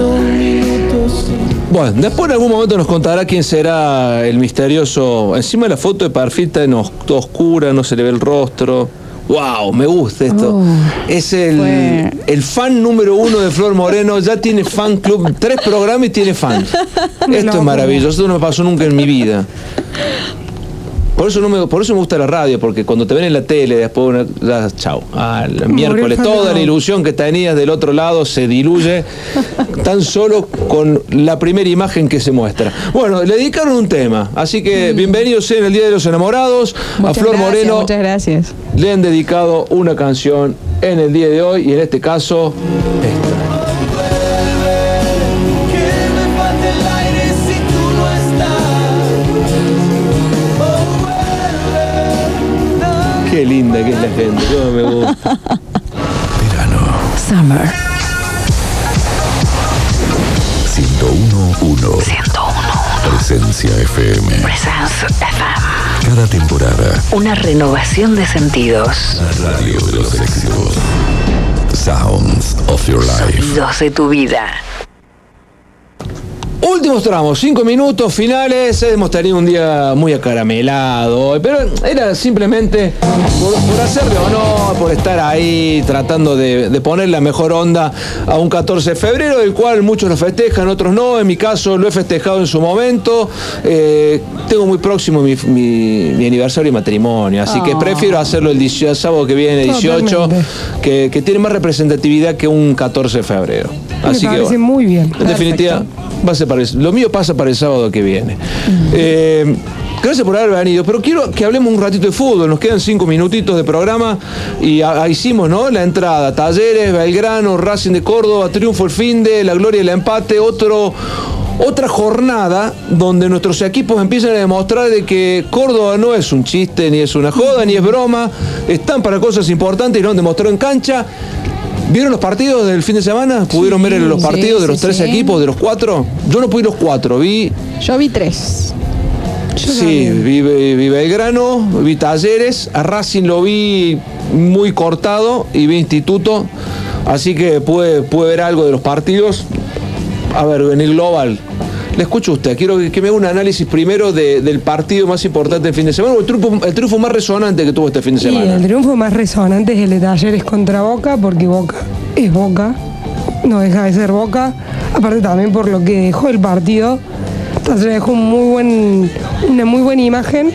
Bueno, después en algún momento nos contará quién será el misterioso. Encima la foto de perfil está en os- oscura, no se le ve el rostro. ¡Wow! Me gusta esto. es el, fue- el fan número uno de Flor Moreno. Ya tiene fan club. Tres programas y tiene fans. [laughs] Esto es maravilloso. Esto no me pasó nunca en mi vida. Por eso, no me, por eso me gusta la radio, porque cuando te ven en la tele, después una, ya, chao. Ah, el miércoles, toda la ilusión que tenías del otro lado se diluye [laughs] tan solo con la primera imagen que se muestra. Bueno, le dedicaron un tema, así que bienvenidos en el Día de los Enamorados. Mm. Muchas a Flor gracias, Moreno Muchas gracias. le han dedicado una canción en el día de hoy y en este caso esta. Gente, cómo me gusta. Summer 1011 Presencia FM. Presence FM. Cada temporada. Una renovación de sentidos. La radio de los éxitos. Sounds of your life. Sonidos de tu vida. Últimos tramos, cinco minutos finales. Hemos tenido un día muy acaramelado, pero era simplemente por, por hacerle honor, por estar ahí tratando de, de poner la mejor onda a un 14 de febrero, del cual muchos lo festejan, otros no. En mi caso lo he festejado en su momento. Eh, tengo muy próximo mi, mi- mi aniversario y matrimonio, así que Oh. prefiero hacerlo el 18, el sábado que viene, 18, Totalmente. que, que tiene más representatividad que un 14 de febrero. Me Así que parece bueno. muy bien. En definitiva, va a ser para el- lo mío pasa para el sábado que viene. Eh, gracias por haber venido, pero quiero que hablemos un ratito de fútbol. Nos quedan cinco minutitos de programa y hicimos ¿no? la entrada. Talleres, Belgrano, Racing de Córdoba, triunfo el fin de, la gloria del empate, otro. otra jornada donde nuestros equipos empiezan a demostrar de que Córdoba no es un chiste, ni es una joda, ni es broma, están para cosas importantes y lo han demostrado en cancha. ¿Vieron los partidos del fin de semana? ¿Pudieron ver los sí, partidos de los sí, tres equipos, de los cuatro? Yo no pude los cuatro, vi Yo vi tres. Sí, vi, vi Belgrano, vi Talleres, a Racing lo vi muy cortado y vi Instituto, así que pude, pude ver algo de los partidos. A ver, en el global, le escucho a usted, quiero que, me haga un análisis primero de- del partido más importante del fin de semana, o el triunfo, el triunfo más resonante que tuvo este fin de Y semana. el triunfo más resonante es el de Talleres contra Boca, porque Boca es Boca, no deja de ser Boca. Aparte también por lo que dejó el partido. Talleres dejó un muy buen, una muy buena imagen.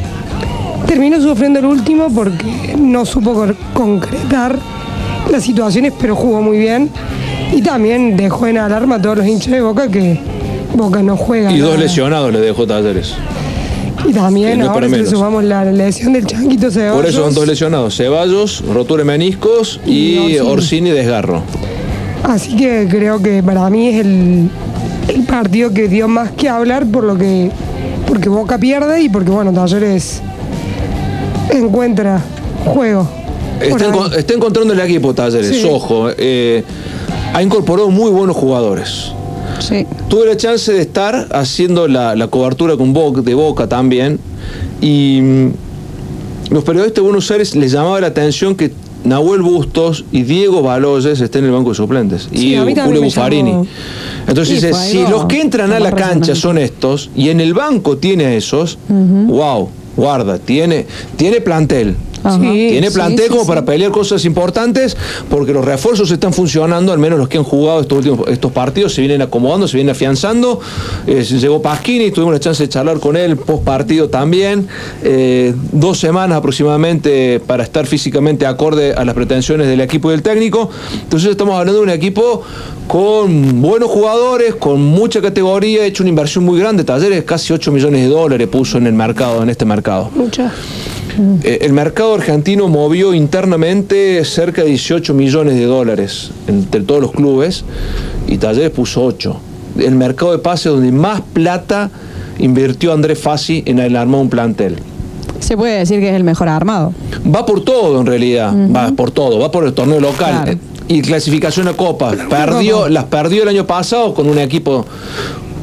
Terminó sufriendo el último porque no supo concretar las situaciones, pero jugó muy bien. Y también dejó en alarma a todos los hinchas de Boca que Boca no juega. Y dos lesionados le dejó Talleres. Y también no ahora si sumamos la lesión del Changuito Ceballos. Por eso son dos lesionados, Ceballos, rotura de meniscos y, Y Orsini. Orsini desgarro. Así que creo que para mí es el, el partido que dio más que hablar por lo que porque Boca pierde y porque bueno Talleres encuentra juego. Está, encontrando el equipo Talleres, Sí. ojo. eh, ha incorporado muy buenos jugadores. Sí. Tuve la chance de estar haciendo la, la cobertura con Boca, de Boca también. Y mm, los periodistas de Buenos Aires les llamaba la atención que Nahuel Bustos y Diego Baloyes estén en el banco de suplentes. Sí, y Julio Buffarini. llamó. Entonces dice, si los que entran a la cancha son estos y en el banco tiene a esos, wow, guarda, tiene, tiene plantel. Ajá. Tiene plantel sí, como sí. para pelear cosas importantes porque los refuerzos están funcionando, al menos los que han jugado estos últimos estos partidos se vienen acomodando, se vienen afianzando. Eh, llegó Pasquini, tuvimos la chance de charlar con él post partido también. Eh, dos semanas aproximadamente para estar físicamente acorde a las pretensiones del equipo y del técnico. Entonces estamos hablando de un equipo con buenos jugadores, con mucha categoría, hecho una inversión muy grande. Talleres casi 8 millones de dólares puso en el mercado, en este mercado. Mucha. Eh, El mercado argentino movió internamente cerca de 18 millones de dólares entre todos los clubes y Talleres puso 8. El mercado de pases donde más plata invirtió Andrés Fassi en el armar un plantel. Se puede decir que es el mejor armado. Va por todo en realidad, va por todo, va por el torneo local. Claro. Eh, Y clasificación a Copa. Perdió, las perdió el año pasado con un equipo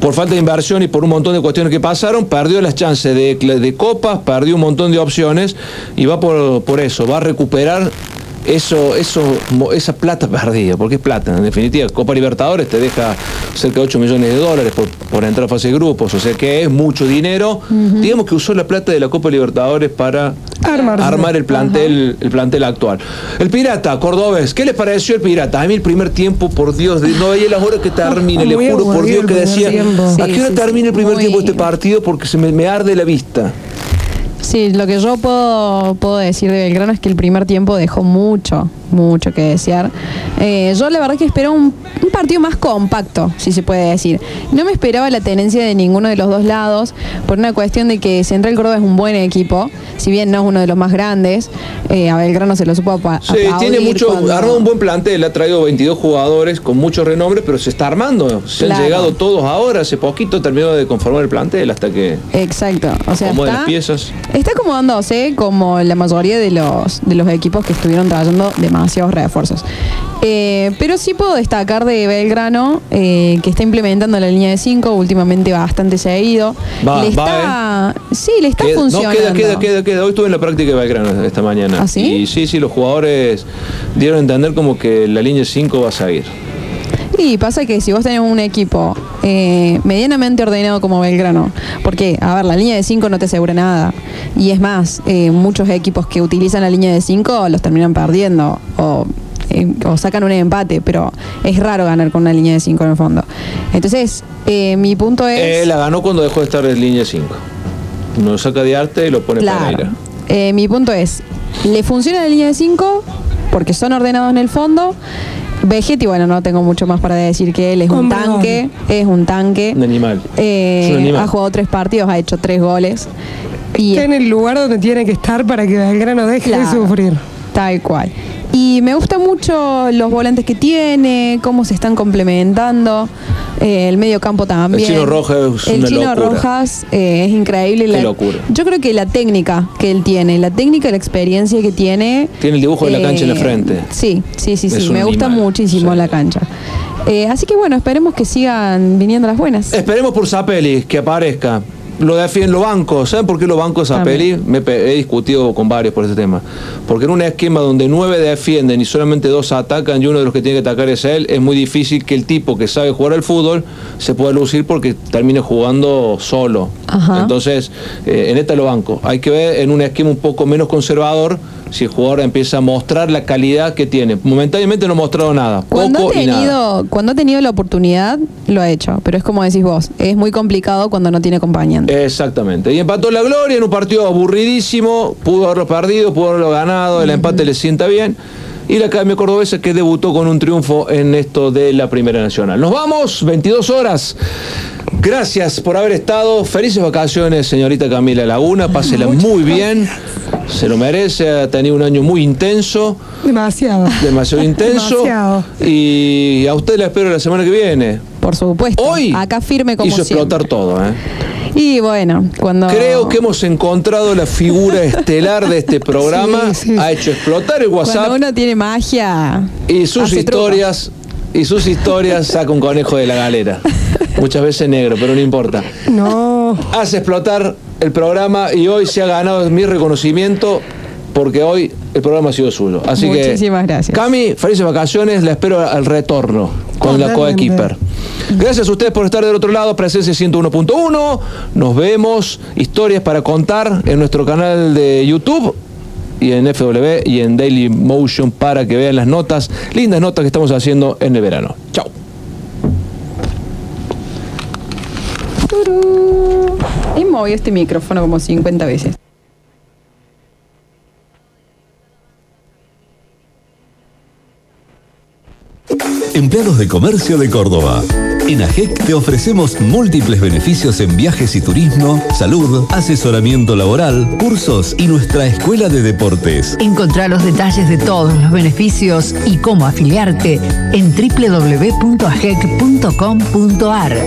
por falta de inversión y por un montón de cuestiones que pasaron, perdió las chances de, de copas, perdió un montón de opciones y va por, por eso, va a recuperar eso, eso, esa plata perdida, porque es plata, en definitiva, Copa Libertadores te deja cerca de 8 millones de dólares por, por entrar a fase de grupos, o sea que es mucho dinero. Digamos que usó la plata de la Copa Libertadores para Armar. armar el plantel, el plantel actual. El Pirata, Cordobés, ¿qué les pareció el Pirata? A mí el primer tiempo, por Dios, no veía las horas que termine, le Muy juro por Dios que decía, tiempo. ¿a qué hora sí, termina el primer muy- tiempo de este partido? Porque se me, me arde la vista. Sí, lo que yo puedo, puedo decir de Belgrano es que el primer tiempo dejó mucho, mucho que desear. Eh, yo la verdad que esperaba un, un partido más compacto, si se puede decir. No me esperaba la tenencia de ninguno de los dos lados, por una cuestión de que Central Córdoba es un buen equipo, si bien no es uno de los más grandes, eh, a Belgrano se lo supo apa- Sí, tiene mucho, cuando- un buen plantel, ha traído 22 jugadores con muchos renombres, pero se está armando. Se Claro. han llegado todos ahora, hace poquito terminó de conformar el plantel hasta que Exacto, o sea, acomoden está, las piezas. Está acomodándose como la mayoría de los, de los equipos que estuvieron trayendo demasiados refuerzos. Eh, pero sí puedo destacar de Belgrano eh, que está implementando la línea de 5 últimamente bastante seguido. Va, le va, está, Sí, le está Queda- no, funcionando. queda, queda, queda, queda. Hoy estuve en la práctica de Belgrano esta mañana. ¿Ah, sí? Y sí, sí, los jugadores dieron a entender como que la línea 5 va a seguir. Y pasa que si vos tenés un equipo eh, medianamente ordenado como Belgrano, porque, a ver, la línea de 5 no te asegura nada. Y es más, eh, muchos equipos que utilizan la línea de 5 los terminan perdiendo o, eh, o sacan un empate, pero es raro ganar con una línea de 5 en el fondo. Entonces, mi punto es... Eh, la ganó cuando dejó de estar en línea 5. Lo saca de arte y lo pone Claro. Eh, mi punto es, ¿le funciona la línea de 5? Porque son ordenados en el fondo. Vegetti, bueno, no tengo mucho más para decir que él es un tanque, es un tanque. Un animal. Eh, Es un animal. ha jugado tres partidos, ha hecho tres goles. Y Está en el lugar donde tiene que estar para que Belgrano deje Claro. de sufrir. Tal cual. Y me gusta mucho los volantes que tiene, cómo se están complementando. eh, el medio campo también. El Chino Rojas es El una Chino locura. Rojas eh, es increíble. Qué la- locura. Yo creo que la técnica que él tiene, la técnica y la experiencia que tiene. Tiene el dibujo de la cancha en la eh, frente. Sí, sí, sí, Es sí. Me gusta animal, muchísimo la cancha. Eh, así que bueno, esperemos que sigan viniendo las buenas. Esperemos por Zapelli que aparezca. Lo defienden los bancos. ¿Saben por qué los bancos Zapelli? Me pe- he discutido con varios por ese tema. Porque en un esquema donde nueve defienden y solamente dos atacan y uno de los que tiene que atacar es él, es muy difícil que el tipo que sabe jugar al fútbol se pueda lucir porque termine jugando solo. Ajá. Entonces, eh, en esta lo banco. Hay que ver en un esquema un poco menos conservador si el jugador empieza a mostrar la calidad que tiene. Momentáneamente no ha mostrado nada. Cuando Poco ha, y nada. tenido, cuando ha tenido la oportunidad, lo ha hecho. Pero es como decís vos, es muy complicado cuando no tiene acompañante. Exactamente. Y empató la gloria en un partido aburridísimo. Pudo haberlo perdido, pudo haberlo ganado. El empate le sienta bien. Y la Academia Cordobesa que debutó con un triunfo en esto de la Primera Nacional. Nos vamos, 22 horas. Gracias por haber estado. Felices vacaciones, señorita Camila Laguna. Pásela muy bien. Se lo merece. Ha tenido un año muy intenso. Demasiado. Demasiado intenso. Demasiado. Y a usted la espero la semana que viene. Por supuesto. Hoy Acá firme como hizo explotar siempre. todo, ¿eh? Y bueno, cuando. Creo que hemos encontrado la figura estelar de este [laughs] programa. Ha hecho explotar el WhatsApp Cuando uno tiene magia. y sus historias. Y sus historias [laughs] saca un conejo de la galera. Muchas veces negro, pero no importa. No. Hace explotar el programa y hoy se ha ganado mi reconocimiento porque hoy el programa ha sido suyo. Así que. Muchísimas gracias. Cami, felices vacaciones. La espero al retorno con la coequiper. Gracias a ustedes por estar del otro lado, Presencia 101.1. Nos vemos, historias para contar en nuestro canal de YouTube y en FW y en Daily Motion para que vean las notas, lindas notas que estamos haciendo en el verano. Chao. He movido este micrófono como 50 veces. Empleados de Comercio de Córdoba. En AGEC te ofrecemos múltiples beneficios en viajes y turismo, salud, asesoramiento laboral, cursos y nuestra escuela de deportes. Encontrá los detalles de todos los beneficios y cómo afiliarte en www.agec.com.ar.